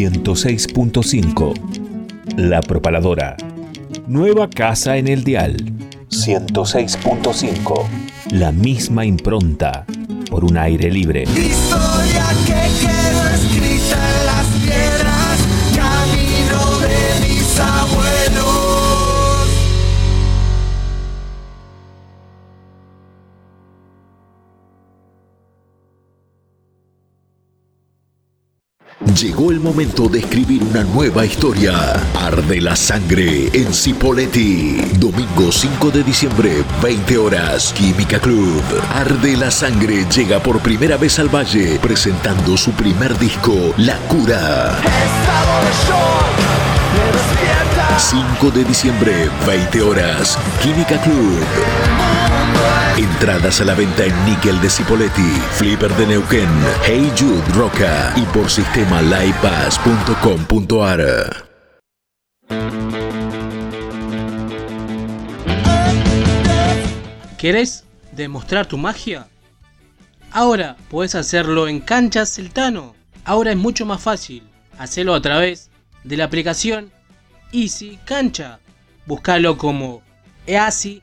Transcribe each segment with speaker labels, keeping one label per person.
Speaker 1: 106.5. La Propaladora. Nueva casa en el dial. 106.5. La misma impronta por un aire libre.
Speaker 2: Historia que
Speaker 3: Llegó el momento de escribir una nueva historia. Arde la sangre en Cipoletti. Domingo 5 de diciembre, 20 horas. Química Club. Arde la sangre llega por primera vez al Valle, presentando su primer disco, La Cura.
Speaker 2: Estado de shock, me despierta.
Speaker 3: 5 de diciembre, 20 horas. Química Club. Entradas a la venta en Nickel de Cipoletti, Flipper de Neuquén, Hey Jude Roca y por sistema livepass.com.ar.
Speaker 4: ¿Querés demostrar tu magia? Ahora puedes hacerlo en Canchas Celtano. Ahora es mucho más fácil. Hacerlo a través de la aplicación Easy Cancha. Búscalo como Easy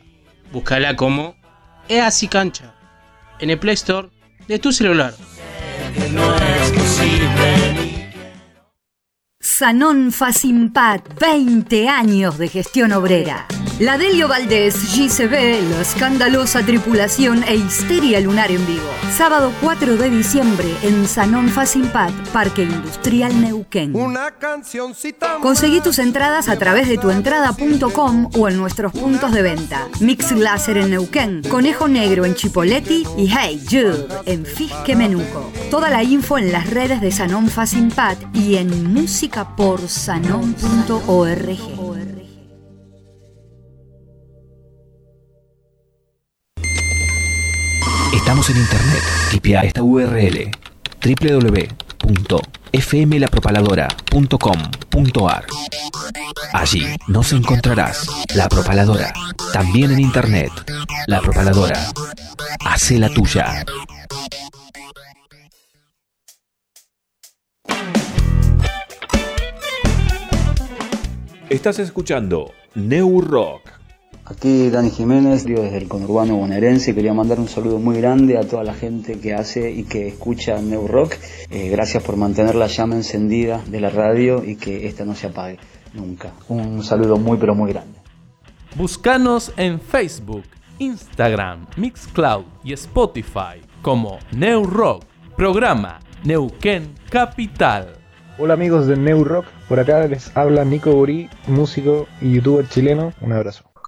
Speaker 4: Búscala como Easy Cancha en el Play Store de tu celular.
Speaker 5: Sanón Facimpat, 20 años de gestión obrera. La Delio Valdés, GCB, la escandalosa tripulación e histeria lunar en vivo. Sábado 4 de diciembre en Sanón Facimpat, Parque Industrial Neuquén.
Speaker 2: Una cancioncita.
Speaker 5: Conseguí tus entradas a través de tuentrada.com o en nuestros puntos de venta. Mix Láser en Neuquén, Conejo Negro en Chipoletti y Hey Jude en Fisque Menuco. Toda la info en las redes de Sanón Facimpat y en musicaporsanon.org.
Speaker 1: Estamos en internet. Tipea esta URL www.fmlapropaladora.com.ar Allí nos encontrarás La Propaladora, también en internet. La Propaladora. Hace la tuya. Estás escuchando New Rock.
Speaker 6: Aquí Dani Jiménez, digo desde el conurbano bonaerense, quería mandar un saludo muy grande a toda la gente que hace y que escucha New Rock. Eh, gracias por mantener la llama encendida de la radio y que esta no se apague nunca. Un saludo muy pero muy grande.
Speaker 7: Búscanos en Facebook, Instagram, Mixcloud y Spotify como New Rock, programa Neuquén Capital.
Speaker 8: Hola amigos de New Rock, por acá les habla Nico Burí, músico y youtuber chileno. Un abrazo.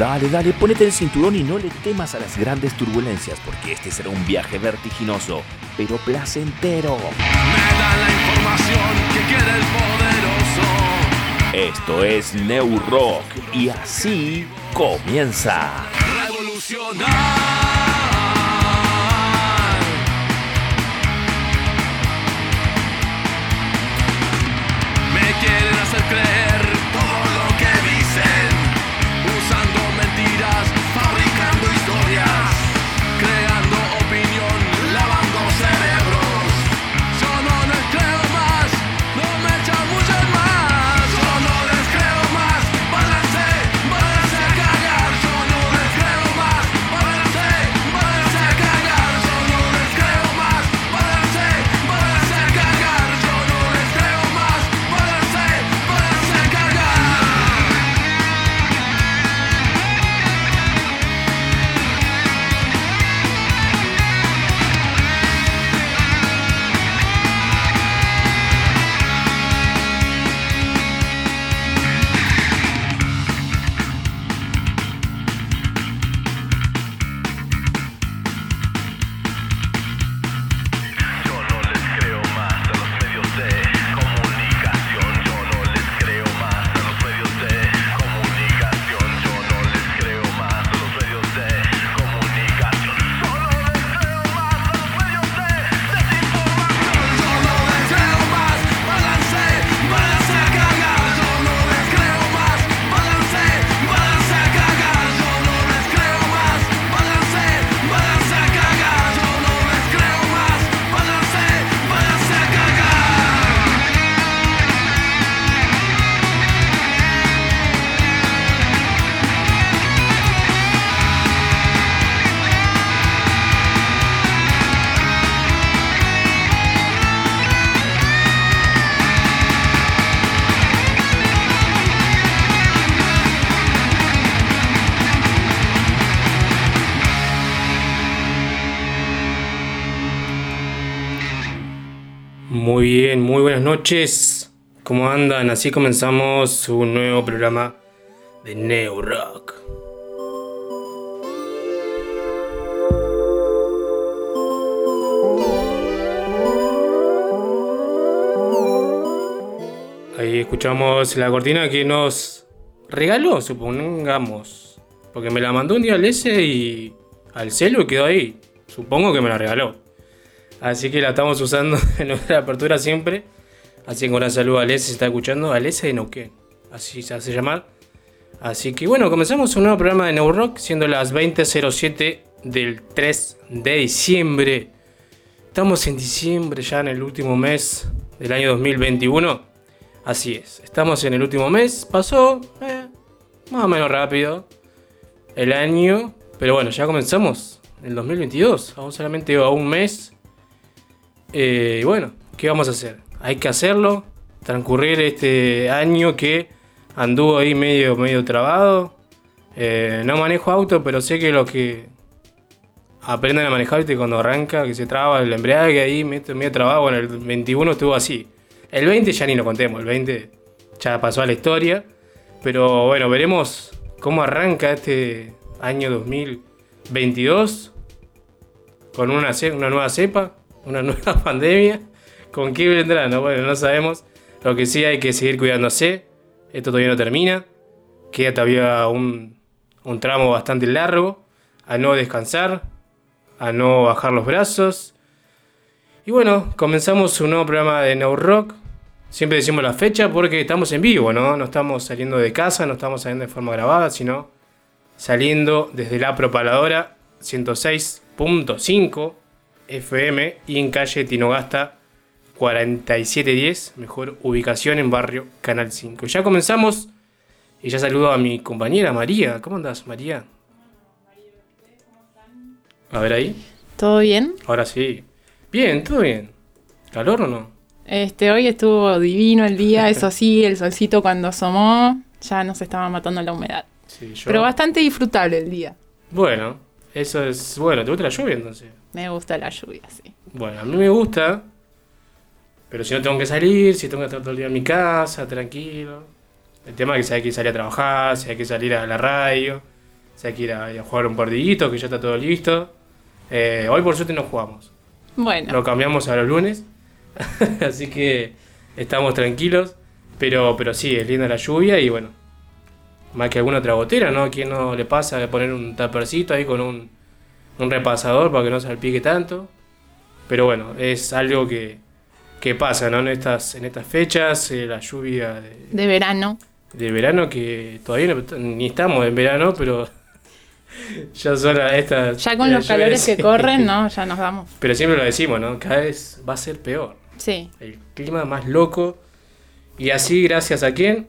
Speaker 9: Dale, dale, ponete el cinturón y no le temas a las grandes turbulencias, porque este será un viaje vertiginoso, pero placentero.
Speaker 10: Me da la información que quiere el poderoso.
Speaker 9: Esto es New Rock y así comienza.
Speaker 10: Revolucionar.
Speaker 4: Noches. ¿Cómo andan? Así comenzamos un nuevo programa de Neo Rock. Ahí escuchamos la cortina que nos regaló, supongamos. Porque me la mandó un día al S y al celo quedó ahí. Supongo que me la regaló. Así que la estamos usando en nuestra apertura siempre. Así que un gran saludo a Alessia si está escuchando. Alessia de Neuquén. Así se hace llamar. Así que bueno, comenzamos un nuevo programa de New Rock, siendo las 20.07 del 3 de diciembre. Estamos en diciembre, ya en el último mes del año 2021. Así es, estamos en el último mes. Pasó eh, más o menos rápido el año. Pero bueno, ya comenzamos el 2022. Aún solamente a un mes. Eh, y bueno, ¿qué vamos a hacer? Hay que hacerlo. Transcurrir este año que anduvo ahí medio, medio trabado. Eh, no manejo auto, pero sé que los que aprenden a manejar, ¿viste? cuando arranca, que se traba el embrague ahí, medio, medio trabado. Bueno, el 21 estuvo así. El 20 ya ni lo contemos, el 20 ya pasó a la historia. Pero bueno, veremos cómo arranca este año 2022 con una, una nueva cepa, una nueva pandemia. ¿Con qué vendrá? No, bueno, no sabemos. Lo que sí hay que seguir cuidándose. Esto todavía no termina. Queda todavía un, un tramo bastante largo. A no descansar. A no bajar los brazos. Y bueno, comenzamos un nuevo programa de No Rock. Siempre decimos la fecha porque estamos en vivo, ¿no? No estamos saliendo de casa, no estamos saliendo de forma grabada, sino saliendo desde la propaladora 106.5 FM y en calle Tinogasta 4710, mejor ubicación en barrio Canal 5. Ya comenzamos y ya saludo a mi compañera María. ¿Cómo andas, María? A ver ahí.
Speaker 11: ¿Todo bien?
Speaker 4: Ahora sí. Bien, todo bien. ¿Calor o no?
Speaker 11: Este, hoy estuvo divino el día, eso sí, el solcito cuando asomó ya nos estaba matando la humedad.
Speaker 4: Sí, yo-
Speaker 11: Pero bastante disfrutable el día.
Speaker 4: Bueno, eso es. Bueno, ¿te gusta la lluvia entonces?
Speaker 11: Me gusta la lluvia, sí.
Speaker 4: Bueno, a mí me gusta. Pero si no tengo que salir, si tengo que estar todo el día en mi casa, tranquilo. El tema es que si hay que salir a trabajar, si hay que salir a la radio, si hay que ir a, a jugar un partidito, que ya está todo listo. Eh, hoy por suerte no jugamos.
Speaker 11: Bueno,
Speaker 4: Lo cambiamos a los lunes. Así que estamos tranquilos. Pero, pero sí, es linda la lluvia y bueno. Más que alguna otra gotera, ¿no? ¿A quién no le pasa de poner un tapercito ahí con un, un repasador para que no salpique tanto? Pero bueno, es algo que, que pasa, ¿no? En estas, en estas fechas, eh, la lluvia de,
Speaker 11: de verano.
Speaker 4: de verano, que todavía no- ni estamos en verano, pero ya son estas...
Speaker 11: Ya con los calores que corren, ¿no? Ya nos vamos.
Speaker 4: Pero siempre lo decimos, ¿no? Cada vez va a ser peor.
Speaker 11: Sí.
Speaker 4: El clima más loco. Y así, gracias a quién?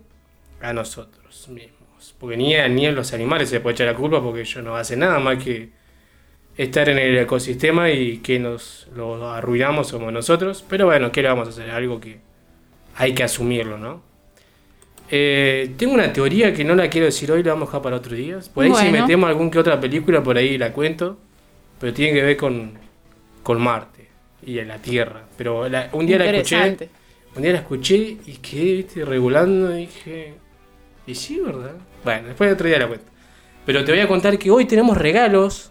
Speaker 4: A nosotros mismos. Porque ni a, ni a los animales se puede echar la culpa porque ellos no hacen nada más que estar en el ecosistema y que nos lo arruinamos somos nosotros. Pero bueno, ¿qué le vamos a hacer? Algo que hay que asumirlo, ¿no? Eh, tengo una teoría que no la quiero decir hoy, la vamos a dejar para otros días. Por ahí si metemos algún que otra película, por ahí la cuento. Pero tiene que ver con, con Marte y en la Tierra. Pero la- un día la escuché. Un día la escuché y quedé ¿viste? regulando y dije. ¿Y sí, verdad? Bueno, después otro día la cuento. Pero te voy a contar que hoy tenemos regalos.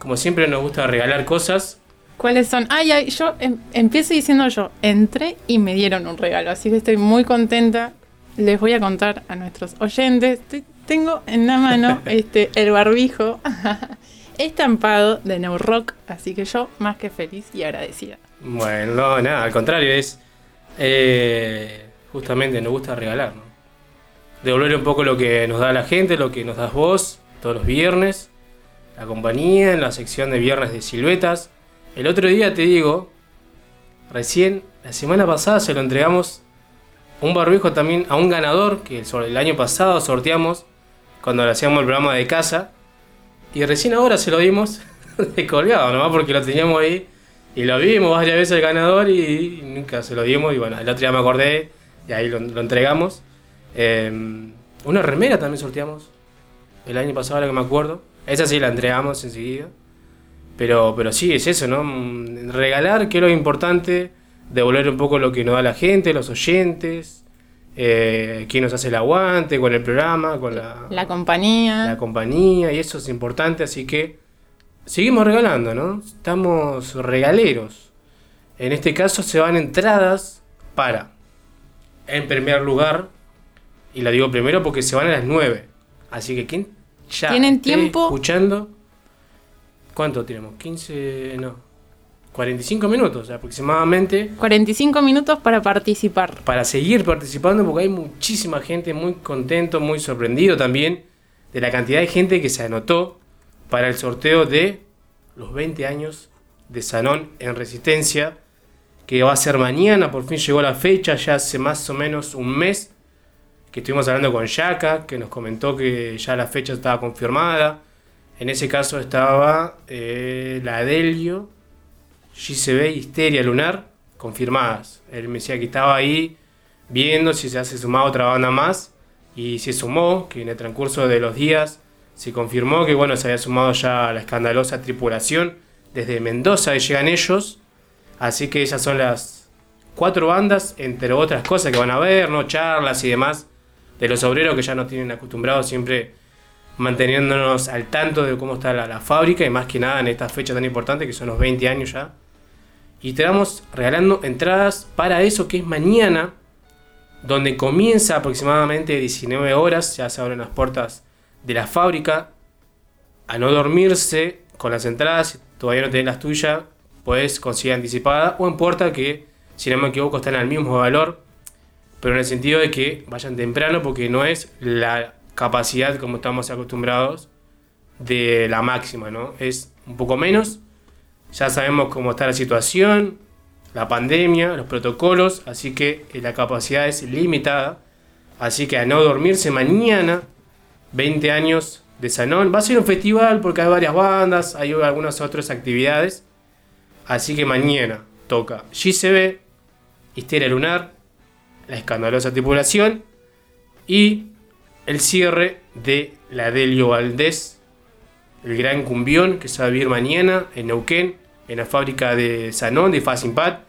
Speaker 4: Como siempre nos gusta regalar cosas.
Speaker 11: ¿Cuáles son? Ay, ay, yo em- empiezo diciendo yo, entré y me dieron un regalo, así que estoy muy contenta. Les voy a contar a nuestros oyentes. Estoy- tengo en la mano este el barbijo estampado de New Rock, así que yo más que feliz y agradecida.
Speaker 4: Bueno, no, nada, al contrario, es. eh, justamente nos gusta regalar, ¿no? Devolver un poco lo que nos da la gente, lo que nos das vos, todos los viernes. La compañía, en la sección de viernes de siluetas. El otro día te digo, recién, la semana pasada se lo entregamos un barbijo también a un ganador que el año pasado sorteamos cuando le hacíamos el programa de casa. Y recién ahora se lo dimos de colgado, nomás porque lo teníamos ahí. Y lo vimos varias veces el ganador y, nunca se lo dimos. Y bueno, el otro día me acordé y ahí lo, lo entregamos. Eh, una remera también sorteamos. El año pasado, ahora que me acuerdo. Esa sí la entregamos enseguida. Pero, pero sí, es eso, ¿no? Regalar, que es lo importante. devolver un poco lo que nos da la gente, los oyentes, eh, quién nos hace el aguante con el programa, con la,
Speaker 11: La compañía.
Speaker 4: la compañía, y eso es importante, así que seguimos regalando, ¿no? Estamos regaleros. En este caso se van entradas para, en primer lugar, y la digo primero porque se van a las 9. Así que quien ya
Speaker 11: Tienen
Speaker 4: esté
Speaker 11: tiempo.
Speaker 4: escuchando, ¿cuánto tenemos? 15, no, 45 minutos aproximadamente
Speaker 11: 45 minutos para participar.
Speaker 4: para seguir participando porque hay muchísima gente muy contento, muy sorprendido también de la cantidad de gente que se anotó para el sorteo de los 20 años de Sanón en Resistencia, que va a ser mañana, por fin llegó la fecha, ya hace más o menos un mes que estuvimos hablando con Yaka, que nos comentó que ya la fecha estaba confirmada. En ese caso estaba eh, la Delio, GCB Histeria Lunar confirmadas. Él me decía que estaba ahí viendo si se hace sumado otra banda más y se sumó, que en el transcurso de los días se confirmó que bueno, se había sumado ya la escandalosa tripulación desde Mendoza y llegan ellos. Así que esas son las cuatro bandas, entre otras cosas que van a ver, ¿no? Charlas y demás de los obreros que ya nos tienen acostumbrados siempre manteniéndonos al tanto de cómo está la, fábrica y más que nada en esta fecha tan importante que son los 20 años ya. Y te vamos regalando entradas para eso que es mañana, donde comienza aproximadamente 19 horas, ya se abren las puertas de la fábrica. A no dormirse con las entradas, si todavía no tenés las tuyas, puedes conseguir anticipada o en puerta que, si no me equivoco, están al mismo valor, pero en el sentido de que vayan temprano porque no es la capacidad como estamos acostumbrados de la máxima, ¿no? Es un poco menos. Ya sabemos cómo está la situación, la pandemia, los protocolos, así que eh, la capacidad es limitada. Así que a no dormirse mañana, 20 años de Sanón. Va a ser un festival porque hay varias bandas, hay algunas otras actividades. Así que mañana toca GCB, Histeria Lunar, La Escandalosa Tripulación y el cierre de la Delio Valdés, el gran cumbión que se va a vivir mañana en Neuquén, en la fábrica de Sanón, de Facimpat,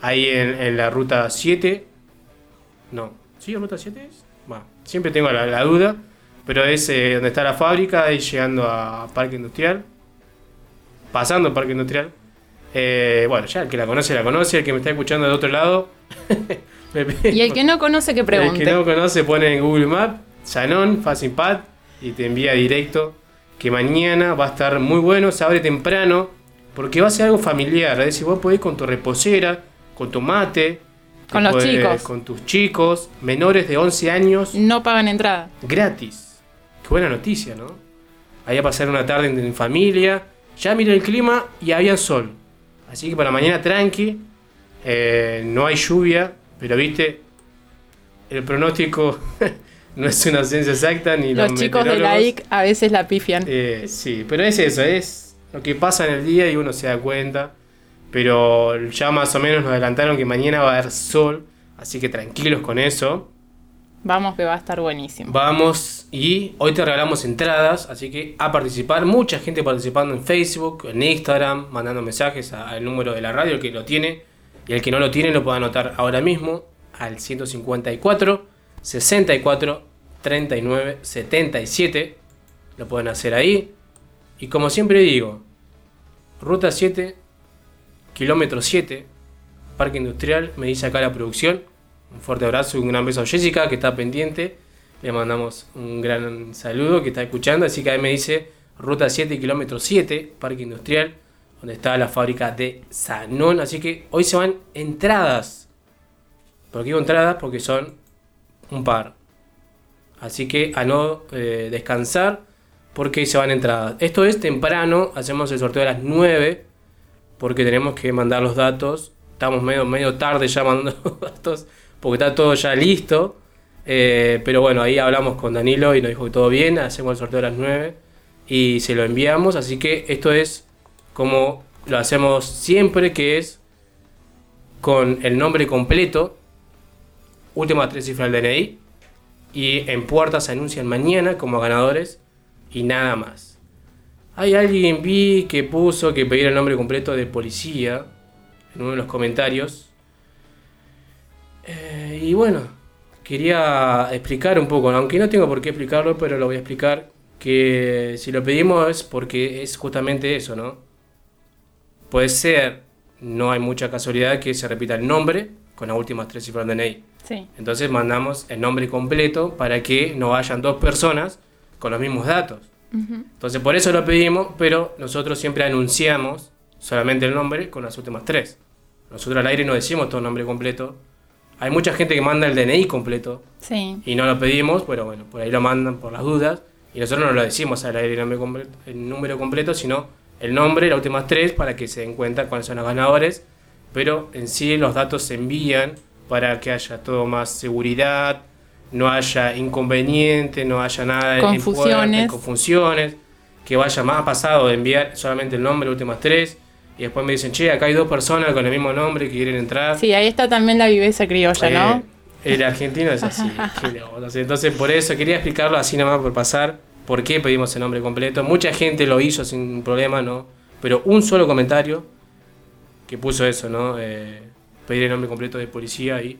Speaker 4: ahí en, la ruta 7. No, ¿sí, ruta 7 es? Bueno, siempre tengo la, duda, pero es eh, donde está la fábrica y llegando a Parque Industrial, pasando Parque Industrial. Eh, bueno, ya el que la conoce, la conoce, el que me está escuchando de otro lado.
Speaker 11: Y el que no conoce, que pregunte.
Speaker 4: el que no conoce pone en Google Maps Sanón, Facing Pad y te envía directo que mañana va a estar muy bueno, se abre temprano porque va a ser algo familiar, es decir, vos podés con tu reposera, con tu mate, te
Speaker 11: Con los
Speaker 4: podés-
Speaker 11: chicos.
Speaker 4: con tus chicos, menores de 11 años,
Speaker 11: No pagan entrada.
Speaker 4: gratis. Qué buena noticia, ¿no? Ahí a pasar una tarde en, en familia, ya mira el clima y había sol. Así que para mañana tranqui, eh, no hay lluvia, pero viste, el pronóstico no es una ciencia exacta ni
Speaker 11: Los chicos de la. IC a veces la pifian.
Speaker 4: Eh, sí, pero es eso, es lo que pasa en el día y uno se da cuenta. Pero ya más o menos nos adelantaron que mañana va a haber sol, así que tranquilos con eso.
Speaker 11: Vamos que va a estar buenísimo.
Speaker 4: Vamos y hoy te regalamos entradas, así que a participar, mucha gente participando en Facebook, en Instagram, mandando mensajes al número de la radio, que lo tiene y el que no lo tiene lo puede anotar ahora mismo al 154 64 39 77. Lo pueden hacer ahí. Y como siempre digo, ruta 7, kilómetro 7, Parque Industrial, me dice acá la producción. Un fuerte abrazo y un gran beso a Jessica que está pendiente. Le mandamos un gran saludo que está escuchando. Así que ahí me dice Ruta 7, kilómetro 7, Parque Industrial, donde está la fábrica de Sanón. Así que hoy se van entradas. ¿Por qué entradas? Porque son un par. Así que a no eh, descansar porque se van entradas. Esto es temprano, hacemos el sorteo a las 9 porque tenemos que mandar los datos. Estamos medio, medio tarde ya mandando los datos porque está todo ya listo. Eh, pero bueno, ahí hablamos con Danilo y nos dijo que todo bien. Hacemos el sorteo a las 9 y se lo enviamos. Así que esto es como lo hacemos siempre, que es con el nombre completo, última tres cifras del DNI. Y en puertas se anuncian mañana como ganadores y nada más. Hay alguien vi que puso que pedía el nombre completo de policía en uno de los comentarios. Eh, y bueno, quería explicar un poco, aunque no tengo por qué explicarlo, pero lo voy a explicar, que si lo pedimos es porque es justamente eso, ¿no? Puede ser, no hay mucha casualidad que se repita el nombre con las últimas tres cifras del DNI.
Speaker 11: Sí.
Speaker 4: Entonces mandamos el nombre completo para que no vayan dos personas con los mismos datos. Entonces por eso lo pedimos, pero nosotros siempre anunciamos solamente el nombre con las últimas tres. Nosotros al aire no decimos todo el nombre completo. Hay mucha gente que manda el DNI completo
Speaker 11: Sí.
Speaker 4: y no lo pedimos, pero bueno, por ahí lo mandan por las dudas. Y nosotros no lo decimos al aire el, nombre completo, el número completo, sino el nombre, las últimas tres, para que se den cuenta cuáles son los ganadores. Pero en sí los datos se envían para que haya todo más seguridad, no haya inconveniente, no haya nada de
Speaker 11: Confusiones.
Speaker 4: confusiones, que vaya más pasado de enviar solamente el nombre, las últimas tres, y después me dicen, che, acá hay dos personas con el mismo nombre que quieren entrar.
Speaker 11: Sí, ahí está también la viveza criolla, ¿no?
Speaker 4: Eh, el argentino es así. Entonces, por eso quería explicarlo así nomás por pasar. ¿Por qué pedimos el nombre completo? Mucha gente lo hizo sin problema, ¿no? Pero un solo comentario que puso eso, ¿no? Eh, pedir el nombre completo de policía y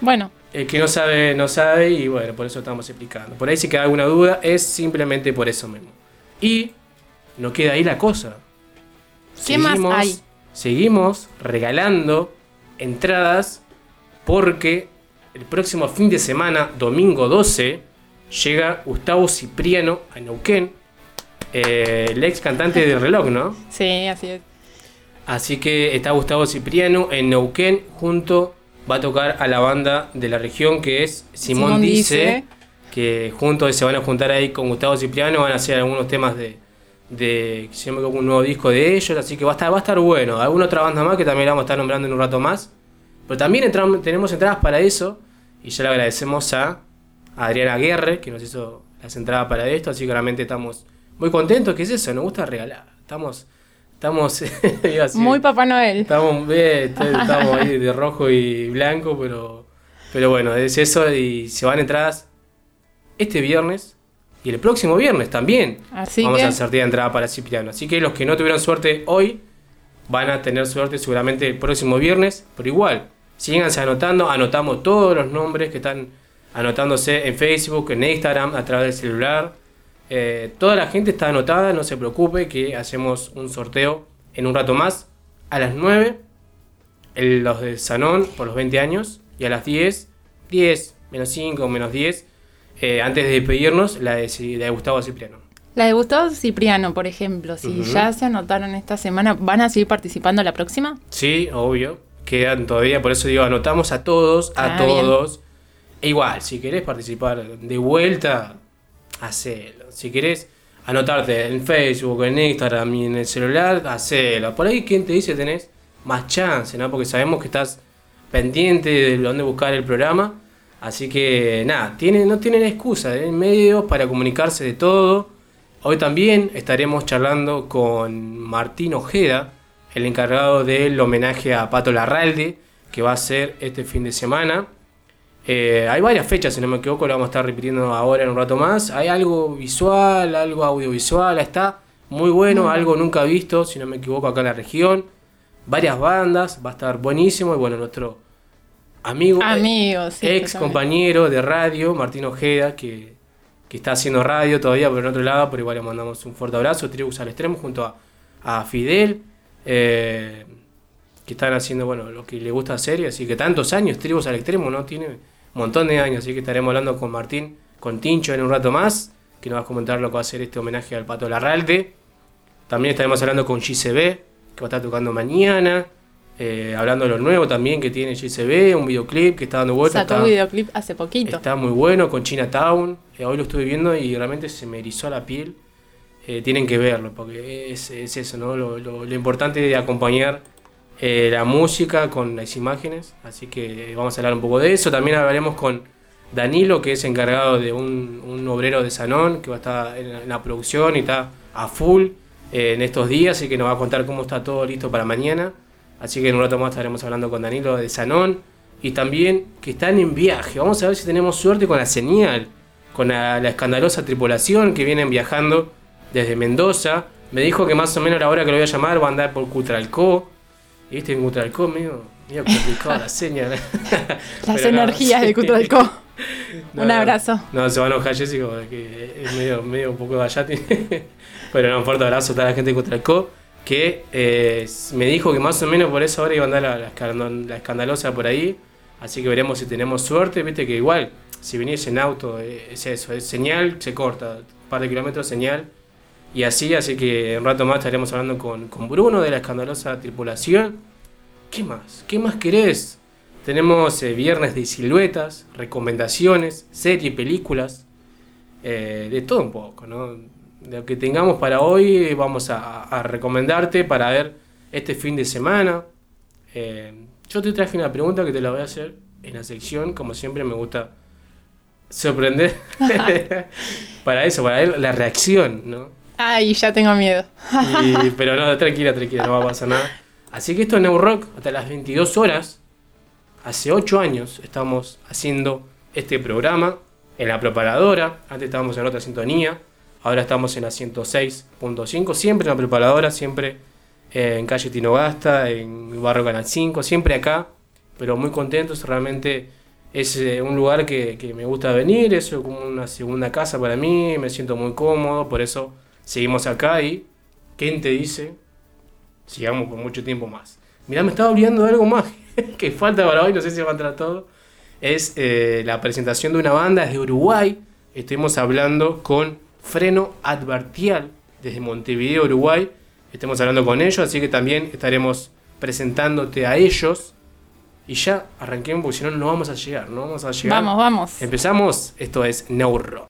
Speaker 11: Bueno,
Speaker 4: el que no sabe, no sabe y bueno, por eso estamos explicando. Por ahí si queda alguna duda, es simplemente por eso mismo. Y no queda ahí la cosa.
Speaker 11: ¿Qué más hay?
Speaker 4: Seguimos regalando entradas porque el próximo fin de semana, domingo 12, llega Gustavo Cipriano a Neuquén, eh, el ex cantante del reloj, ¿no?
Speaker 11: sí, así es.
Speaker 4: Así que está Gustavo Cipriano en Neuquén junto, va a tocar a la banda de la región que es Simón,
Speaker 11: Simón
Speaker 4: Dice,
Speaker 11: Dice.
Speaker 4: que juntos se van a juntar ahí con Gustavo Cipriano, van a hacer algunos temas de, de si no me equivoco, un nuevo disco de ellos, así que va a estar, va a estar bueno. Alguna otra banda más que también la vamos a estar nombrando en un rato más. Pero también tenemos entradas para eso y ya le agradecemos a Adriana Guerre que nos hizo las entradas para esto, así que realmente estamos muy contentos, que es eso, nos gusta regalar. Estamos, estamos,
Speaker 11: Muy Papá Noel.
Speaker 4: Estamos, estamos ahí de rojo y blanco, pero, pero bueno, es eso y se van entradas este viernes y el próximo viernes también.
Speaker 11: Así
Speaker 4: Vamos
Speaker 11: que-
Speaker 4: a sortear entrada para Cipriano. Así que los que no tuvieron suerte hoy van a tener suerte seguramente el próximo viernes, pero igual, síganse anotando, anotamos todos los nombres que están anotándose en Facebook, en Instagram, a través del celular. Eh, toda la gente está anotada, no se preocupe que hacemos un sorteo en un rato más. A las 9, el- los de Sanón por los 20 años. Y a las 10, 10, menos 5, menos 10, eh, antes de despedirnos, la de, Ci- la de Gustavo Cipriano.
Speaker 11: La de Gustavo Cipriano, por ejemplo, si ya se anotaron esta semana, ¿van a seguir participando la próxima?
Speaker 4: Sí, obvio. Quedan todavía, por eso digo, anotamos a todos, a
Speaker 11: Ah, bien.
Speaker 4: E igual, si querés participar de vuelta, hacelo. Si querés anotarte en Facebook, en Instagram y en el celular, hacelo. Por ahí, ¿quién te dice tenés más chance, no? Porque sabemos que estás pendiente de dónde buscar el programa. Así que nada, tienen, no tienen excusa, tienen medios para comunicarse de todo. Hoy también estaremos charlando con Martín Ojeda, el encargado del homenaje a Pato Larralde, que va a ser este fin de semana. Eh, hay varias fechas, si no me equivoco, lo vamos a estar repitiendo ahora en un rato más. Hay algo visual, algo audiovisual, está muy bueno, algo nunca visto, si no me equivoco, acá en la región. Varias bandas, va a estar buenísimo. Y bueno, nuestro amigo, eh,
Speaker 11: Amigos, sí,
Speaker 4: ex compañero de radio, Martín Ojeda, que, que está haciendo radio todavía por el otro lado, pero igual le mandamos un fuerte abrazo. Tribus al extremo junto a, a Fidel, eh, que están haciendo bueno lo que le gusta hacer, y así que tantos años, Tribus al extremo, ¿no? Tiene montón de años, así que estaremos hablando con Martín, con Tincho en un rato más, que nos va a comentar lo que va a hacer este homenaje al Pato Larralde. También estaremos hablando con JCB, que va a estar tocando mañana. eh, hablando de lo nuevo también que tiene JCB, un videoclip que está dando vueltas.
Speaker 11: Sacó un videoclip hace poquito.
Speaker 4: Está muy bueno con Chinatown. Eh, hoy lo estuve viendo y realmente se me erizó la piel. Eh, tienen que verlo porque es, es eso, ¿no? Lo, lo- lo importante de acompañar eh, la música con las imágenes. Así que vamos a hablar un poco de eso. También hablaremos con Danilo, que es encargado de un, un obrero de Sanón, que va a estar en la, producción y está a full eh, en estos días. Así que nos va a contar cómo está todo listo para mañana. Así que en un rato más estaremos hablando con Danilo de Sanón. Y también que están en viaje. Vamos a ver si tenemos suerte con la señal. Con la, la escandalosa tripulación que vienen viajando desde Mendoza. Me dijo que más o menos a la hora que lo voy a llamar va a andar por Cutralcó. Y viste en Cutralcó medio, Medio complicado la seña.
Speaker 11: Las
Speaker 4: no,
Speaker 11: energías
Speaker 4: sí.
Speaker 11: de Cutralcó.
Speaker 4: No,
Speaker 11: Un
Speaker 4: no.
Speaker 11: abrazo.
Speaker 4: No, se va a enojar Jessica porque es medio, medio un poco gallati. Pero no, un fuerte abrazo a toda la gente de Cutralcó que eh, me dijo que más o menos por esa hora iba a andar la, la escandal- la escandalosa por ahí. Así que veremos si tenemos suerte. Viste que igual, si venís en auto, eh, es eso, es señal, se corta. Un par de kilómetros, señal. Y así, así que un rato más estaremos hablando con, con Bruno de la escandalosa tripulación. ¿Qué más? ¿Qué más querés? Tenemos eh, viernes de siluetas, recomendaciones, series, películas, eh, de todo un poco, ¿no? De lo que tengamos para hoy vamos a, a recomendarte para ver este fin de semana. Eh, yo te traje una pregunta que te la voy a hacer en la sección, como siempre me gusta sorprender. para eso, para ver la reacción, ¿no?
Speaker 11: Ay, ya tengo miedo.
Speaker 4: Y- pero no, tranquila, tranquila, no va a pasar nada. Así que esto es New Rock hasta las 22 horas. Hace 8 años estamos haciendo este programa en la preparadora. Antes estábamos en otra sintonía. Ahora estamos en la 106.5. Siempre en la preparadora, siempre en calle Tinogasta, en Barrio Canal 5, siempre acá. Pero muy contentos, realmente es eh, un lugar que, que me gusta venir. Es como una segunda casa para mí. Me siento muy cómodo, por eso seguimos acá. Y, ¿quién te dice? sigamos por mucho tiempo más. Mirá, me estaba olvidando de algo más que falta para hoy, no sé si va a entrar todo. Es eh, la presentación de una banda desde Uruguay. Estuvimos hablando con Freno Advertial desde Montevideo, Uruguay. Estamos hablando con ellos, así que también estaremos presentándote a ellos. Y ya arranquemos, porque si no, no vamos a llegar, no vamos a llegar.
Speaker 11: Vamos, vamos.
Speaker 4: Empezamos, esto es Neuro.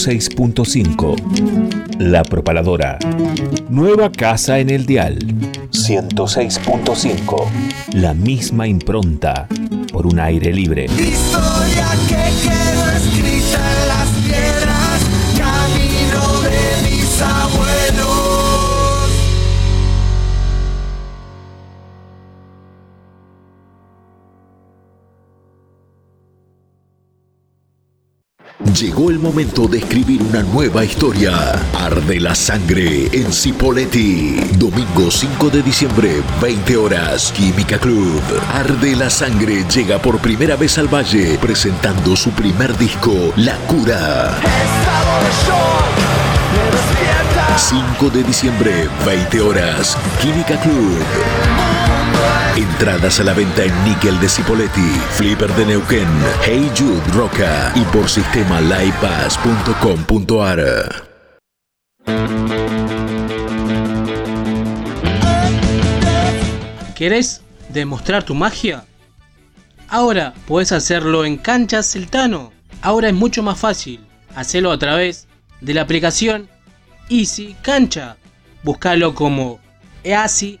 Speaker 9: 106.5. La Propaladora. Nueva casa en el dial. 106.5. La misma impronta por un aire libre.
Speaker 2: Historia que
Speaker 3: Llegó el momento de escribir una nueva historia. Arde la sangre en Cipoletti. Domingo 5 de diciembre, 20 horas. Química Club. Arde la sangre llega por primera vez al Valle, presentando su primer disco, La Cura.
Speaker 2: Estado de shock, me despierta.
Speaker 3: 5 de diciembre, 20 horas. Química Club. Entradas a la venta en Nickel de Cipoletti, Flipper de Neuquén, Hey Jude Roca y por sistema livepass.com.ar.
Speaker 4: ¿Querés demostrar tu magia? Ahora puedes hacerlo en Canchas Celtano. Ahora es mucho más fácil. Hacelo a través de la aplicación Easy Cancha. Búscalo como Easy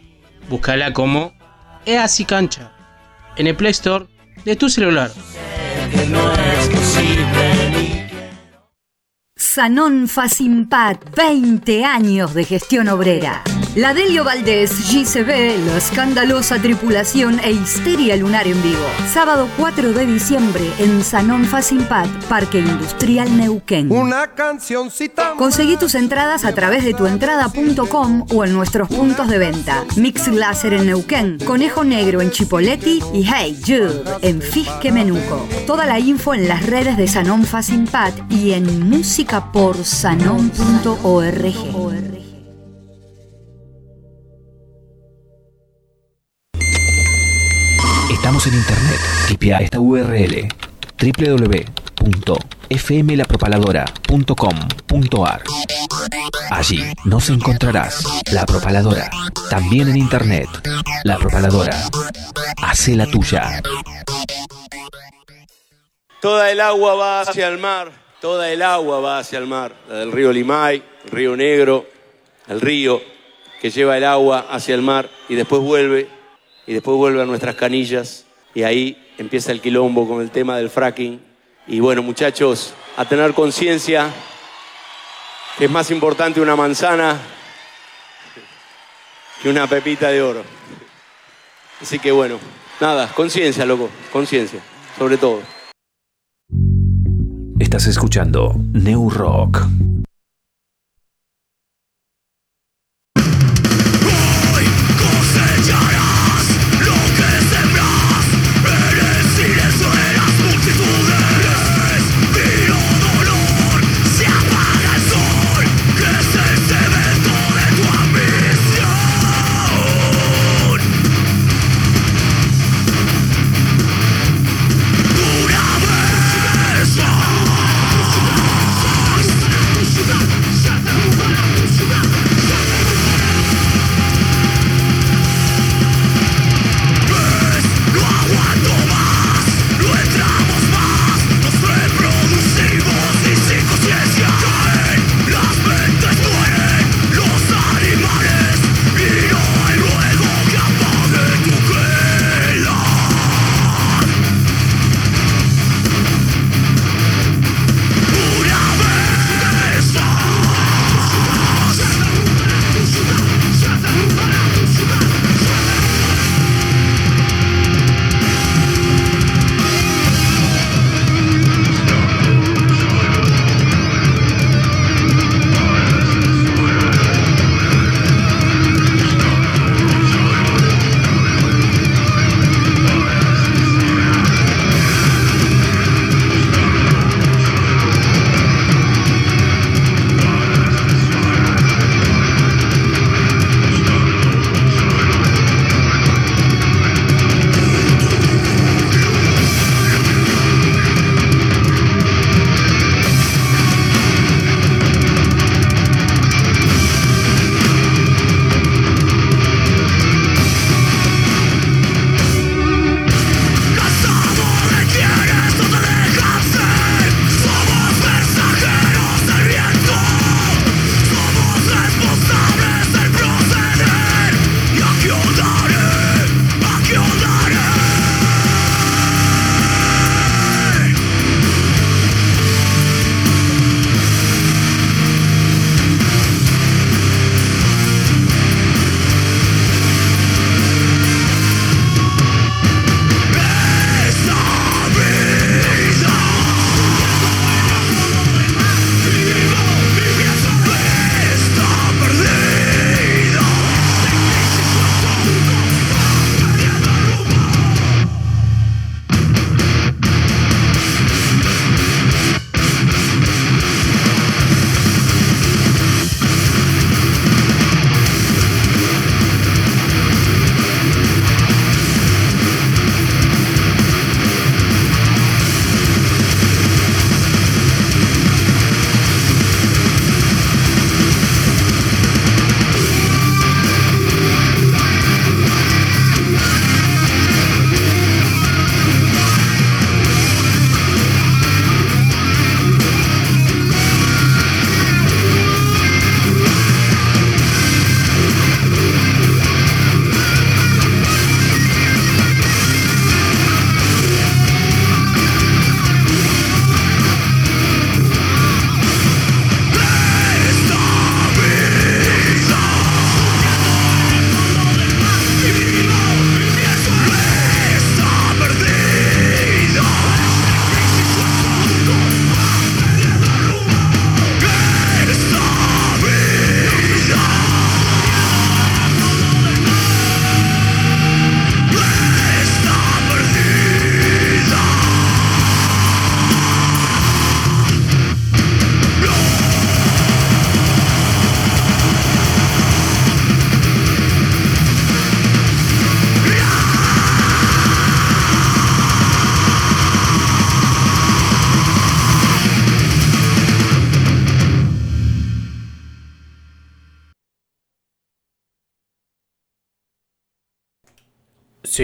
Speaker 4: Búscala como Easy Cancha en el Play Store de tu celular.
Speaker 5: Sanón Facimpat, 20 años de gestión obrera. La Delio Valdés, GCB, la escandalosa tripulación e histeria lunar en vivo. Sábado 4 de diciembre en Sanón Facimpat, Parque Industrial Neuquén.
Speaker 2: Una cancioncita.
Speaker 5: Conseguí tus entradas a través de tuentrada.com o en nuestros puntos de venta. Mix Láser en Neuquén, Conejo Negro en Chipoleti y Hey Jude en Fisque Menuco. Toda la info en las redes de Sanón Facimpat y en musicaporsanon.org.
Speaker 9: Tipea esta URL www.fmlapropaladora.com.ar Allí nos encontrarás La Propaladora, también en internet. La Propaladora. Hace la tuya.
Speaker 12: Toda el agua va hacia el mar, toda el agua va hacia el mar, la del río Limay, el río Negro, el río que lleva el agua hacia el mar y después vuelve, y después vuelve a nuestras canillas, y ahí empieza el quilombo con el tema del fracking. Y bueno, muchachos, a tener conciencia que es más importante una manzana que una pepita de oro. Así que bueno, nada, conciencia, loco, conciencia, sobre todo.
Speaker 9: Estás escuchando New Rock.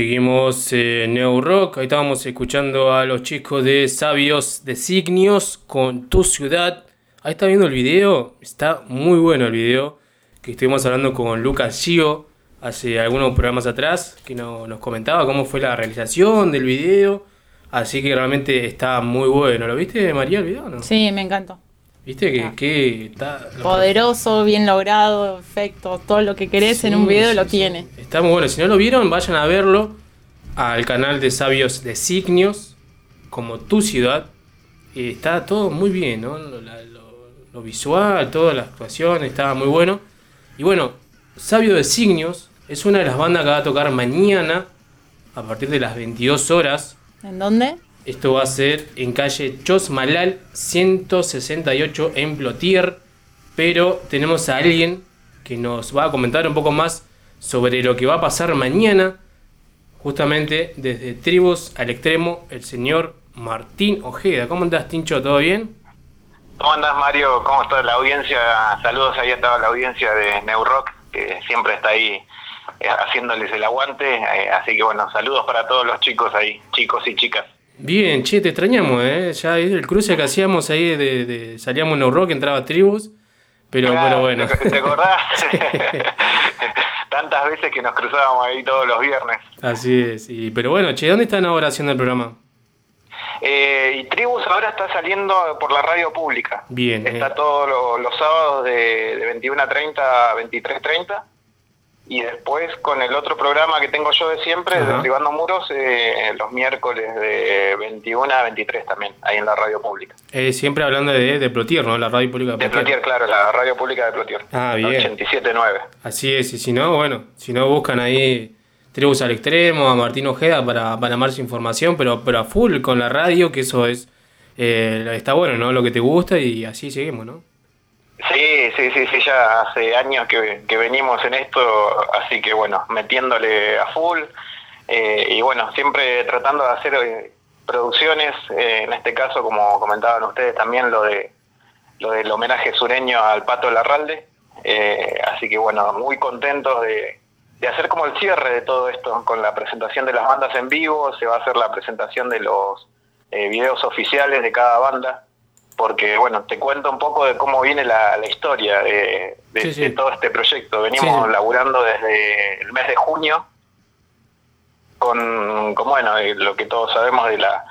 Speaker 4: Seguimos en Neo Rock, ahí estábamos escuchando a los chicos de Sabios Designios con Tu Ciudad. Ahí está viendo el video, está muy bueno el video, que estuvimos hablando con Lucas Gio hace algunos programas atrás, que no- nos comentaba cómo fue la realización del video. Así que realmente está muy bueno. ¿Lo viste, María, el video?
Speaker 11: Sí, me encantó.
Speaker 4: ¿Viste que, que está...
Speaker 11: Poderoso, bien logrado, efecto, todo lo que querés en un video
Speaker 4: sí,
Speaker 11: lo
Speaker 4: sí.
Speaker 11: tiene.
Speaker 4: Está muy bueno. Si no lo vieron, vayan a verlo al canal de Sabios Designios, como tu ciudad. Está todo muy bien, ¿no? Lo, la- lo- lo visual, toda la actuación, está muy bueno. Y bueno, Sabio Designios es una de las bandas que va a tocar mañana a partir de las 22 horas.
Speaker 11: ¿En dónde?
Speaker 4: Esto va a ser en calle Chosmalal 168 en Plotier. Pero tenemos a alguien que nos va a comentar un poco más sobre lo que va a pasar mañana. Justamente desde Tribus al Extremo, el señor Martín Ojeda. ¿Cómo andás, Tincho? ¿Todo bien?
Speaker 13: ¿Cómo andás, Mario? ¿Cómo está la audiencia? Saludos ahí a toda la audiencia de Neurock, que siempre está ahí eh, haciéndoles el aguante. eh, así que bueno, saludos para todos los chicos ahí, chicos y chicas.
Speaker 4: Bien, che, te extrañamos, ¿eh? Ya el cruce que hacíamos ahí de, de- salíamos en Rock, entraba Tribus. Pero,
Speaker 13: Claro,
Speaker 4: pero bueno.
Speaker 13: ¿Te, te acordás? Tantas veces que nos cruzábamos ahí todos los viernes.
Speaker 4: Así es. Y, pero bueno, che, ¿dónde están ahora haciendo el programa?
Speaker 13: Eh, y Tribus ahora está saliendo por la radio pública.
Speaker 4: Bien.
Speaker 13: Está
Speaker 4: eh,
Speaker 13: todos lo- los sábados de, de 21.30 a 23.30. Y después con el otro programa que tengo yo de siempre,
Speaker 4: Ajá.
Speaker 13: Derribando Muros, eh, los miércoles de 21 a 23 también, ahí en la radio pública.
Speaker 4: eh, siempre hablando de, de Plotier, ¿no? La radio pública de
Speaker 13: De
Speaker 4: Plotier.
Speaker 13: Plotier, claro, la radio pública de Plotier.
Speaker 4: Ah, bien.
Speaker 13: 87.9.
Speaker 4: Así es, y si no, bueno, si no buscan ahí Tribus al Extremo, a Martín Ojeda para, para más información, pero, pero a full con la radio, que eso es, eh, está bueno, ¿no? Lo que te gusta y así seguimos, ¿no?
Speaker 13: Sí, sí, sí, sí, ya hace años que, que venimos en esto, así que bueno, metiéndole a full eh, y bueno, siempre tratando de hacer eh, producciones, eh, en este caso como comentaban ustedes también lo de lo del homenaje sureño al Pato Larralde, eh, así que bueno, muy contentos de, de hacer como el cierre de todo esto, con la presentación de las bandas en vivo, se va a hacer la presentación de los eh, videos oficiales de cada banda, porque bueno, te cuento un poco de cómo viene la, la historia de, de-
Speaker 4: Sí, sí.
Speaker 13: de todo este proyecto. Venimos
Speaker 4: Sí,
Speaker 13: laburando desde el mes de junio con, con, bueno, eh, lo que todos sabemos de la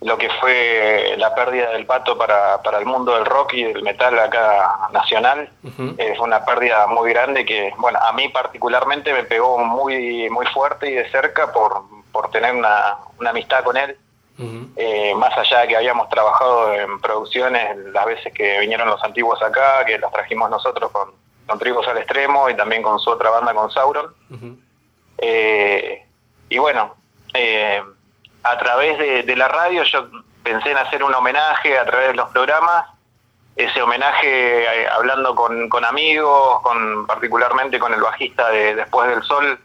Speaker 13: lo que fue la pérdida del pato para, para el mundo del rock y del metal acá nacional. Es una pérdida muy grande que, bueno, a mí particularmente me pegó muy muy fuerte y de cerca por, por tener una, una amistad con él. Eh, más allá de que habíamos trabajado en producciones las veces que vinieron los antiguos acá, que los trajimos nosotros con, con Tribus al Extremo y también con su otra banda, con Sauron. Eh, y bueno, eh, a través de, de la radio yo pensé en hacer un homenaje a través de los programas, ese homenaje eh, hablando con, con amigos, con particularmente con el bajista de Después del Sol,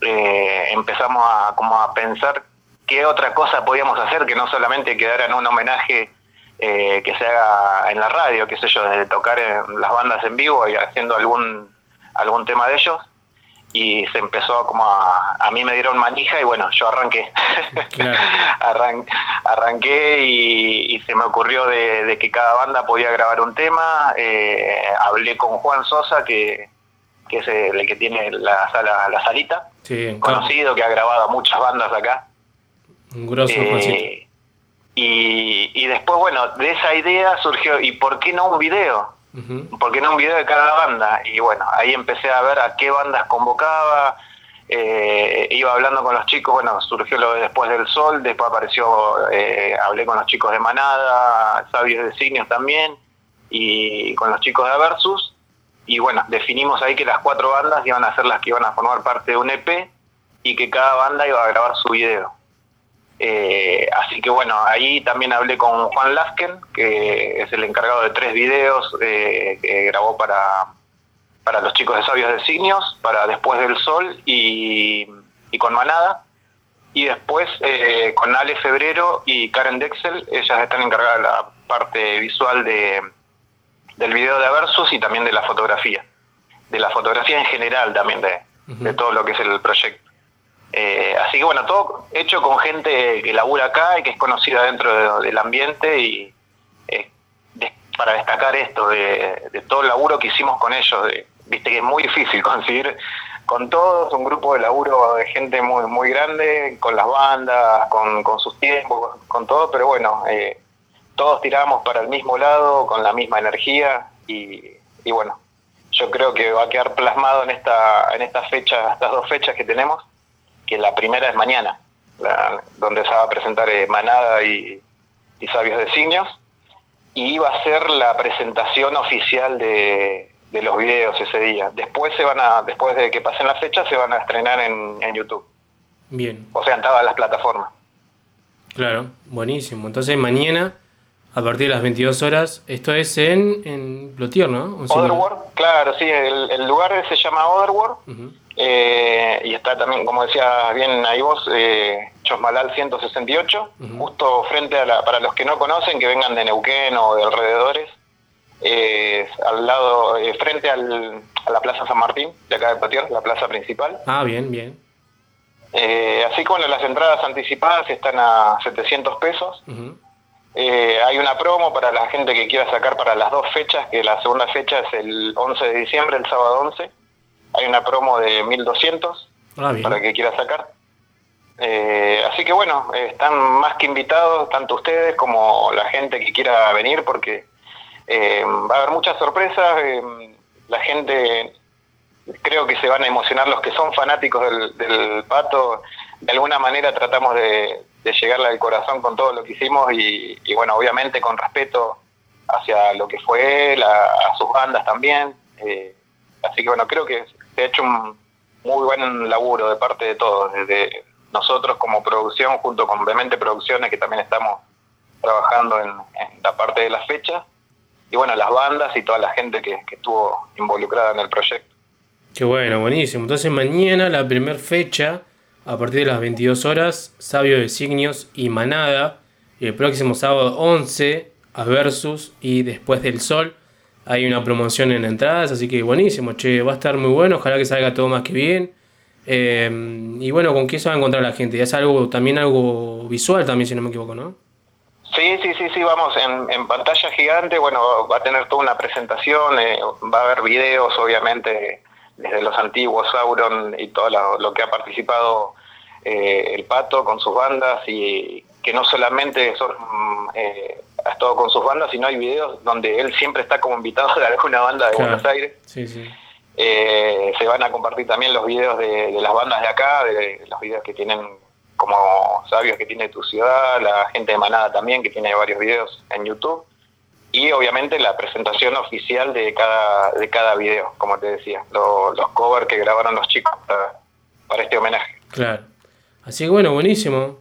Speaker 13: empezamos a, como a pensar qué otra cosa podíamos hacer que no solamente quedara en un homenaje eh, que se haga en la radio, qué sé yo, de tocar en las bandas en vivo y haciendo algún algún tema de ellos y se empezó como a, a mí me dieron manija y bueno, yo arranqué. Arran- arranqué y, y se me ocurrió de, de que cada banda podía grabar un tema. eh, hablé con Juan Sosa, que, que es el que tiene la sala, la salita,
Speaker 4: Sí,
Speaker 13: conocido, que ha grabado a muchas bandas acá.
Speaker 4: Un grosso
Speaker 13: Eh, y, y después, bueno, de esa idea surgió, ¿y por qué no un video?
Speaker 4: Ujú.
Speaker 13: ¿Por qué no un video de cada banda? Y bueno, ahí empecé a ver a qué bandas convocaba, eh, iba hablando con los chicos, bueno, surgió lo de Después del Sol, después apareció, eh, hablé con los chicos de Manada, Sabios de Signos también, y con los chicos de Versus, y bueno, definimos ahí que las cuatro bandas iban a ser las que iban a formar parte de un EP, y que cada banda iba a grabar su video. Eh, así que bueno, ahí también hablé con Juan Lasken, que es el encargado de tres videos eh, que grabó para, para los chicos de Sabios de Signios, para Después del Sol y, y con Manada. Y después eh, con Ale Febrero y Karen Dexel, ellas están encargadas de la parte visual de, del video de Versus y también de la fotografía. De la fotografía en general también, de, de todo lo que es el proyecto. Eh, así que bueno, todo hecho con gente que labura acá y que es conocida dentro de- del ambiente y eh, para destacar esto de, todo el laburo que hicimos con ellos. Viste que es muy difícil conseguir con todos un grupo de laburo de gente muy muy grande, con las bandas, con, sus tiempos, con todo, pero bueno, eh, todos tiramos para el mismo lado, con la misma energía y, y bueno, yo creo que va a quedar plasmado en esta en esta fecha, estas dos fechas que tenemos, que la primera es mañana, la- donde se va a presentar eh, Manada y, y Sabios Designios, y va a ser la presentación oficial de, de los videos ese día. Después se van a, después de que pasen las fechas, se van a estrenar en, en YouTube,
Speaker 4: Bien,
Speaker 13: o sea, en todas las plataformas.
Speaker 4: claro, buenísimo. Entonces mañana, a partir de las 22 horas, esto es en, en Plotier, ¿no?
Speaker 13: Otherworld, claro, sí, el, el lugar se llama Otherworld
Speaker 4: Ujú.
Speaker 13: Eh, y está también, como decía bien ahí vos, eh, Chosmalal 168, justo frente a la, para los que no conocen, que vengan de Neuquén o de alrededores, eh, al lado, eh, frente al, a la Plaza San Martín, de acá de Patier, la plaza principal.
Speaker 4: Ah, bien, bien.
Speaker 13: Eh, así bueno, las entradas anticipadas están a 700 pesos. Eh, hay una promo para la gente que quiera sacar para las dos fechas, que la segunda fecha es el 11 de diciembre, el sábado 11. Hay una promo de 1200
Speaker 4: Ah,
Speaker 13: para que quiera sacar. Eh, así que bueno, eh, están más que invitados, tanto ustedes como la gente que quiera venir, porque eh, va a haber muchas sorpresas. eh, la gente, creo que se van a emocionar los que son fanáticos del, del pato. De alguna manera tratamos de, de llegarle al corazón con todo lo que hicimos y, y bueno, obviamente con respeto hacia lo que fue, la- a sus bandas también. eh, así que bueno, creo que se ha hecho un muy buen laburo de parte de todos, desde nosotros como producción, junto con Vemente Producciones, que también estamos trabajando en, la parte de las fechas, y bueno, las bandas y toda la gente que, estuvo involucrada en el proyecto.
Speaker 4: Qué bueno, buenísimo. Entonces mañana la primera fecha, a partir de las 22 horas, Sabio Designios y Manada. Y el próximo sábado 11 a Versus y Después del Sol. Hay una promoción en entradas, así que buenísimo, che, va a estar muy bueno, ojalá que salga todo más que bien. Eh, y bueno, ¿con qué se va a encontrar la gente? Es algo, también algo visual también, si no me equivoco, ¿no?
Speaker 13: Sí, sí, sí, sí, vamos en, pantalla gigante, bueno, va a tener toda una presentación, eh, va a haber videos, obviamente, desde los antiguos Sauron y todo lo, lo que ha participado eh, el Pato con sus bandas y que no solamente son, mm, eh, ha estado con sus bandas, sino hay videos donde él siempre está como invitado de alguna banda de
Speaker 4: Claro.
Speaker 13: Buenos Aires.
Speaker 4: Sí, sí.
Speaker 13: Eh, se van a compartir también los videos de, de las bandas de acá, de los videos que tienen como sabios que tiene tu ciudad, la gente de Manada también que tiene varios videos en YouTube y obviamente la presentación oficial de cada de cada video, como te decía, lo- los covers que grabaron los chicos para, para este homenaje.
Speaker 4: Claro. Así que bueno, buenísimo.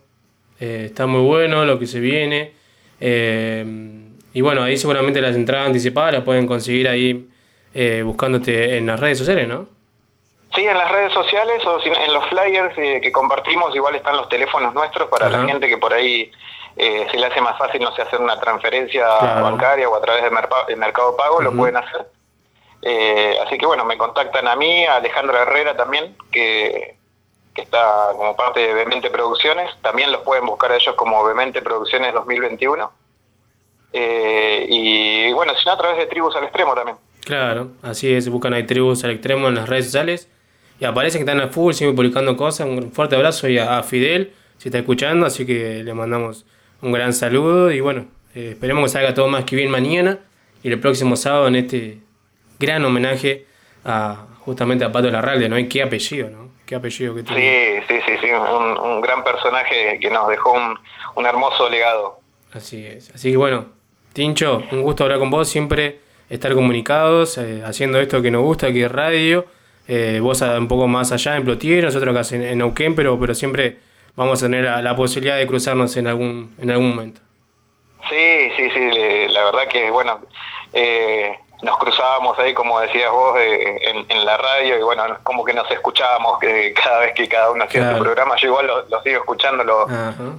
Speaker 4: Eh, está muy bueno lo que se viene. Eh, y bueno, ahí seguramente las entradas anticipadas las pueden conseguir ahí eh, buscándote en las redes sociales, ¿no?
Speaker 13: Sí, en las redes sociales o en los flyers eh, que compartimos igual están los teléfonos nuestros para
Speaker 4: Ajá.
Speaker 13: la gente que por ahí eh, se le hace más fácil, no sé, hacer una transferencia
Speaker 4: Claro.
Speaker 13: bancaria o a través de, Merpa- de Mercado Pago, lo pueden hacer. Eh, así que bueno, me contactan a mí, a Alejandro Herrera también, que, que está como parte de Vemente Producciones. También los pueden buscar a ellos como Vemente Producciones 2021. Eh, y bueno, si no, a través de Tribus al Extremo también.
Speaker 4: Claro, así es. Buscan ahí tribus al extremo en las redes sociales. Y aparece que están a full, siguen publicando cosas. Un fuerte abrazo y a, Fidel, si está escuchando. Así que le mandamos un gran saludo. Y bueno, eh, esperemos que salga todo más que bien mañana. Y el próximo sábado en este gran homenaje a justamente a Pato Larralde, ¿no? Y qué apellido, ¿no? Qué apellido que tiene.
Speaker 13: Sí, sí, sí, sí, un, un gran personaje que nos dejó un, un hermoso legado.
Speaker 4: Así es. Así que bueno, Tincho, un gusto hablar con vos. Siempre estar comunicados, eh, haciendo esto que nos gusta, que es radio. Eh, vos un poco más allá en Plotier, nosotros acá en, en Neuquén, pero, pero siempre vamos a tener la, la posibilidad de cruzarnos en algún, en algún momento.
Speaker 13: Sí, sí, sí, la verdad que, bueno, eh, nos cruzábamos ahí, como decías vos, eh, en, en la radio y bueno, como que nos escuchábamos que cada vez que cada uno hacía
Speaker 4: Claro.
Speaker 13: su programa. Yo igual lo, lo sigo escuchando los,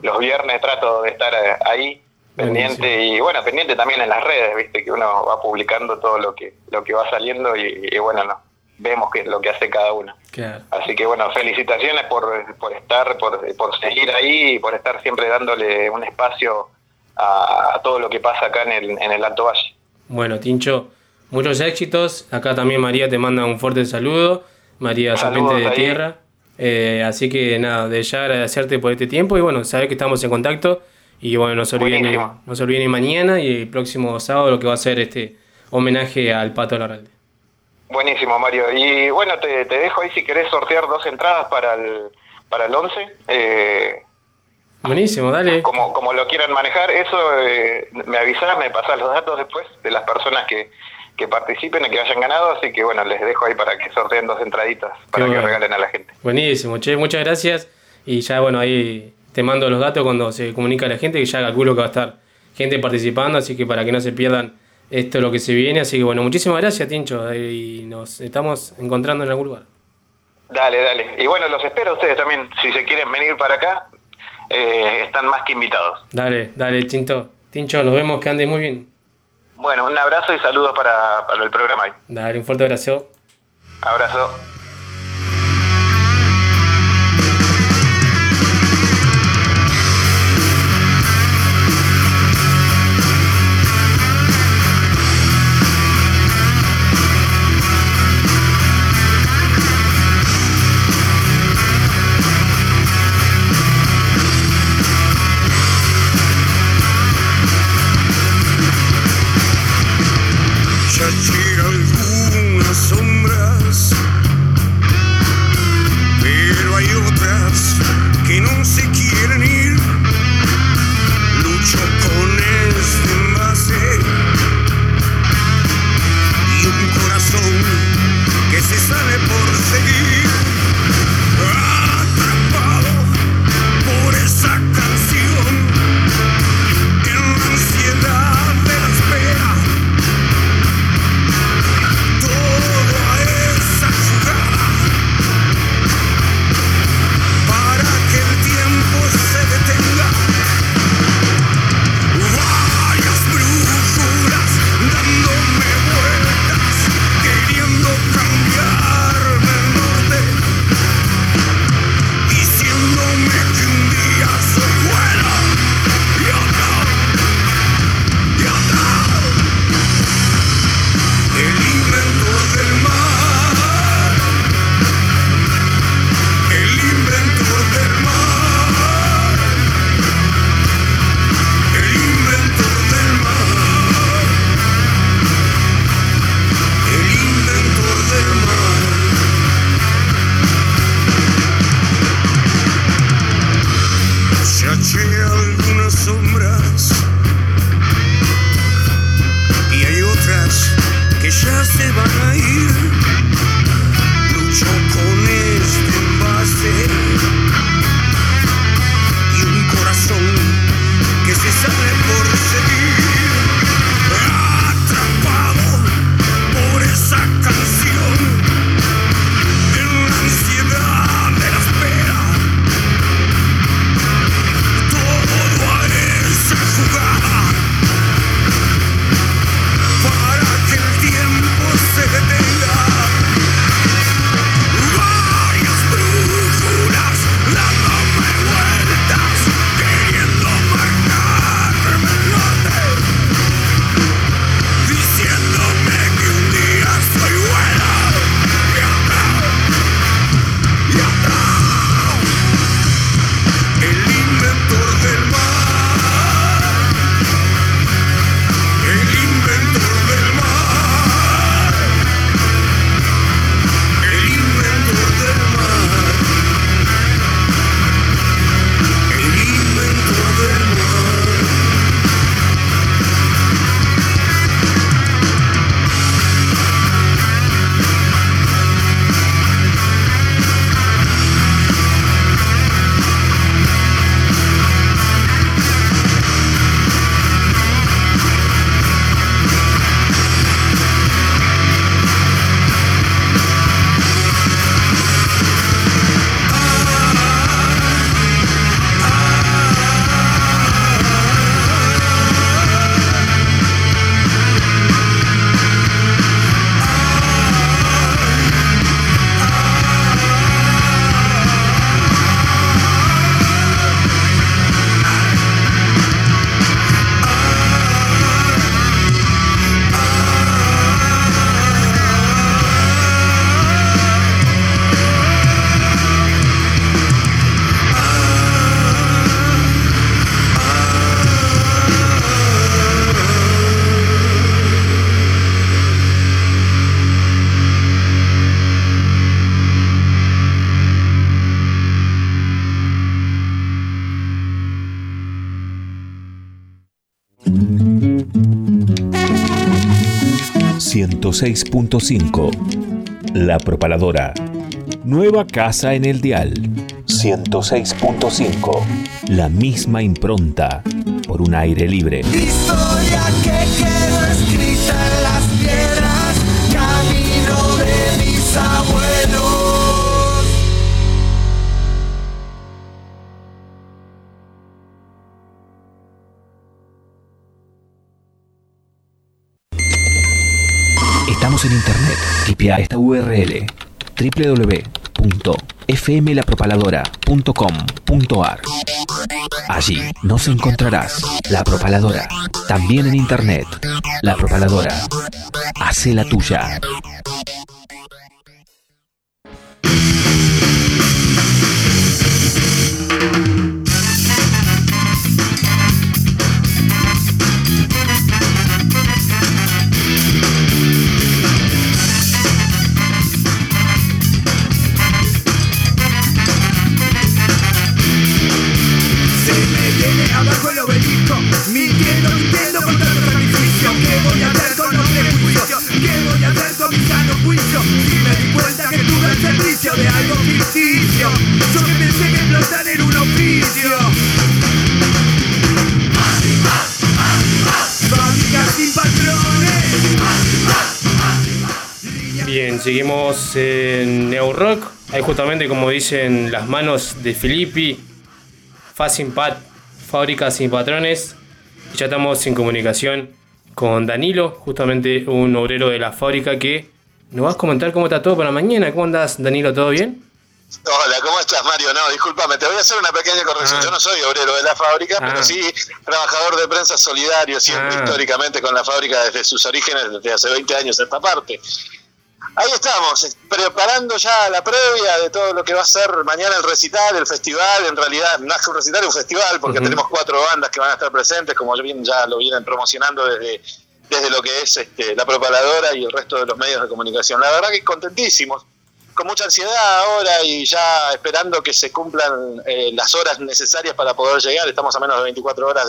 Speaker 13: los viernes, trato de estar eh, ahí pendiente y bueno, pendiente también en las redes, viste, que uno va publicando todo lo que lo que va saliendo y, y bueno, no,
Speaker 14: vemos que lo que hace cada uno.
Speaker 4: Claro.
Speaker 14: Así que bueno, felicitaciones por, por estar, por, por seguir ahí y por estar siempre dándole un espacio a, a todo lo que pasa acá en el, en el Alto Valle.
Speaker 4: Bueno, Tincho, muchos éxitos. Acá también María te manda un fuerte saludo. María
Speaker 14: Saludos
Speaker 4: Serpiente de
Speaker 14: ahí.
Speaker 4: Tierra. Eh, así que nada, de ya agradecerte por este tiempo y bueno, sabes que estamos en contacto. Y bueno, no se olviden, no se olviden mañana y el próximo sábado lo que va a ser este homenaje al Pato Larralde.
Speaker 14: Buenísimo, Mario. Y bueno, te, te dejo ahí si querés sortear dos entradas para el, para el 11. Eh,
Speaker 4: Buenísimo, dale.
Speaker 14: como, como lo quieran manejar, eso eh, me avisás, me pasás los datos después de las personas que, que participen y que hayan ganado. Así que bueno, les dejo ahí para que sorteen dos entraditas para
Speaker 4: Qué
Speaker 14: que
Speaker 4: bueno.
Speaker 14: regalen a la gente.
Speaker 4: Buenísimo, che, muchas gracias. Y ya, bueno, ahí te mando los datos cuando se comunica a la gente, que ya calculo que va a estar gente participando, así que para que no se pierdan esto lo que se viene. Así que bueno, muchísimas gracias, Tincho, y nos estamos encontrando en algún lugar.
Speaker 14: Dale, dale. Y bueno, los espero a ustedes también. Si se quieren venir para acá, eh, están más que invitados.
Speaker 4: Dale, dale, Tinto. Tincho, nos vemos, que andes muy bien.
Speaker 14: Bueno, un abrazo y saludos para, para el programa.
Speaker 4: Dale, un fuerte abrazo.
Speaker 14: Abrazo.
Speaker 9: 106.5. La Propaladora. Nueva casa en el dial. 106.5. La misma impronta por un aire libre.
Speaker 2: Historia que en
Speaker 9: internet. Tipea esta URL www.fmlapropaladora.com.ar Allí nos encontrarás La Propaladora, también en internet. La Propaladora. Hace la tuya.
Speaker 2: Explotar era un oficio.
Speaker 4: Bien, seguimos en Neo Rock. Ahí justamente como dicen las manos de Filippi, Fast Pat, Fábrica sin patrones. Ya estamos en comunicación con Danilo, justamente un obrero de la fábrica que nos vas a comentar cómo está todo para mañana. ¿Cómo andas, Danilo? ¿Todo bien?
Speaker 15: Hola, ¿cómo estás, Mario? No, discúlpame, te voy a hacer una pequeña corrección.
Speaker 4: Ah.
Speaker 15: Yo no soy obrero de la fábrica,
Speaker 4: Ah.
Speaker 15: pero sí trabajador de prensa solidario, siempre
Speaker 4: Ah.
Speaker 15: históricamente con la fábrica desde sus orígenes, desde hace 20 años esta parte. Ahí estamos, preparando ya la previa de todo lo que va a ser mañana el recital, el festival, en realidad más que un recital, es un festival, porque tenemos cuatro bandas que van a estar presentes, como bien ya lo vienen promocionando desde, desde lo que es este, la propaladora y el resto de los medios de comunicación. La verdad que contentísimos, con mucha ansiedad ahora y ya esperando que se cumplan eh, las horas necesarias para poder llegar, estamos a menos de 24 horas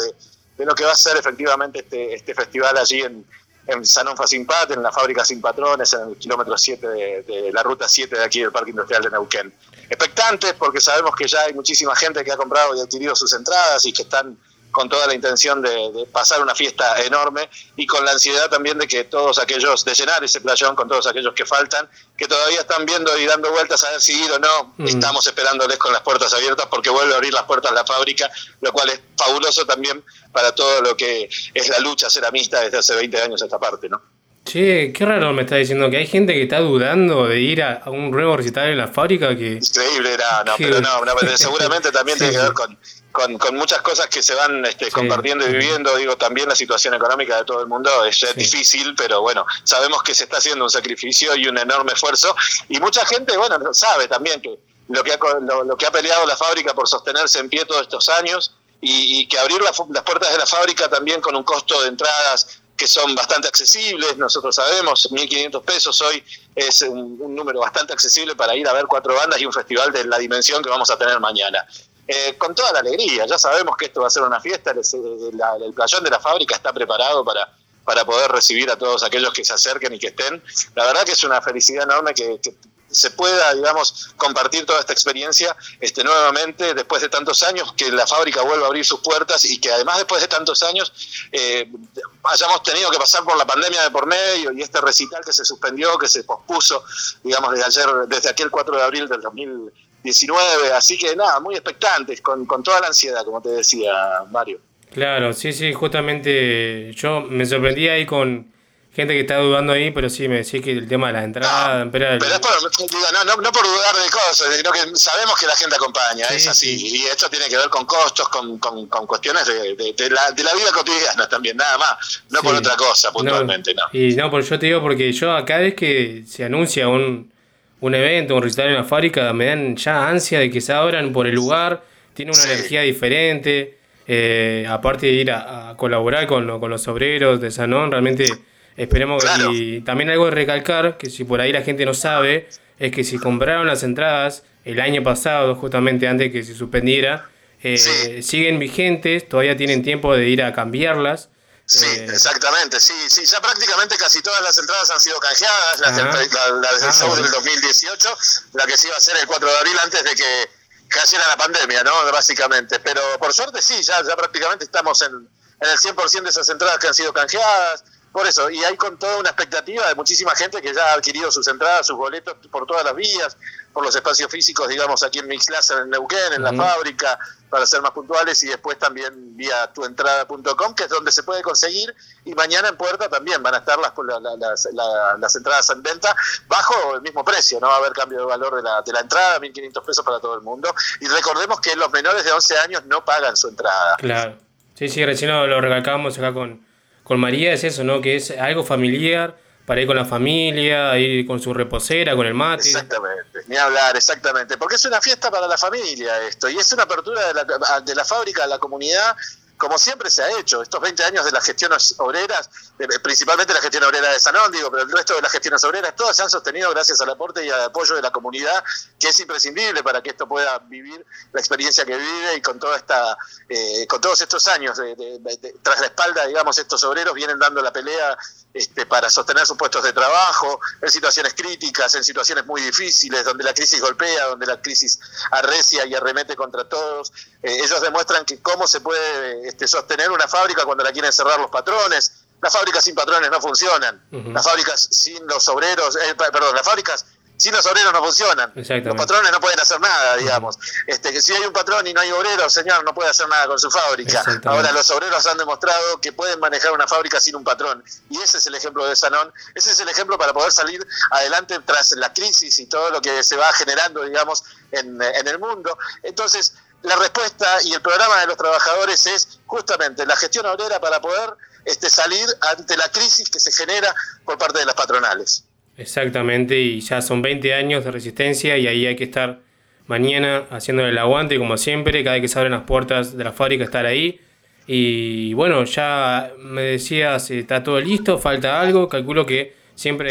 Speaker 15: de, lo que va a ser efectivamente este, este festival allí en, en Sanón Facimpat, en la fábrica Sin Patrones, en el kilómetro 7 de, de la ruta 7 de aquí del Parque Industrial de Neuquén. Expectantes porque sabemos que ya hay muchísima gente que ha comprado y adquirido sus entradas y que están con toda la intención de, de pasar una fiesta enorme y con la ansiedad también de que todos aquellos, de llenar ese playón con todos aquellos que faltan, que todavía están viendo y dando vueltas a ver si ir o no,
Speaker 4: Mm.
Speaker 15: estamos esperándoles con las puertas abiertas porque vuelve a abrir las puertas la fábrica, lo cual es fabuloso también para todo lo que es la lucha ceramista desde hace 20 años a esta parte, ¿no?
Speaker 4: Che, qué raro me está diciendo que hay gente que está dudando de ir a, a un nuevo recital en la fábrica que...
Speaker 15: Increíble, no, pero no, no, pero seguramente también
Speaker 4: Sí,
Speaker 15: tiene que ver con, con, con muchas cosas que se van este, compartiendo y viviendo. Digo, también la situación económica de todo el mundo es, difícil, pero bueno, sabemos que se está haciendo un sacrificio y un enorme esfuerzo. Y mucha gente, bueno, sabe también que lo que ha, lo, lo que ha peleado la fábrica por sostenerse en pie todos estos años y, y que abrir la las puertas de la fábrica también con un costo de entradas que son bastante accesibles, nosotros sabemos, 1.500 pesos hoy es un, un número bastante accesible para ir a ver cuatro bandas y un festival de la dimensión que vamos a tener mañana. Eh, con toda la alegría, ya sabemos que esto va a ser una fiesta, el, la- playón de la fábrica está preparado para, para poder recibir a todos aquellos que se acerquen y que estén. La verdad que es una felicidad enorme que, se pueda, digamos, compartir toda esta experiencia este, nuevamente después de tantos años, que la fábrica vuelva a abrir sus puertas y que además después de tantos años eh, hayamos tenido que pasar por la pandemia de por medio y este recital que se suspendió, que se pospuso, digamos, desde ayer, desde aquel 4 de abril del 2019. Así que nada, muy expectantes, con, con toda la ansiedad, como te decía Mario.
Speaker 4: Claro, sí, sí, justamente yo me sorprendí ahí con gente que está dudando ahí, pero sí, me decís que el tema de las entradas... pero-
Speaker 15: Pero es por, no, no, no por dudar de cosas, sino que sabemos que la gente acompaña,
Speaker 4: Sí,
Speaker 15: es así. Y esto tiene que ver con costos, con, con, con cuestiones de, de- de la, de la vida cotidiana también, nada más. No por otra cosa, puntualmente, no.
Speaker 4: Y no, por yo te digo porque yo acá vez que se anuncia un, un evento, un recital en la fábrica, me dan ya ansia de que se abran por el lugar, tiene una energía diferente, eh, aparte de ir a, a colaborar con, lo- con los obreros de Sanón, realmente esperemos que- y también algo de recalcar, que si por ahí la gente no sabe, es que si compraron las entradas el año pasado, justamente antes que se suspendiera, eh, siguen vigentes, todavía tienen tiempo de ir a cambiarlas.
Speaker 15: Sí,
Speaker 4: Eh,
Speaker 15: exactamente, sí, sí, ya prácticamente casi todas las entradas han sido canjeadas, las,
Speaker 4: Ajá.
Speaker 15: del, la, la del
Speaker 4: Ah,
Speaker 15: show del 2018, la que se iba a hacer el 4 de abril antes de que cayera la pandemia, ¿no? Básicamente, pero por suerte sí, ya, ya prácticamente estamos en, en el 100% de esas entradas que han sido canjeadas, por eso, y hay con toda una expectativa de muchísima gente que ya ha adquirido sus entradas, sus boletos por todas las vías, por los espacios físicos, digamos, aquí en Mix Láser, en Neuquén, en la fábrica, para ser más puntuales, y después también vía tuentrada.com, que es donde se puede conseguir, y mañana en Puerta también van a estar las, la- la- las, la- las entradas en venta bajo el mismo precio, no va a haber cambio de valor de la, de la entrada, 1.500 pesos para todo el mundo, y recordemos que los menores de 11 años no pagan su entrada.
Speaker 4: Claro. Sí, sí, recién lo, lo recalcábamos acá con, con María, es eso, ¿no? Que es algo familiar para ir con la familia, ir con su reposera, con el mate.
Speaker 15: Exactamente, ni hablar, exactamente, porque es una fiesta para la familia esto, y es una apertura de la, de la fábrica a la comunidad, como siempre se ha hecho, estos 20 años de las gestiones obreras, principalmente la gestión obrera de Sanón, digo, pero el resto de las gestiones obreras, todas se han sostenido gracias al aporte y al apoyo de la comunidad, que es imprescindible para que esto pueda vivir la experiencia que vive y con toda esta, eh, con todos estos años de- tras la espalda, digamos, estos obreros vienen dando la pelea este, para sostener sus puestos de trabajo, en situaciones críticas, en situaciones muy difíciles, donde la crisis golpea, donde la crisis arrecia y arremete contra todos. Eh, ellos demuestran que cómo se puede este, sostener una fábrica cuando la quieren cerrar los patrones. Las fábricas sin patrones no funcionan. Las fábricas sin los obreros, eh, perdón, las fábricas sin los obreros no funcionan. Los patrones no pueden hacer nada, digamos. Este, que si hay un patrón y no hay obreros, señor, no puede hacer nada con su fábrica. Ahora los obreros han demostrado que pueden manejar una fábrica sin un patrón. Y ese es el ejemplo de Sanón. Ese es el ejemplo para poder salir adelante tras la crisis y todo lo que se va generando, digamos, en, en el mundo. Entonces, la respuesta y el programa de los trabajadores es justamente la gestión obrera para poder este, salir ante la crisis que se genera por parte de las patronales.
Speaker 4: Exactamente, y ya son 20 años de resistencia y ahí hay que estar mañana haciéndole el aguante como siempre, cada vez que se abren las puertas de la fábrica estar ahí. Y bueno, ya me decías, eh, está todo listo, falta algo, calculo que siempre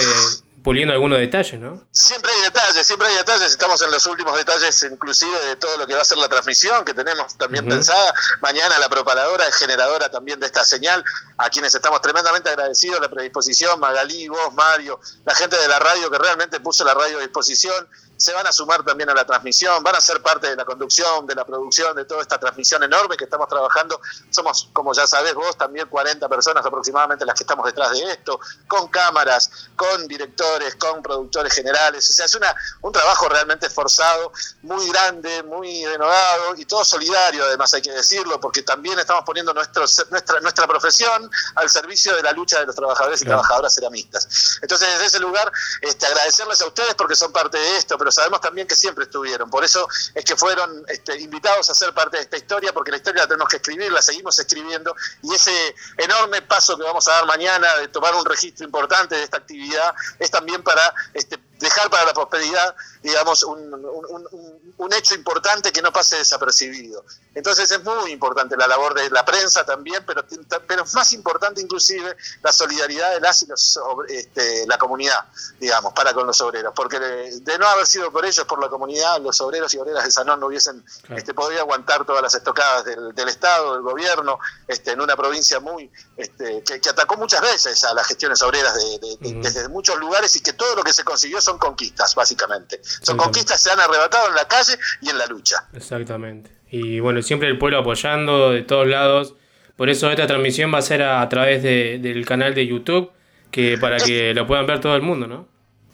Speaker 4: puliendo algunos detalles, ¿no?
Speaker 15: Siempre hay detalles, siempre hay detalles. Estamos en los últimos detalles, inclusive de todo lo que va a ser la transmisión, que tenemos también pensada. Mañana la propaladora es generadora también de esta señal, a quienes estamos tremendamente agradecidos, la predisposición, Magalí, vos, Mario, la gente de la radio que realmente puso la radio a disposición. Se van a sumar también a la transmisión, van a ser parte de la conducción, de la producción, de toda esta transmisión enorme que estamos trabajando. Somos, como ya sabés vos, también 40 personas aproximadamente las que estamos detrás de esto, con cámaras, con directores, con productores generales. O sea, es una, un trabajo realmente esforzado, muy grande, muy denodado y todo solidario, además hay que decirlo, porque también estamos poniendo nuestro, nuestra, nuestra profesión al servicio de la lucha de los trabajadores y
Speaker 4: Claro.
Speaker 15: trabajadoras ceramistas. Entonces, desde ese lugar, este, agradecerles a ustedes porque son parte de esto, pero sabemos también que siempre estuvieron. Por eso es que fueron este, invitados a ser parte de esta historia, porque la historia la tenemos que escribir, la seguimos escribiendo, y ese enorme paso que vamos a dar mañana de tomar un registro importante de esta actividad es también para este, dejar para la prosperidad, digamos, un, un- un- un- hecho importante que no pase desapercibido. Entonces es muy importante la labor de la prensa también, pero, pero es más importante inclusive la solidaridad de las y los, este, la comunidad, digamos, para con los obreros, porque de, de no haber sido por ellos, por la comunidad, los obreros y obreras de Sanón no hubiesen
Speaker 4: Claro.
Speaker 15: este, podido aguantar todas las estocadas del, del Estado, del gobierno, este, en una provincia muy este, que, que atacó muchas veces a las gestiones obreras de- de- de-
Speaker 4: Ujú.
Speaker 15: desde muchos lugares y que todo lo que se consiguió son conquistas, básicamente. Son conquistas que se han arrebatado en la calle y en la lucha.
Speaker 4: Exactamente. Y bueno, siempre el pueblo apoyando de todos lados. Por eso esta transmisión va a ser a, a través de- del canal de YouTube, que para que lo puedan ver todo el mundo, ¿no?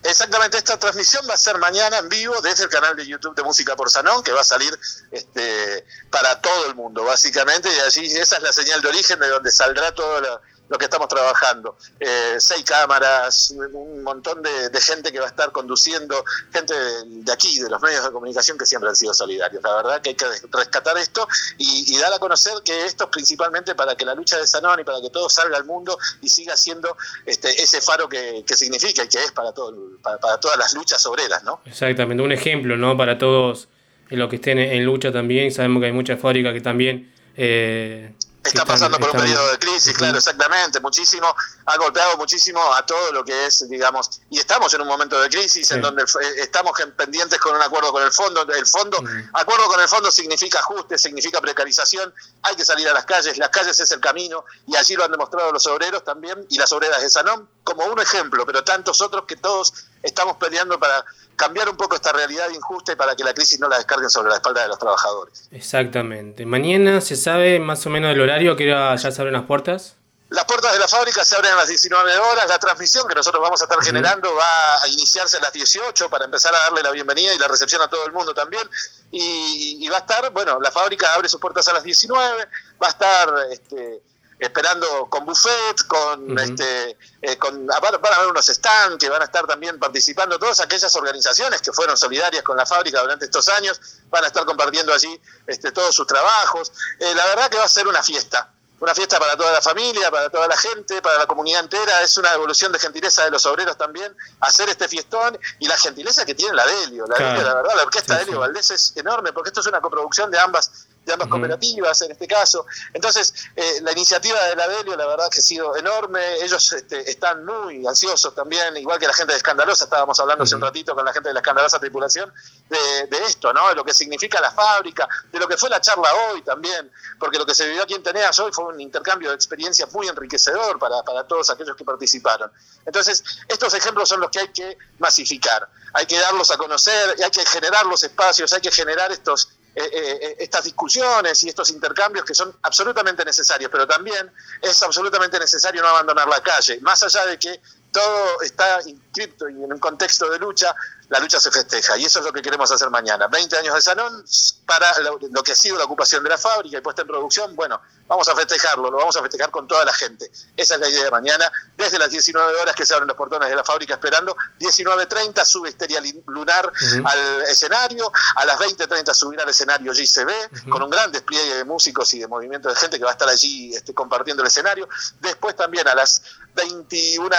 Speaker 15: Exactamente, esta transmisión va a ser mañana en vivo desde el canal de YouTube de Música por Sanón, que va a salir este, para todo el mundo, básicamente, y allí esa es la señal de origen de donde saldrá todo lo, lo que estamos trabajando. Eh, seis cámaras, un montón de, gente que va a estar conduciendo, gente de, aquí, de los medios de comunicación que siempre han sido solidarios. La verdad que hay que rescatar esto y, dar a conocer que esto es principalmente para que la lucha de Sanón y para que todo salga al mundo y siga siendo este, ese faro que, significa y que es para, todo, para, todas las luchas obreras, ¿no?
Speaker 4: Exactamente, un ejemplo, ¿no? Para todos los que estén en lucha también. Sabemos que hay muchas fábricas que también... eh,
Speaker 15: Está pasando por un periodo de crisis, claro, exactamente, muchísimo. ha golpeado muchísimo a todo lo que es, digamos, y estamos en un momento de crisis en donde eh, estamos en- pendientes con un acuerdo con el fondo. El fondo, acuerdo con el fondo significa ajuste, significa precarización, hay que salir a las calles, las calles es el camino, y allí lo han demostrado los obreros también, y las obreras de Sanón, como un ejemplo, pero tantos otros que todos estamos peleando para cambiar un poco esta realidad injusta y para que la crisis no la descarguen sobre la espalda de los trabajadores.
Speaker 4: Exactamente. Mañana se sabe más o menos el horario que ya se abren las puertas.
Speaker 15: Las puertas de la fábrica se abren a las 19 horas. La transmisión que nosotros vamos a estar generando va a iniciarse a las 18 para empezar a darle la bienvenida y la recepción a todo el mundo también. Y, y va a estar, bueno, la fábrica abre sus puertas a las 19, va a estar este, esperando con buffet, con este, eh, con, van van a haber unos stands que van a estar también participando, todas aquellas organizaciones que fueron solidarias con la fábrica durante estos años, van a estar compartiendo allí este, todos sus trabajos. Eh, la verdad que va a ser una fiesta una fiesta para toda la familia, para toda la gente, para la comunidad entera. Es una evolución de gentileza de los obreros también hacer este fiestón y la gentileza que tiene la Delio. La
Speaker 4: Claro.
Speaker 15: Delio, la verdad, la orquesta
Speaker 4: Sí,
Speaker 15: Delio
Speaker 4: sí.
Speaker 15: Valdés es enorme porque esto es una coproducción de ambas de ambas cooperativas en este caso. Entonces, eh, la iniciativa de la Delio, la verdad que ha sido enorme. Ellos este, están muy ansiosos también, igual que la gente de Escandalosa. Estábamos hablando hace un ratito con la gente de la Escandalosa Tripulación de, de esto, ¿no? De lo que significa la fábrica, de lo que fue la charla hoy también, porque lo que se vivió aquí en Teneas hoy fue un intercambio de experiencias muy enriquecedor para, para todos aquellos que participaron. Entonces, estos ejemplos son los que hay que masificar, hay que darlos a conocer, hay que generar los espacios, hay que generar estos eh, eh, estas discusiones y estos intercambios que son absolutamente necesarios, pero también es absolutamente necesario no abandonar la calle, más allá de que todo está inscripto y en un contexto de lucha, la lucha se festeja y eso es lo que queremos hacer mañana. 20 años de Sanón para lo, lo que ha sido la ocupación de la fábrica y puesta en producción, bueno, vamos a festejarlo, lo vamos a festejar con toda la gente. Esa es la idea de mañana, desde las 19 horas que se abren los portones de la fábrica esperando, 19.30 sube Histeria Lunar al escenario, a las 20.30 subirá al escenario JCB, con un gran despliegue de músicos y de movimiento de gente que va a estar allí este, compartiendo el escenario. Después también a las 21,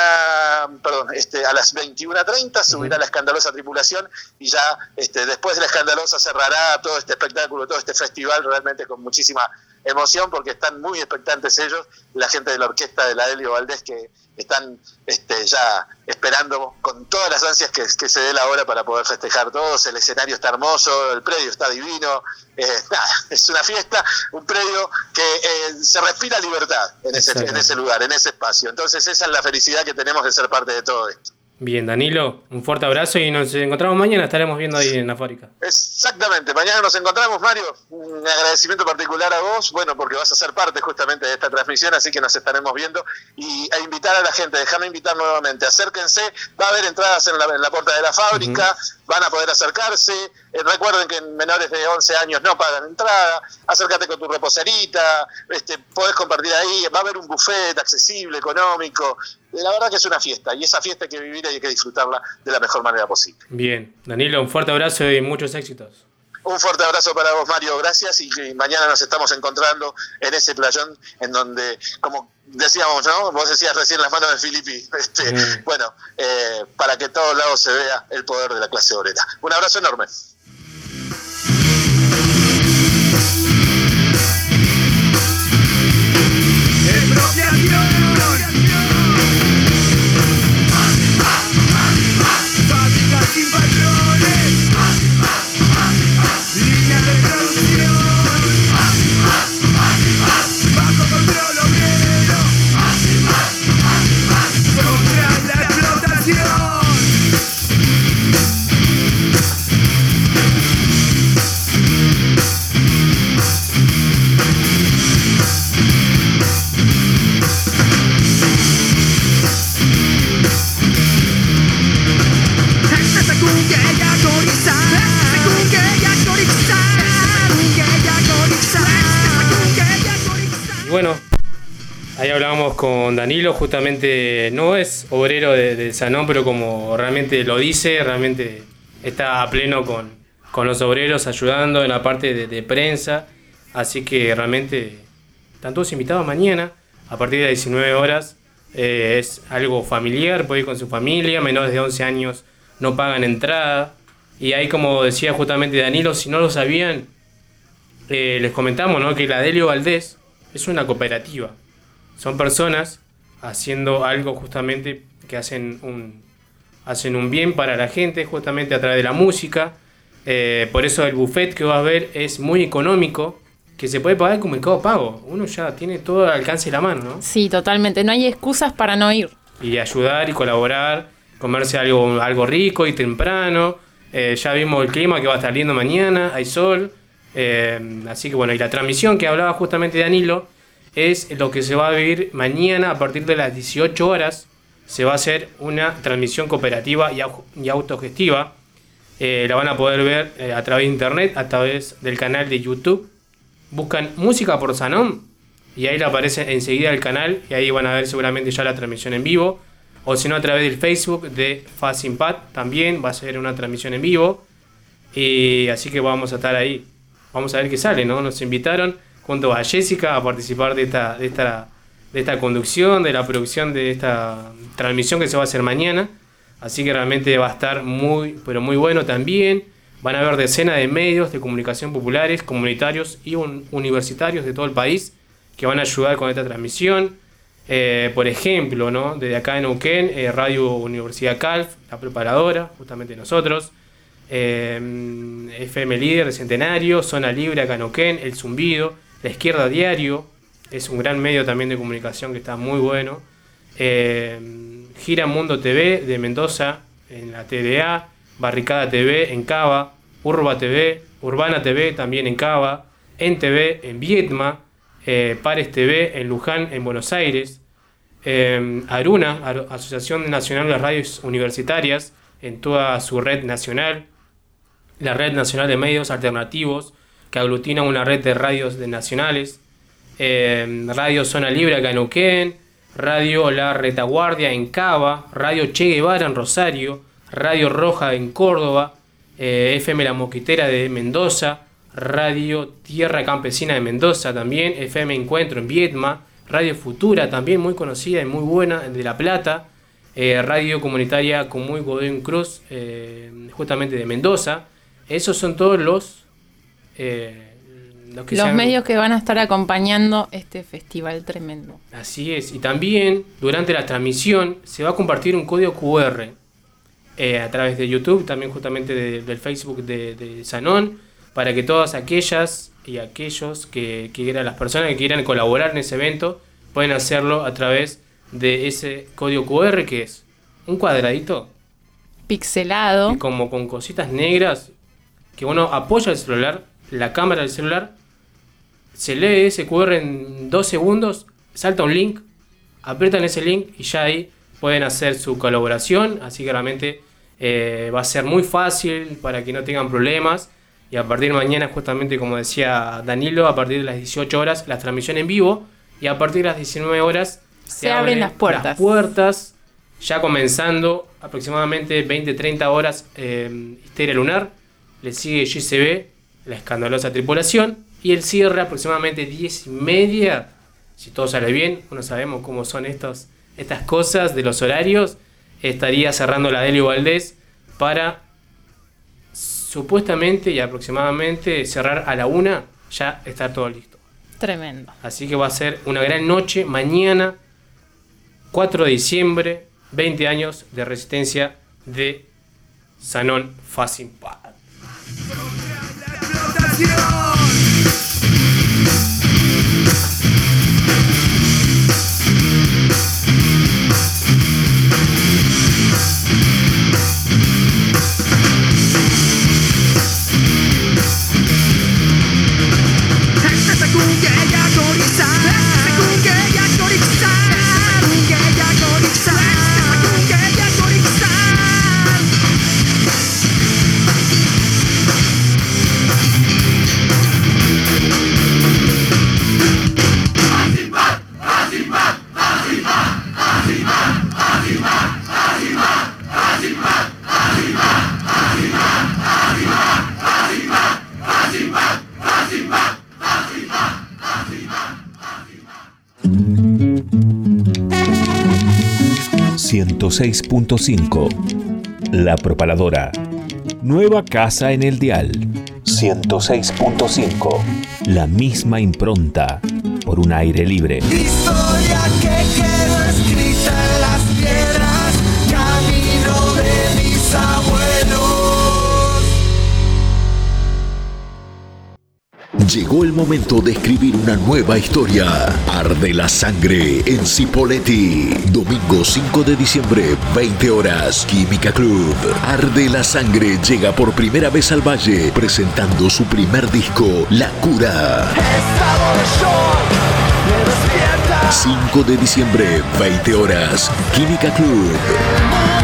Speaker 15: perdón, este, a las 21.30 subirá la escandalosa tripulación y ya este, después de la escandalosa cerrará todo este espectáculo, todo este festival realmente con muchísima emoción porque están muy expectantes ellos, la gente de la orquesta de la Delio Valdés que están este, ya esperando con todas las ansias que, que se dé la hora para poder festejar todos, el escenario está hermoso, el predio está divino, eh, nada, es una fiesta, un predio que eh, se respira libertad en ese, en ese lugar, en ese espacio, entonces esa es la felicidad que tenemos de ser parte de todo esto.
Speaker 4: Bien, Danilo, un fuerte abrazo y nos encontramos mañana, estaremos viendo ahí en la fábrica.
Speaker 15: Exactamente, mañana nos encontramos, Mario. Un agradecimiento particular a vos, bueno, porque vas a ser parte justamente de esta transmisión, así que nos estaremos viendo. Y a invitar a la gente, déjame invitar nuevamente, acérquense, va a haber entradas en la, en la puerta de la fábrica, van a poder acercarse. Eh, recuerden que en menores de 11 años no pagan entrada, acércate con tu reposerita, este, podés compartir ahí, va a haber un buffet accesible, económico. La verdad que es una fiesta, y esa fiesta hay que vivir y hay que disfrutarla de la mejor manera posible.
Speaker 4: Bien, Danilo, un fuerte abrazo y muchos éxitos.
Speaker 15: Un fuerte abrazo para vos, Mario. Gracias. Y mañana nos estamos encontrando en ese playón en donde, como decíamos, ¿no? Vos decías recién las manos de Filippi. Este,
Speaker 4: Mm.
Speaker 15: Bueno, eh, para que todos lados se vea el poder de la clase obrera. Un abrazo enorme.
Speaker 4: Danilo, justamente no es obrero de, de Sanón, pero como realmente lo dice, realmente está a pleno con, con los obreros ayudando en la parte de, prensa. Así que realmente están todos invitados mañana, a partir de las 19 horas. Eh, es algo familiar, puede ir con su familia, menores de 11 años no pagan entrada. Y ahí, como decía justamente Danilo, si no lo sabían, eh, les comentamos ¿no? que la Delio Valdés es una cooperativa. Son personas haciendo algo justamente que hacen un, hacen un bien para la gente, justamente a través de la música. Eh, por eso el buffet que vas a ver es muy económico, que se puede pagar con Mercado Pago. Uno ya tiene todo al alcance de la mano, ¿no?
Speaker 11: Sí, totalmente. No hay excusas para no ir.
Speaker 4: y ayudar y colaborar, comerse algo, algo rico y temprano. Eh, ya vimos el clima que va a estar lindo mañana, hay sol. Eh, así que bueno, y la transmisión que hablaba justamente Danilo es lo que se va a vivir mañana a partir de las 18 horas. Se va a hacer una transmisión cooperativa y, au- y autogestiva. Eh, la van a poder ver eh, a través de internet, a través del canal de YouTube. Buscan Música por Sanón y ahí le aparece enseguida el canal y ahí van a ver seguramente ya la transmisión en vivo. O si no, a través del Facebook de Fast Impact también va a ser una transmisión en vivo. Y así que vamos a estar ahí. Vamos a ver qué sale, ¿no? Nos invitaron junto a Jessica a participar de esta, de esta, de esta conducción, de la producción de esta transmisión que se va a hacer mañana. Así que realmente va a estar muy, pero muy bueno también. Van a haber decenas de medios de comunicación populares, comunitarios y un- universitarios de todo el país que van a ayudar con esta transmisión. Eh, por ejemplo, ¿no? desde acá en Neuquén, eh, Radio Universidad Calf, la preparadora, justamente nosotros. Eh, FM Líder de Centenario, Zona Libre acá en Neuquén, El Zumbido, La Izquierda Diario, es un gran medio también de comunicación que está muy bueno. Eh, Gira Mundo TV de Mendoza en la TDA, Barricada TV en Cava, Urba TV, Urbana TV también en Cava, En TV en Vietma, eh, Pares TV en Luján, en Buenos Aires, eh, Aruna, Ar- Asociación Nacional de Radios Universitarias, en toda su red nacional, la Red Nacional de Medios Alternativos, que aglutina una red de radios nacionales, eh, Radio Zona Libre acá en Neuquén, Radio La Retaguardia en Cava, Radio Che Guevara en Rosario, Radio Roja en Córdoba, eh, FM La Mosquitera de Mendoza, Radio Tierra Campesina de Mendoza también, FM Encuentro en Vietma, Radio Futura también muy conocida y muy buena de La Plata, eh, Radio Comunitaria Comuy Godín Cruz, eh, justamente de Mendoza. Esos son todos los, eh, los que
Speaker 11: medios que van a estar acompañando este festival tremendo.
Speaker 4: Así es, y también durante la transmisión se va a compartir un código QR eh, a través de YouTube, también justamente de- del Facebook de, de Sanón, para que todas aquellas y aquellos que, que quieran, las personas que quieran colaborar en ese evento, pueden hacerlo a través de ese código QR que es un cuadradito
Speaker 11: Pixelado.
Speaker 4: y como con cositas negras que uno apoya el celular, la cámara del celular, se lee ese QR en dos segundos, salta un link, aprietan ese link y ya ahí pueden hacer su colaboración, así que realmente eh, va a ser muy fácil para que no tengan problemas. Y a partir de mañana justamente como decía Danilo, a partir de las 18 horas la transmisión en vivo. Y a partir de las 19 horas
Speaker 11: Se abren las puertas.
Speaker 4: las puertas, ya comenzando aproximadamente 20-30 horas eh, Histeria Lunar, le sigue GCB, la escandalosa tripulación, y el cierre aproximadamente 10 y media, si todo sale bien, no sabemos cómo son estos, estas cosas de los horarios, estaría cerrando la Delio Valdés para supuestamente y aproximadamente cerrar a la una, ya estar todo listo.
Speaker 11: Tremendo.
Speaker 4: Así que va a ser una gran noche mañana, 4 de diciembre, 20 años de resistencia de Sanón Facing Pad.
Speaker 9: ...106.5... La Propaladora. Nueva casa en el dial. 106.5. La misma impronta. Por un aire libre.
Speaker 16: Historia que quedó
Speaker 3: Llegó el momento de escribir una nueva historia. Arde la sangre en Cipoletti. Domingo 5 de diciembre, 20 horas. Química Club. Arde la sangre llega por primera vez al Valle presentando su primer disco, La Cura. 5 de diciembre, 20 horas. Química Club.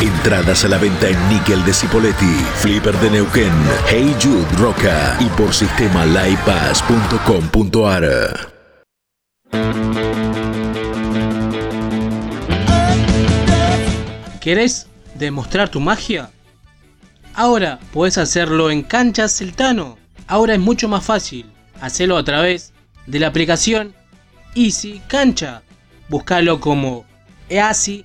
Speaker 3: Entradas a la venta en Nickel de Cipoletti, Flipper de Neuquén, Hey Jude Roca y por sistema livepass.com.ar.
Speaker 4: ¿Querés demostrar tu magia? Ahora puedes hacerlo en Canchas Celtano. Ahora es mucho más fácil. Hacelo a través de la aplicación Easy Cancha. Búscalo como Easy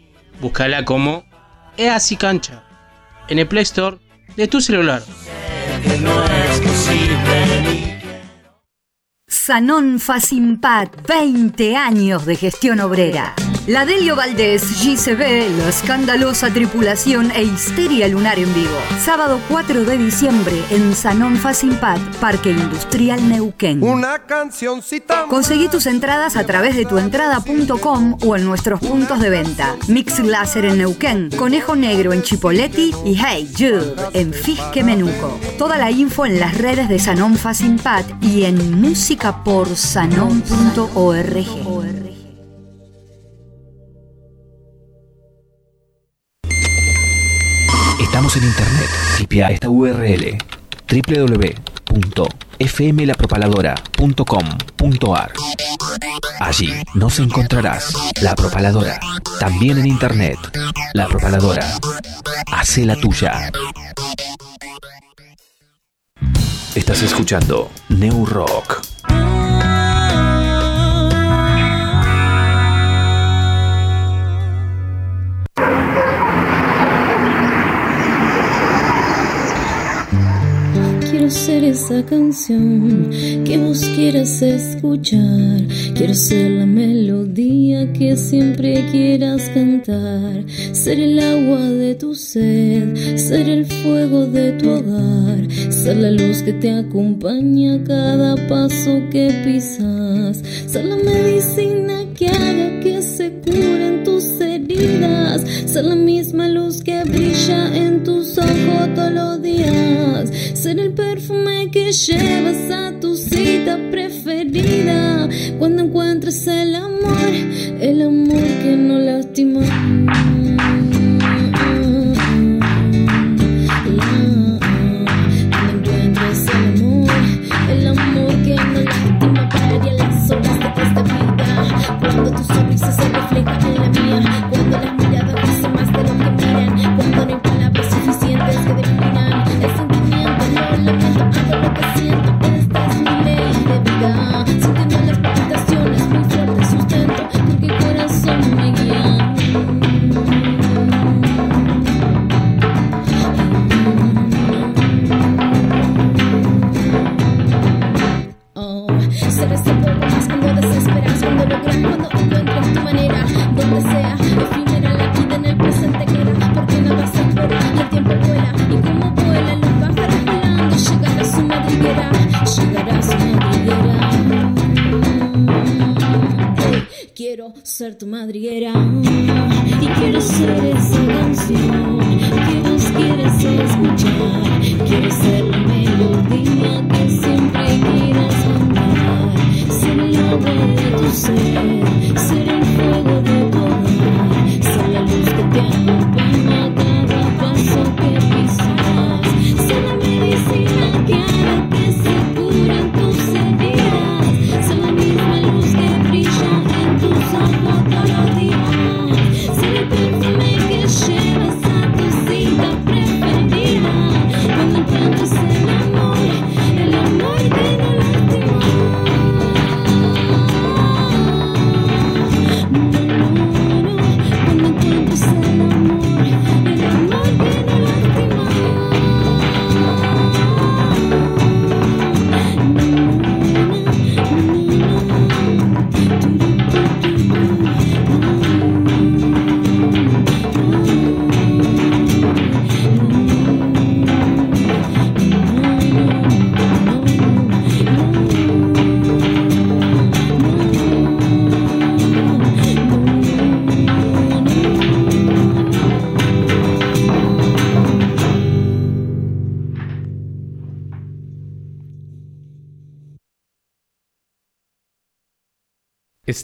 Speaker 4: Búscala como Easy Cancha en el Play Store de tu celular.
Speaker 5: Sanón Facimpat, 20 años de gestión obrera. La Delio Valdés, GCB, la escandalosa tripulación e histeria lunar en vivo. Sábado 4 de diciembre en Sanón Facimpat, Parque Industrial Neuquén.
Speaker 17: Una cancioncita.
Speaker 5: Conseguí tus entradas a través de tuentrada.com o en nuestros puntos de venta. Mix Láser en Neuquén, Conejo Negro en Chipoleti y Hey Jude en Fisque Menuco. Toda la info en las redes de Sanón Facimpat y en musicaporsanon.org.
Speaker 9: En internet. Tipea esta URL www.fmlapropaladora.com.ar Allí nos encontrarás La Propaladora, también en internet. La Propaladora. Hace la tuya. Estás escuchando New Rock.
Speaker 18: Ser esa canción que vos quieras escuchar. Quiero ser la melodía que siempre quieras cantar. Ser el agua de tu sed, ser el fuego de tu hogar. Ser la luz que te acompaña a cada paso que pisas. Ser la medicina que haga que se curen tus heridas. Ser la misma luz que brilla en tus ojos todos los días. Ser el perfume que llevas a tu cita preferida. Cuando encuentres el amor, el amor que no lastima. Cuando ser tu madriguera, y quiero ser esa canción que vos quieres escuchar, quiero ser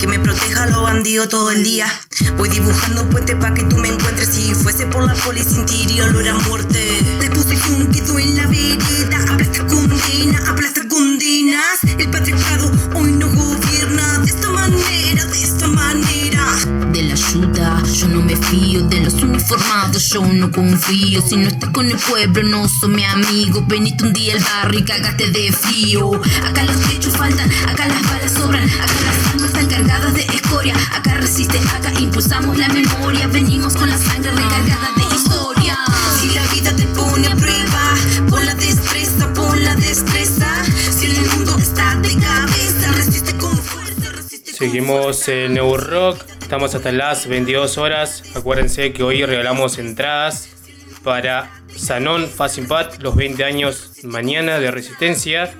Speaker 16: Que me proteja a los bandidos todo el día. Voy dibujando puente pa' que tú me encuentres. Si fuese por la poli, sentiría olor a muerte. Le puse quedo en la vereda, aplasta condena, aplasta condenas. El patriarcado hoy no gobierna de esta manera, de esta manera. De la ayuda, yo no me fío. De los uniformados, yo no confío. Si no estás con el pueblo, no son mi amigo. Veniste un día al barrio y cagaste de frío. Acá los techos faltan, acá las balas sobran, acá las almas están cargadas de escoria. Acá resiste, acá impulsamos la memoria. Venimos con la sangre recargada de historia. Si la vida te pone a prueba, pon la destreza, pon la destreza. Si el mundo está de cabeza, resiste con fuerza.
Speaker 4: Seguimos en New Rock, estamos hasta las 22 horas. Acuérdense que hoy regalamos entradas para Sanón Facimpat, los 20 años mañana de Resistencia.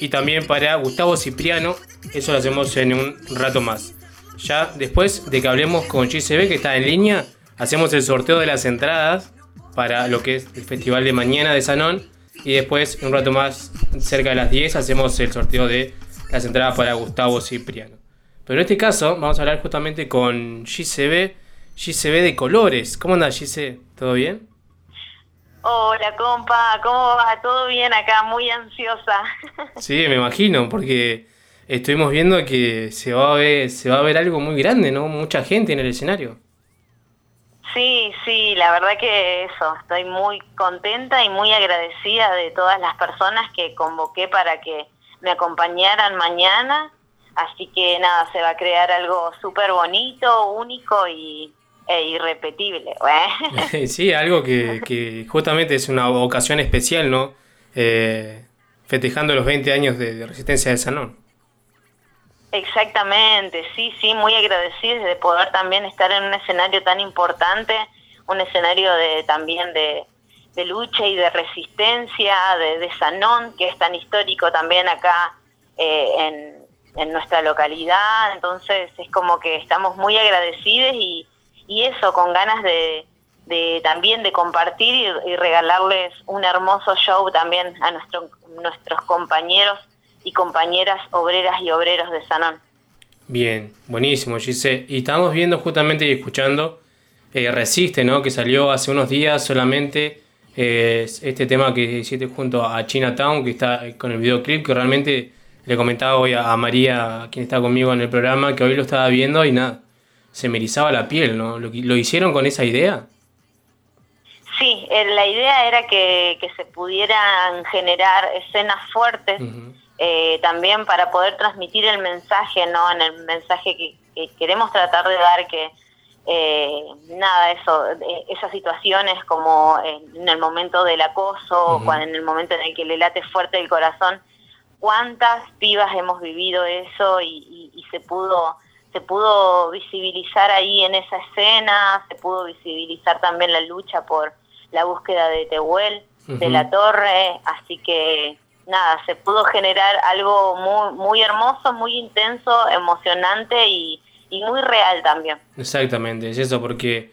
Speaker 4: Y también para Gustavo Cipriano, eso lo hacemos en un rato más. Ya después de que hablemos con GCB, que está en línea, hacemos el sorteo de las entradas para lo que es el festival de mañana de Sanón. Y después, un rato más, cerca de las 10, hacemos el sorteo de las entradas para Gustavo Cipriano. Pero en este caso, vamos a hablar justamente con GCB, GCB de Colores. ¿Cómo anda GC? ¿Todo bien?
Speaker 19: Hola, compa, ¿cómo va? ¿Todo bien acá? Muy ansiosa.
Speaker 4: Sí, me imagino, porque estuvimos viendo que se va a ver, se va a ver algo muy grande, ¿no? Mucha gente en el escenario.
Speaker 19: Sí, sí, la verdad que eso, estoy muy contenta y muy agradecida de todas las personas que convoqué para que me acompañaran mañana. Así que nada, se va a crear algo súper bonito, único y, e irrepetible. ¿eh?
Speaker 4: sí, algo que, que justamente es una ocasión especial, ¿no? Eh, festejando los 20 años de, de Resistencia de Sanón.
Speaker 19: Exactamente, sí, sí, muy agradecida de poder también estar en un escenario tan importante, un escenario de también de, de lucha y de resistencia, de, de, Sanón, que es tan histórico también acá eh, en, en, nuestra localidad, entonces es como que estamos muy agradecidos y, y eso, con ganas de, de también de compartir y, regalarles un hermoso show también a nuestro, nuestros compañeros y compañeras obreras y obreros de Sanón.
Speaker 4: Bien, buenísimo, Gise. Y estamos viendo justamente y escuchando eh, Resiste, ¿no? Que salió hace unos días solamente eh, este tema que hiciste junto a Chinatown, que está con el videoclip, que realmente le comentaba hoy a María, quien está conmigo en el programa, que hoy lo estaba viendo y nada, se me erizaba la piel, ¿no? ¿Lo, lo hicieron con esa idea?
Speaker 19: Sí, eh, la idea era que, que, se pudieran generar escenas fuertes. Uh -huh eh, también para poder transmitir el mensaje, ¿no? En el mensaje que, que queremos tratar de dar que eh, nada, eso, esas situaciones como en el momento del acoso, uh -huh. cuando, en el momento en el que le late fuerte el corazón, cuántas pibas hemos vivido eso y, y, y se pudo se pudo visibilizar ahí en esa escena, se pudo visibilizar también la lucha por la búsqueda de Tehuel, uh -huh. de la torre, así que nada, se pudo generar algo muy, muy hermoso, muy intenso, emocionante y, y, muy real también.
Speaker 4: Exactamente, es eso, porque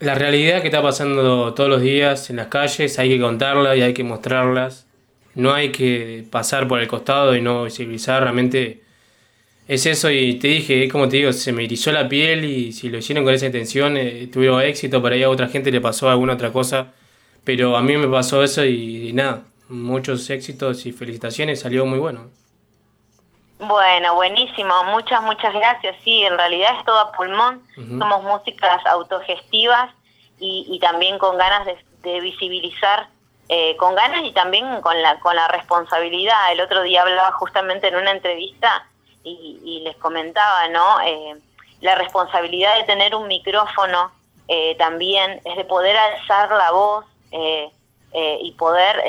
Speaker 4: la realidad que está pasando todos los días en las calles hay que contarla y hay que mostrarlas. No hay que pasar por el costado y no visibilizar, realmente es eso y te dije, como te digo, se me erizó la piel y si lo hicieron con esa intención eh, tuvieron éxito, por ahí a otra gente le pasó alguna otra cosa, pero a mí me pasó eso y, y nada, muchos éxitos y felicitaciones, salió muy bueno.
Speaker 19: Bueno, buenísimo, muchas, muchas gracias. Sí, en realidad es todo a pulmón, uh -huh. somos músicas autogestivas y, y también con ganas de, de visibilizar, eh, con ganas y también con la, con la responsabilidad. El otro día hablaba justamente en una entrevista y, y les comentaba, ¿no? Eh, la responsabilidad de tener un micrófono eh, también es de poder alzar la voz eh, eh, y poder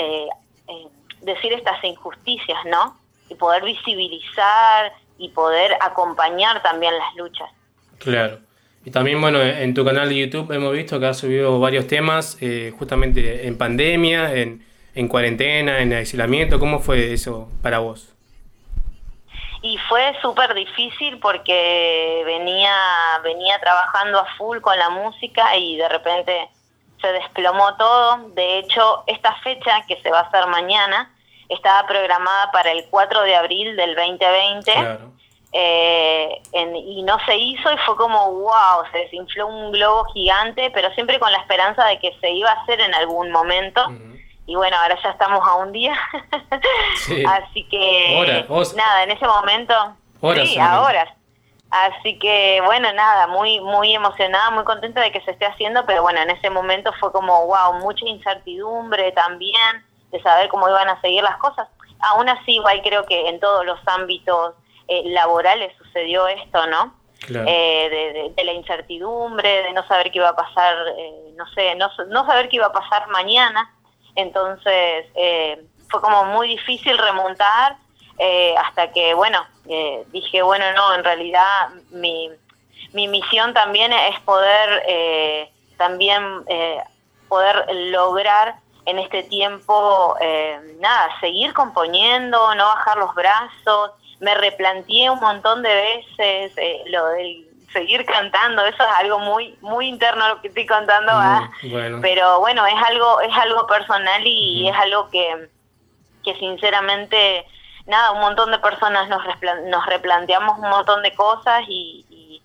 Speaker 19: decir estas injusticias, ¿no? Y poder visibilizar y poder acompañar también las luchas.
Speaker 4: Claro. Y también, bueno, en tu canal de YouTube hemos visto que has subido varios temas, eh, justamente en pandemia, en, en cuarentena, en aislamiento. ¿Cómo fue eso para vos?
Speaker 19: Y fue súper difícil porque venía venía trabajando a full con la música y de repente se desplomó todo. De hecho, esta fecha que se va a hacer mañana estaba programada para el 4 de abril del 2020 eh, y no se hizo y fue como wow, se desinfló un globo gigante, pero siempre con la esperanza de que se iba a hacer en algún momento y bueno, ahora ya estamos a un día. Así que nada, en ese momento, sí, ahora. Así que bueno, nada, muy muy emocionada, muy contenta de que se esté haciendo, pero bueno, en ese momento fue como wow, mucha incertidumbre también de saber cómo iban a seguir las cosas. Aún así, igual creo que en todos los ámbitos eh, laborales sucedió esto, ¿no? Eh, de, la incertidumbre, de no saber qué iba a pasar, eh, no sé, no, no saber qué iba a pasar mañana entonces eh, fue como muy difícil remontar eh, hasta que, bueno, eh, dije, bueno, no, en realidad mi, mi misión también es poder también poder lograr en este tiempo, nada, seguir componiendo, no bajar los brazos. Me replanteé un montón de veces lo del seguir cantando, eso es algo muy muy interno lo que estoy contando, pero bueno, es algo es algo personal y es algo que, que sinceramente, nada, un montón de personas nos, nos replanteamos un montón de cosas y,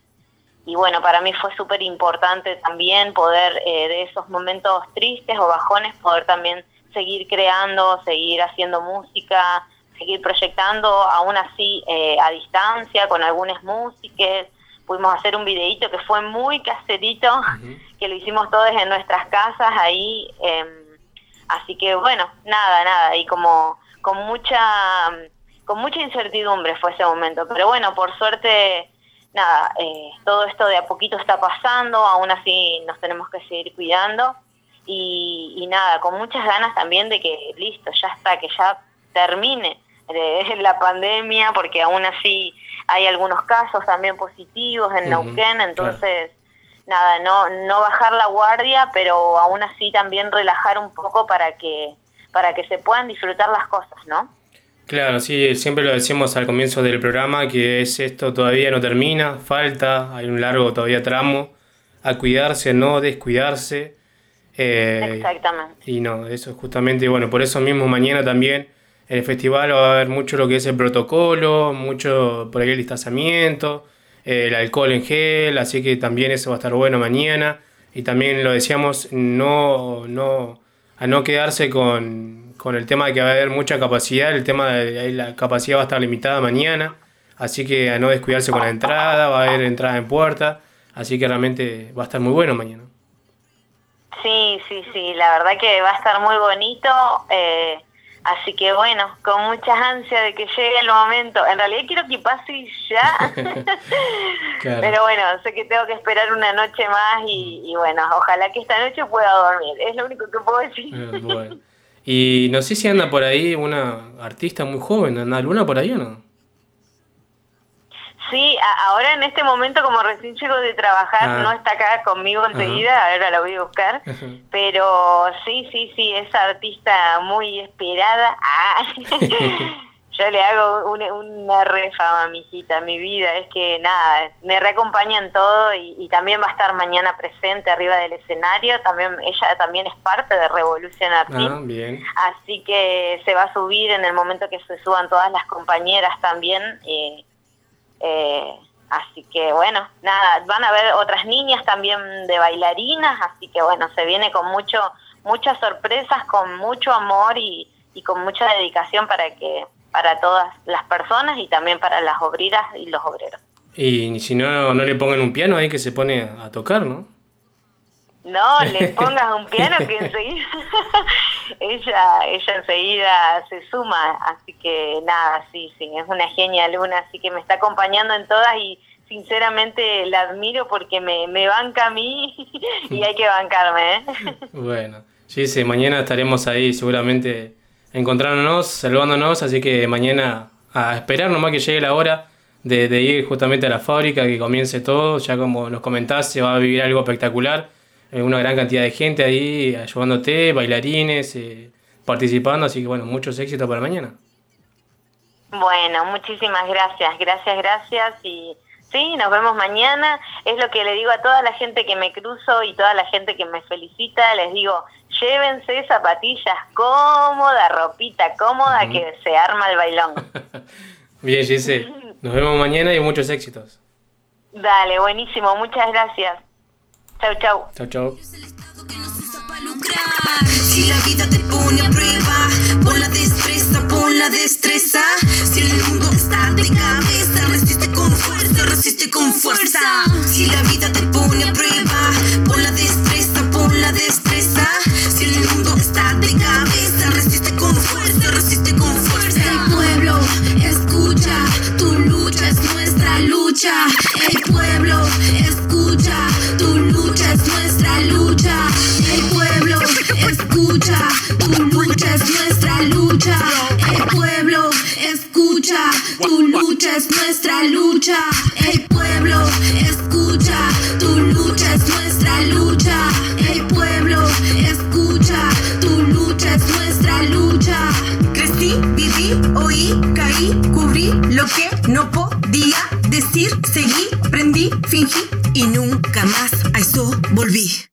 Speaker 19: y, bueno, para mí fue súper importante también poder eh, de esos momentos tristes o bajones, poder también seguir creando, seguir haciendo música, seguir proyectando, aún así eh, a distancia, con algunas músicas pudimos hacer un videito que fue muy caserito, que lo hicimos todos en nuestras casas ahí. Em, así que bueno, nada, nada, y como con mucha, con mucha incertidumbre fue ese momento. Pero bueno, por suerte, nada, eh, todo esto de a poquito está pasando, aún así nos tenemos que seguir cuidando. Y, y nada, con muchas ganas también de que listo, ya está, que ya termine de la pandemia, porque aún así hay algunos casos también positivos en Neuquén, entonces nada, no no bajar la guardia, pero aún así también relajar un poco para que para que se puedan disfrutar las cosas, ¿no?
Speaker 4: Claro, sí, siempre lo decimos al comienzo del programa que es esto todavía no termina, falta, hay un largo todavía tramo a cuidarse, no descuidarse.
Speaker 19: Eh, Exactamente.
Speaker 4: Y no, eso es justamente, bueno, por eso mismo mañana también en el festival va a haber mucho lo que es el protocolo, mucho por ahí el distanciamiento, el alcohol en gel, así que también eso va a estar bueno mañana. Y también lo decíamos, no, no, a no quedarse con, el tema de que va a haber mucha capacidad, el tema de la capacidad va a estar limitada mañana, así que a no descuidarse con la entrada, va a haber entrada en puerta, así que realmente va a estar muy bueno mañana.
Speaker 19: Sí, sí, sí, la verdad que va a estar muy bonito. Eh, Así que bueno, con mucha ansia de que llegue el momento. En realidad quiero que pase ya. Pero bueno, sé que tengo que esperar una noche más y, bueno, ojalá que esta noche pueda dormir. Es lo único que puedo decir.
Speaker 4: Eh, y no sé si anda por ahí una artista muy joven, ¿anda alguna por ahí o no?
Speaker 19: Sí, ahora en este momento, como recién llego de trabajar, ah. no está acá conmigo enseguida, ahora la voy a buscar. Pero sí, sí, sí, es artista muy esperada. Ah. Yo le hago una, una refama, mijita, mi vida. Es que nada, me reacompaña en todo y, también va a estar mañana presente arriba del escenario. También Ella también es parte de Revolución Artística.
Speaker 4: Ah, bien.
Speaker 19: Así que se va a subir en el momento que se suban todas las compañeras también. Eh, eh, así que bueno, nada, van a ver otras niñas también de bailarinas, así que bueno, se viene con mucho, muchas sorpresas, con mucho amor y, con mucha dedicación para que para todas las personas y también para las obreras y los obreros.
Speaker 4: Y si no, no le pongan un piano ahí que se pone a tocar, ¿no?
Speaker 19: No, le pongas un piano que enseguida ella, ella enseguida se suma, así que nada, sí, sí, es una genia Luna, así que me está acompañando en todas y sinceramente la admiro porque me, me banca a mí y hay que bancarme. ¿eh?
Speaker 4: Bueno, sí, sí, mañana estaremos ahí seguramente encontrándonos, saludándonos, así que mañana a esperar nomás que llegue la hora de, de ir justamente a la fábrica, que comience todo. Ya como nos comentás, se va a vivir algo espectacular. Eh, una gran cantidad de gente ahí ayudándote, bailarines, eh, participando. Así que bueno, muchos éxitos para mañana.
Speaker 19: Bueno, muchísimas gracias, gracias, gracias y sí, nos vemos mañana. Es lo que le digo a toda la gente que me cruzo y toda la gente que me felicita, les digo, llévense zapatillas cómodas, ropita cómoda que se arma el bailón.
Speaker 4: Bien, Gise, nos vemos mañana y muchos éxitos.
Speaker 19: Dale, buenísimo, muchas gracias. Chau, chau.
Speaker 4: Chao, chao.
Speaker 16: Si la vida te pone a prueba, pon la destreza, pon la destreza. Si el mundo está de cabeza, resiste con fuerza, resiste con fuerza. Si la vida te pone a prueba, pon la destreza, pon la destreza. Si el mundo está de cabeza, resiste con fuerza, resiste con fuerza. El pueblo escucha, tu lucha es nuestra lucha. El pueblo escucha, tu lucha lucha. El pueblo escucha, tu lucha es nuestra lucha. El pueblo escucha, tu lucha es nuestra lucha. El pueblo escucha, tu lucha es nuestra lucha. El pueblo escucha, tu lucha es nuestra lucha. Crecí, viví, oí, caí, cubrí lo que no podía decir, seguí, aprendí, fingí y nunca más a eso volví.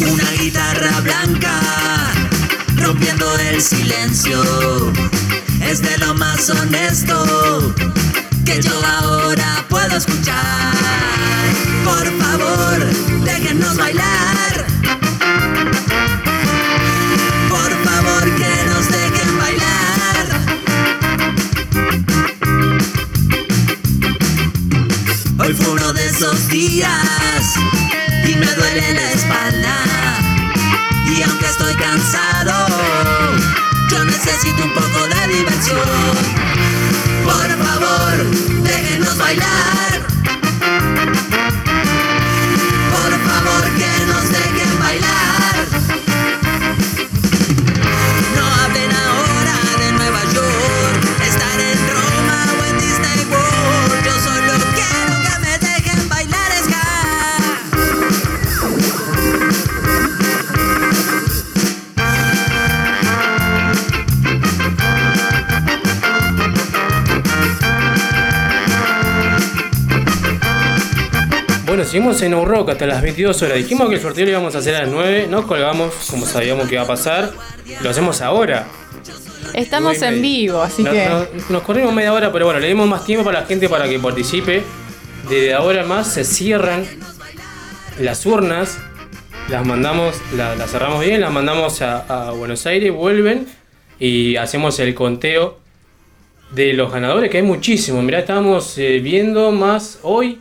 Speaker 16: Una guitarra blanca rompiendo el silencio es de lo más honesto que yo ahora puedo escuchar. Por favor, déjenos bailar. Hoy fue uno de esos días y me duele la espalda. Y aunque estoy cansado, yo necesito un poco de diversión. Por favor, déjenos bailar.
Speaker 4: Bueno, seguimos en Rock hasta las 22 horas. Dijimos que el sorteo lo íbamos a hacer a las 9. Nos colgamos como sabíamos que iba a pasar. Lo hacemos ahora.
Speaker 11: Estamos en vivo, así
Speaker 4: No-
Speaker 11: que.
Speaker 4: no- nos corrimos media hora, pero bueno, le dimos más tiempo para la gente para que participe. Desde ahora más se cierran las urnas. Las mandamos, la- las cerramos bien, las mandamos a, a Buenos Aires, vuelven y hacemos el conteo de los ganadores, que hay muchísimos. Mirá, estábamos eh, viendo más hoy,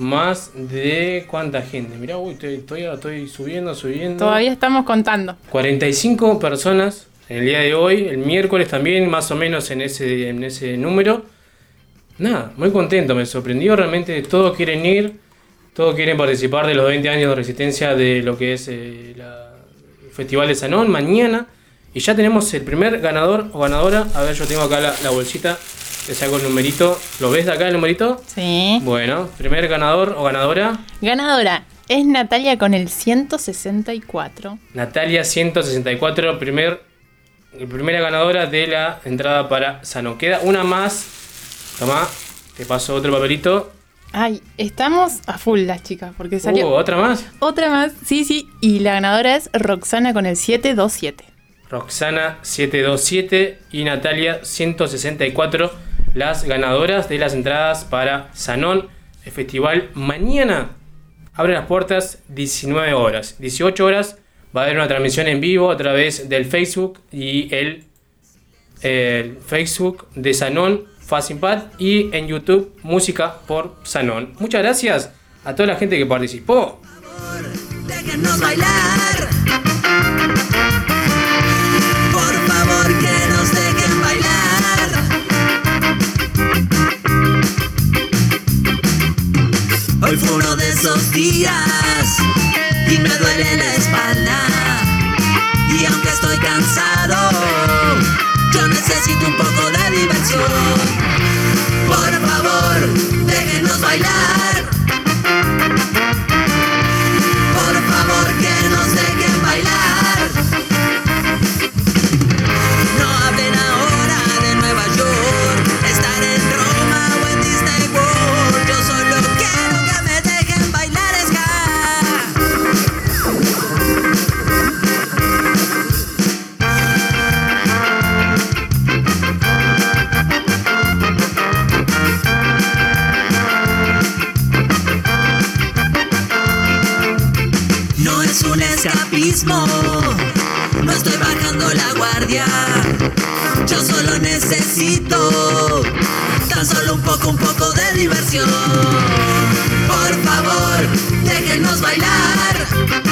Speaker 4: más de cuánta gente. Mirá, uy, estoy, estoy, estoy subiendo, subiendo.
Speaker 11: Todavía estamos contando.
Speaker 4: 45 personas en el día de hoy, el miércoles también, más o menos en ese, en ese número. Nada, muy contento, me sorprendió realmente, todos quieren ir, todos quieren participar de los 20 años de resistencia de lo que es eh, la- el Festival de Sanón mañana. Y ya tenemos el primer ganador o ganadora. A ver, yo tengo acá la, la bolsita, te saco el numerito. ¿Lo ves de acá el numerito?
Speaker 11: Sí.
Speaker 4: Bueno, primer ganador o ganadora.
Speaker 11: Ganadora es Natalia con el 164.
Speaker 4: Natalia 164, primer, primera ganadora de la entrada para Sano. Queda una más. Tomá, te paso otro papelito.
Speaker 11: Ay, estamos a full las chicas, porque salió.
Speaker 4: Uh, ¿Otra más?
Speaker 11: Otra más, sí, sí. Y la ganadora es Roxana con el 727.
Speaker 4: Roxana 727 y Natalia 164, las ganadoras de las entradas para Sanón, el festival mañana. Abre las puertas 19 horas. 18 horas va a haber una transmisión en vivo a través del Facebook y el, el Facebook de Sanón, Facipad y en YouTube Música por Sanón. Muchas gracias a toda la gente que participó.
Speaker 16: Déjenos bailar. Hoy fue esos días y me duele la espalda. Y aunque estoy cansado, yo necesito un poco de diversión. Por favor, déjenos bailar. No estoy bajando la guardia. Yo solo necesito tan solo un poco, un poco de diversión. Por favor, déjenos bailar.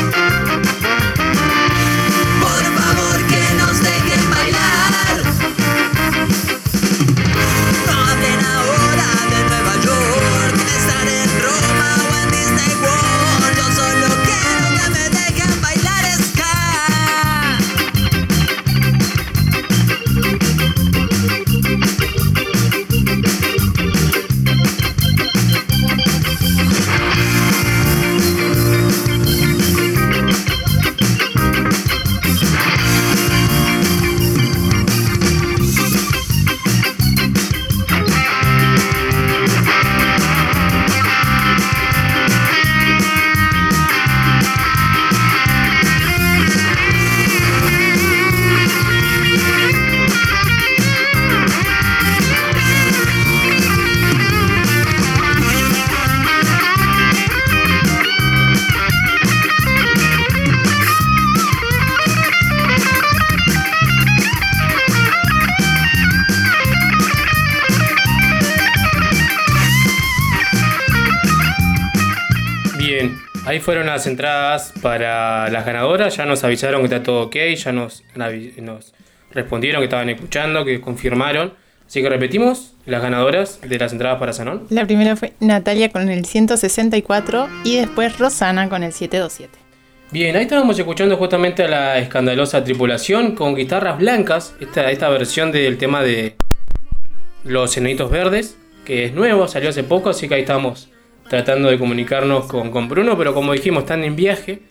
Speaker 4: Ahí fueron las entradas para las ganadoras. Ya nos avisaron que está todo ok, ya nos respondieron que estaban escuchando, que confirmaron. Así que repetimos las ganadoras de las entradas para Sanón.
Speaker 11: La primera fue Natalia con el 164 y después Rosana con el 727.
Speaker 4: Bien, ahí estábamos escuchando justamente a la escandalosa tripulación con guitarras blancas, esta, esta versión del tema de Los Enanitos Verdes, que es nuevo, salió hace poco, así que ahí estamos tratando de comunicarnos con, con Bruno, pero como dijimos, están en viaje,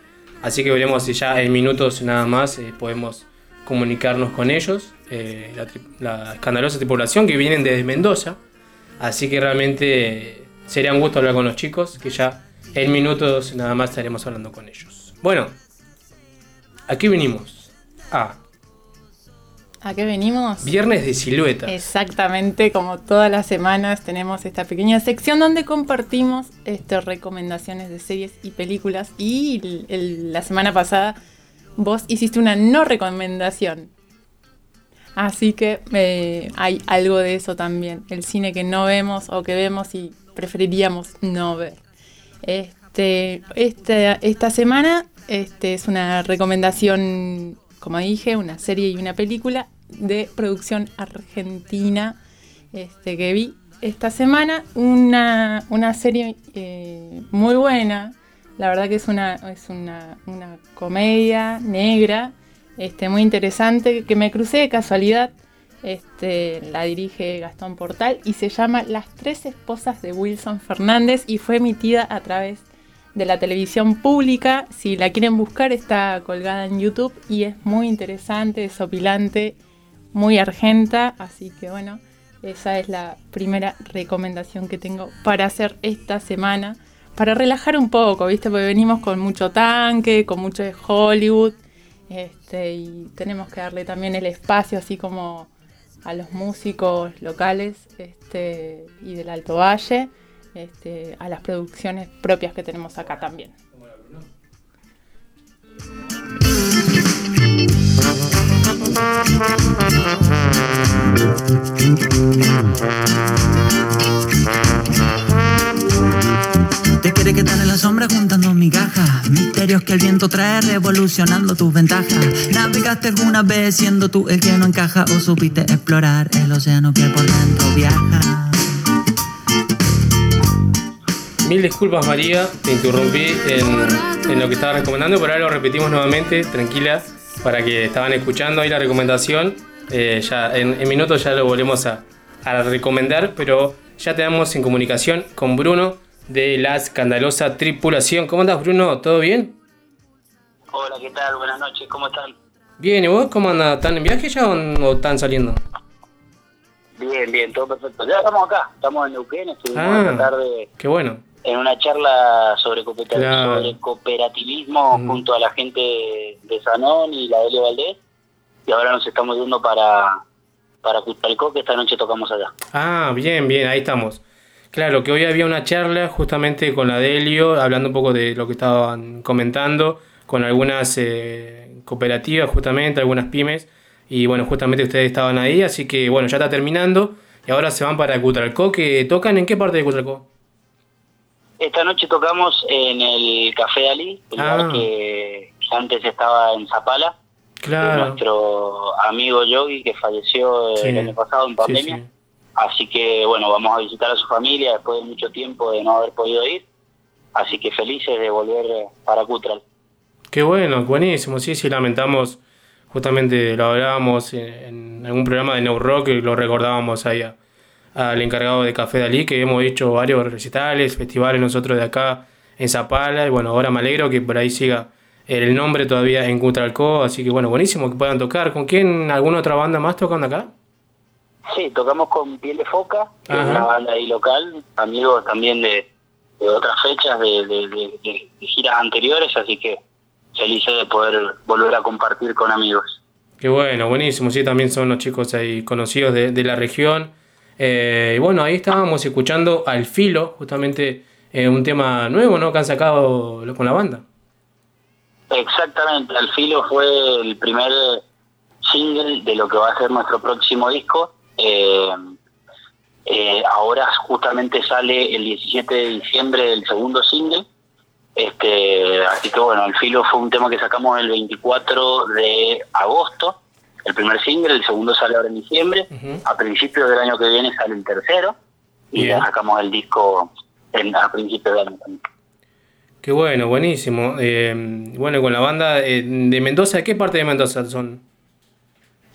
Speaker 4: así que veremos si ya en minutos nada más eh, podemos comunicarnos con ellos, eh, la, escandalosa tripulación que vienen desde Mendoza, así que realmente eh, sería un gusto hablar con los chicos, que ya en minutos nada más estaremos hablando con ellos. Bueno, aquí venimos a
Speaker 11: ¿A qué venimos?
Speaker 4: Viernes de Silueta.
Speaker 11: Exactamente, como todas las semanas tenemos esta pequeña sección donde compartimos este, recomendaciones de series y películas. Y el- el- la semana pasada vos hiciste una no recomendación. Así que eh, hay algo de eso también. El cine que no vemos o que vemos y preferiríamos no ver. Este, esta, esta semana este, es una recomendación, como dije, una serie y una película de producción argentina este, que vi esta semana. Una, una serie eh, muy buena. La verdad que es una, es una, una comedia negra, este, muy interesante, que me crucé de casualidad. Este, la dirige Gastón Portal y se llama Las tres esposas de Wilson Fernández y fue emitida a través de la televisión pública. Si la quieren buscar está colgada en YouTube y es muy interesante, desopilante, muy argenta, así que bueno, esa es la primera recomendación que tengo para hacer esta semana, para relajar un poco, ¿viste? Porque venimos con mucho tanque, con mucho de Hollywood, este, y tenemos que darle también el espacio así como a los músicos locales este, y del Alto Valle, este, a las producciones propias que tenemos acá también.
Speaker 16: Te quiere quedar en la sombra juntando migajas Misterios que el viento trae revolucionando tus ventajas ¿Navegaste alguna vez siendo tú el que no encaja? ¿O supiste explorar el océano que por dentro viaja?
Speaker 4: Mil disculpas María, te interrumpí en, en lo que estaba recomendando, pero ahora lo repetimos nuevamente, tranquila, para que estaban escuchando ahí la recomendación. Eh, ya en, en minutos ya lo volvemos a, a recomendar, pero ya te damos en comunicación con Bruno de la escandalosa tripulación. ¿Cómo andas Bruno? ¿Todo bien?
Speaker 20: Hola, ¿qué tal? Buenas noches, ¿cómo están?
Speaker 4: Bien, ¿y vos cómo andas? ¿Están en viaje ya o, están saliendo?
Speaker 20: Bien, bien, todo perfecto. Ya estamos acá, estamos en Neuquén, estuvimos
Speaker 4: Ah.
Speaker 20: esta tarde
Speaker 4: Qué bueno.
Speaker 20: En una charla sobre,
Speaker 4: Claro.
Speaker 20: sobre cooperativismo junto a la gente de Sanón y la Delio Valdés. Y ahora nos estamos yendo para, para Cutalcó, que esta noche tocamos allá.
Speaker 4: Ah, bien, bien, ahí estamos. Claro, que hoy había una charla justamente con la Delio, hablando un poco de lo que estaban comentando, con algunas eh, cooperativas justamente, algunas pymes, y bueno, justamente ustedes estaban ahí, así que bueno, ya está terminando, y ahora se van para Cutralcó, que tocan en qué parte de Cutralcó?
Speaker 20: Esta noche tocamos en el Café Dalí, el
Speaker 4: Ah.
Speaker 20: lugar que antes estaba en Zapala.
Speaker 4: Claro.
Speaker 20: nuestro amigo Yogi que falleció
Speaker 4: Sí.
Speaker 20: el año pasado en pandemia.
Speaker 4: sí.
Speaker 20: Así que bueno, vamos a visitar a su familia después de mucho tiempo de no haber podido ir. Así que felices de volver para Cutral.
Speaker 4: Qué bueno, buenísimo, sí, sí, lamentamos, justamente lo hablábamos en, en algún programa de New Rock y lo recordábamos ahí a- al encargado de Café Dalí, que hemos hecho varios recitales, festivales nosotros de acá en Zapala, y bueno, ahora me alegro que por ahí siga el nombre todavía en Cutralcó, así que bueno, buenísimo que puedan tocar. ¿Con quién, alguna otra banda más tocando acá?
Speaker 20: Sí, tocamos con Piel de Foca, que es una banda ahí local, amigos también de, de otras fechas, de, de- giras anteriores, así que felices de poder volver a compartir con amigos.
Speaker 4: Qué bueno, buenísimo. Sí, también son los chicos ahí conocidos de, de la región. Eh, y bueno, ahí estábamos escuchando Al Filo, justamente eh, un tema nuevo, ¿no? Que han sacado con la banda.
Speaker 20: Exactamente, Al Filo fue el primer single de lo que va a ser nuestro próximo disco. Eh, eh, ahora justamente sale el 17 de diciembre el segundo single. Este, así que bueno, Al Filo fue un tema que sacamos el 24 de agosto, el primer single, el segundo sale ahora en diciembre. A principios del año que viene sale el tercero y
Speaker 4: Bien.
Speaker 20: ya sacamos el disco en, a principios del año también.
Speaker 4: Qué bueno, buenísimo. Eh, bueno, con la banda eh, de Mendoza, ¿de qué parte de Mendoza son?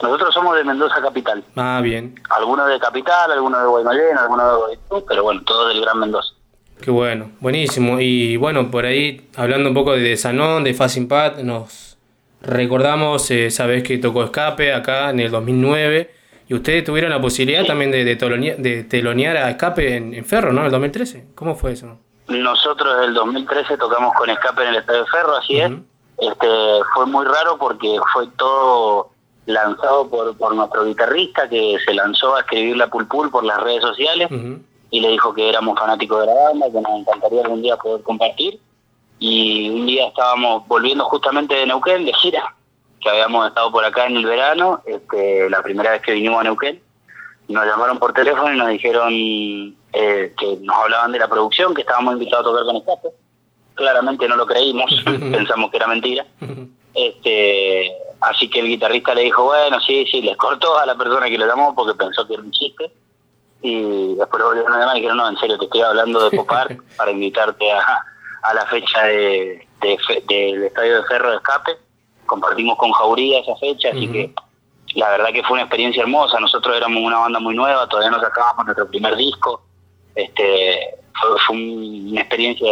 Speaker 20: Nosotros somos de Mendoza Capital.
Speaker 4: Ah, bien.
Speaker 20: Algunos de Capital, algunos de Guaymallén, algunos de Guaymallén, pero bueno, todos del Gran Mendoza.
Speaker 4: Qué bueno, buenísimo. Y bueno, por ahí, hablando un poco de Sanón, de Fast Impact, nos recordamos, eh, sabés que tocó Escape acá en el 2009. Y ustedes tuvieron la posibilidad también de, de, de telonear a Escape en, en Ferro, ¿no? En el 2013. ¿Cómo fue eso?
Speaker 20: Nosotros del 2013 tocamos con Escape en el Estadio Ferro, así es. Este, fue muy raro porque fue todo lanzado por, por nuestro guitarrista que se lanzó a escribir la Pulpul por las redes sociales y le dijo que éramos fanáticos de la banda, que nos encantaría algún día poder compartir. Y un día estábamos volviendo justamente de Neuquén, de gira, que habíamos estado por acá en el verano, este, la primera vez que vinimos a Neuquén. Nos llamaron por teléfono y nos dijeron eh, que nos hablaban de la producción, que estábamos invitados a tocar con Escape. Claramente no lo creímos, pensamos que era mentira. Este, así que el guitarrista le dijo, bueno, sí, sí, les cortó a la persona que lo llamó porque pensó que era un chiste. Y después lo volvieron a llamar y dijeron, no, en serio, te estoy hablando de Popar para invitarte a, a la fecha de, de fe- del Estadio de Ferro de Escape. Compartimos con Jauría esa fecha, así que la verdad que fue una experiencia hermosa. Nosotros éramos una banda muy nueva, todavía no sacábamos nuestro primer disco. Este, fue, fue un- una experiencia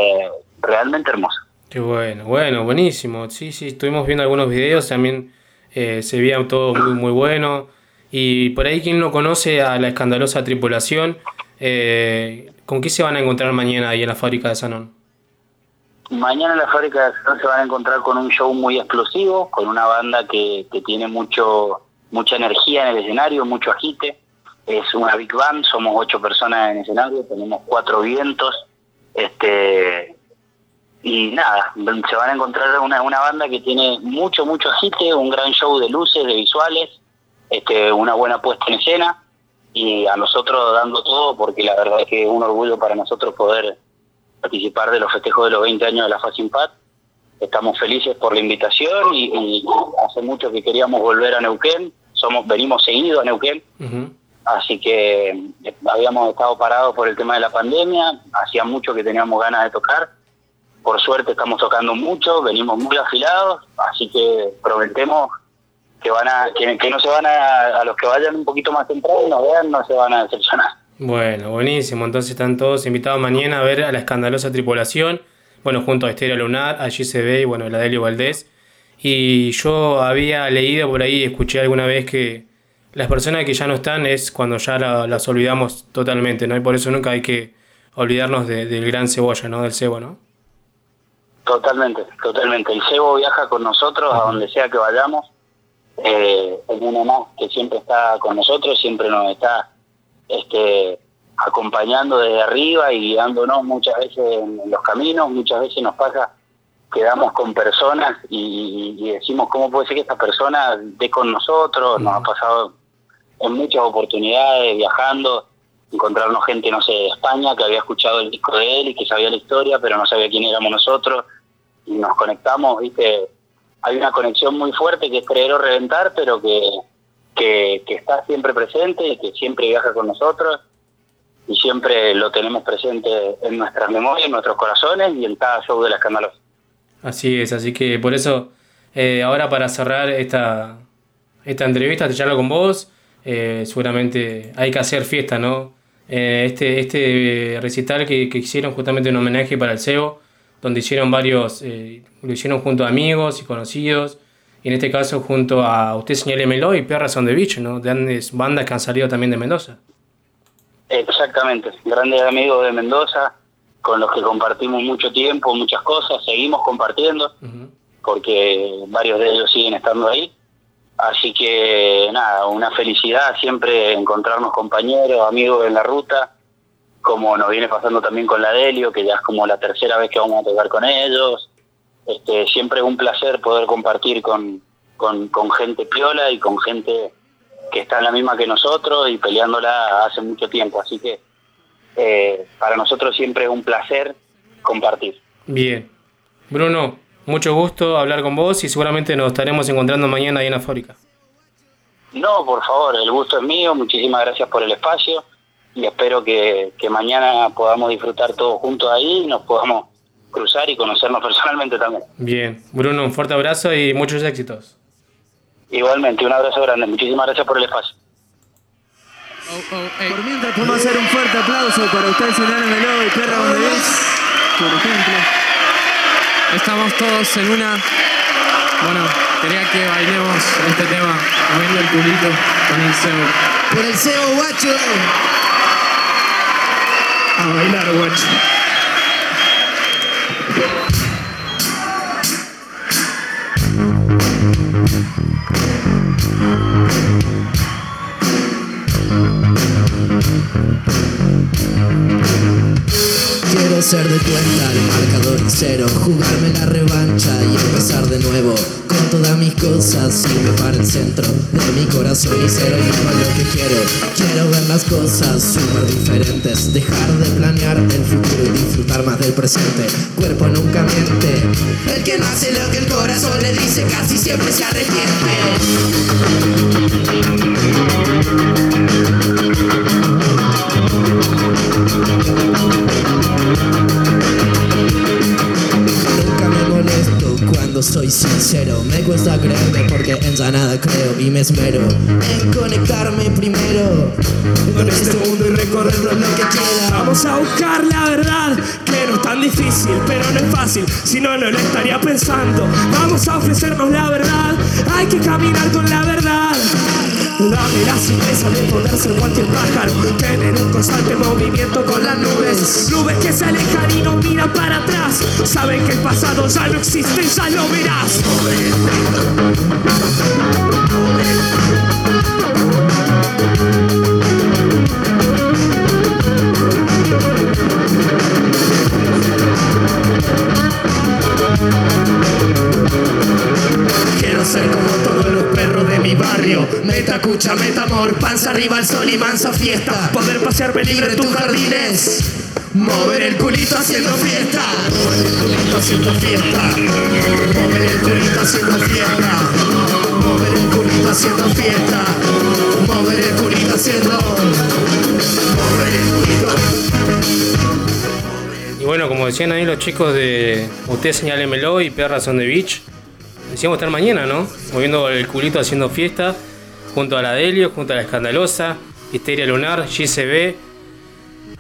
Speaker 20: realmente hermosa.
Speaker 4: Qué bueno, bueno, buenísimo. Sí, sí, estuvimos viendo algunos videos, también eh, se veía todo muy, muy bueno. Y por ahí, quien no conoce a la escandalosa tripulación, eh, ¿con qué se van a encontrar mañana ahí en la fábrica de Sanón?
Speaker 20: Mañana en la fábrica de Acción se van a encontrar con un show muy explosivo, con una banda que, que tiene mucho mucha energía en el escenario, mucho agite. Es una big band, somos ocho personas en el escenario, tenemos cuatro vientos. Este y nada, se van a encontrar una, una banda que tiene mucho, mucho agite, un gran show de luces, de visuales, este, una buena puesta en escena y a nosotros dando todo porque la verdad es que es un orgullo para nosotros poder participar de los festejos de los 20 años de la Fast Impact. Estamos felices por la invitación y, y hace mucho que queríamos volver a Neuquén. Somos venimos seguidos a Neuquén así que eh, habíamos estado parados por el tema de la pandemia, hacía mucho que teníamos ganas de tocar, por suerte estamos tocando mucho, venimos muy afilados, así que prometemos que van a que, que no se van a, a los que vayan un poquito más temprano y nos vean, no se van a decepcionar.
Speaker 4: Bueno, buenísimo. Entonces están todos invitados mañana a ver a la escandalosa tripulación. Bueno, junto a Estéreo Lunar, a GCB y bueno, la Delio Valdés. Y yo había leído por ahí, escuché alguna vez que las personas que ya no están es cuando ya la- las olvidamos totalmente, ¿no? Y por eso nunca hay que olvidarnos de- del gran cebolla, ¿no? Del cebo, ¿no?
Speaker 20: Totalmente, totalmente. El cebo viaja con nosotros a donde sea que vayamos. Eh, es uno más que siempre está con nosotros, siempre nos está este, acompañando desde arriba y guiándonos muchas veces en los caminos. Muchas veces nos pasa, quedamos con personas y, y decimos, ¿cómo puede ser que esta persona esté con nosotros? Nos ha pasado en muchas oportunidades viajando, encontrarnos gente, no sé, de España que había escuchado el disco de él y que sabía la historia, pero no sabía quién éramos nosotros. Y nos conectamos, ¿viste? Hay una conexión muy fuerte que es creer o reventar, pero que, que, que está siempre presente y que siempre viaja con nosotros y siempre lo tenemos presente en nuestras memorias, en nuestros corazones y en cada show de la escandalosa.
Speaker 4: Así es, así que por eso, eh, ahora para cerrar esta, esta entrevista, te charlo con vos. eh, seguramente hay que hacer fiesta, ¿no? Eh, este, este recital que, que hicieron justamente un homenaje para el CEO, donde hicieron varios, eh, lo hicieron junto a amigos y conocidos, en este caso junto a Usted Señálemelo y Perras on the Beach, ¿no? Grandes bandas que han salido también de Mendoza.
Speaker 20: Exactamente, grandes amigos de Mendoza, con los que compartimos mucho tiempo, muchas cosas, seguimos compartiendo, porque varios de ellos siguen estando ahí. Así que nada, una felicidad siempre encontrarnos compañeros, amigos en la ruta, como nos viene pasando también con la Delio, que ya es como la tercera vez que vamos a tocar con ellos. Este, siempre es un placer poder compartir con, con, con gente piola y con gente que está en la misma que nosotros y peleándola hace mucho tiempo. Así que eh, para nosotros siempre es un placer compartir.
Speaker 4: Bien. Bruno, mucho gusto hablar con vos y seguramente nos estaremos encontrando mañana ahí en la fábrica.
Speaker 20: No, por favor, el gusto es mío, muchísimas gracias por el espacio y espero que, que mañana podamos disfrutar todos juntos ahí y nos podamos cruzar y conocernos personalmente también.
Speaker 4: Bien. Bruno, un fuerte abrazo y muchos éxitos.
Speaker 20: Igualmente, un abrazo grande, muchísimas gracias por el espacio.
Speaker 21: Por mientras podemos hacer un fuerte aplauso para ustedes, Melo y Perra donde ves, por ejemplo.
Speaker 22: Estamos todos en una. Bueno, quería que bailemos este tema, moviendo el culito con el cebo.
Speaker 21: Por el cebo, guacho. A bailar, guacho.
Speaker 23: Thank Quiero ser de cuenta el marcador cero, jugarme la revancha y empezar de nuevo con todas mis cosas y me para el centro de mi corazón y ser el mismo lo que quiero. Quiero ver las cosas súper diferentes, dejar de planear el futuro y disfrutar más del presente. Cuerpo nunca miente, el que no hace lo que el corazón le dice casi siempre se cuando soy sincero. Me cuesta creerme porque en ya nada creo Y me esmero en conectarme primero. Con este mundo y recorrerlo lo que quiera.
Speaker 16: Vamos a buscar la verdad, que no es tan difícil, pero no es fácil, si no, no lo estaría pensando. Vamos a ofrecernos la verdad, hay que caminar con la verdad. La simpleza de poder ser cualquier pájaro, tener un constante movimiento con las nubes. Nubes que se alejan y no miran para atrás, saben que el pasado ya no existe, ya lo verás.
Speaker 23: Quiero ser como todos los perros de mi barrio Meta cucha, meta amor, panza arriba al sol y mansa fiesta Poder pasearme libre en tus jardines Mover el culito haciendo fiesta Mover el culito haciendo fiesta Mover el culito haciendo fiesta Mover el culito haciendo fiesta. Mover el culito haciendo. Mover el culito.
Speaker 4: Y bueno, como decían ahí los chicos de Usted señálemelo y Perras on the Beach, decíamos estar mañana, ¿no? Moviendo el culito haciendo fiesta, junto a la Delio, junto a la Escandalosa, Histeria Lunar, GCB.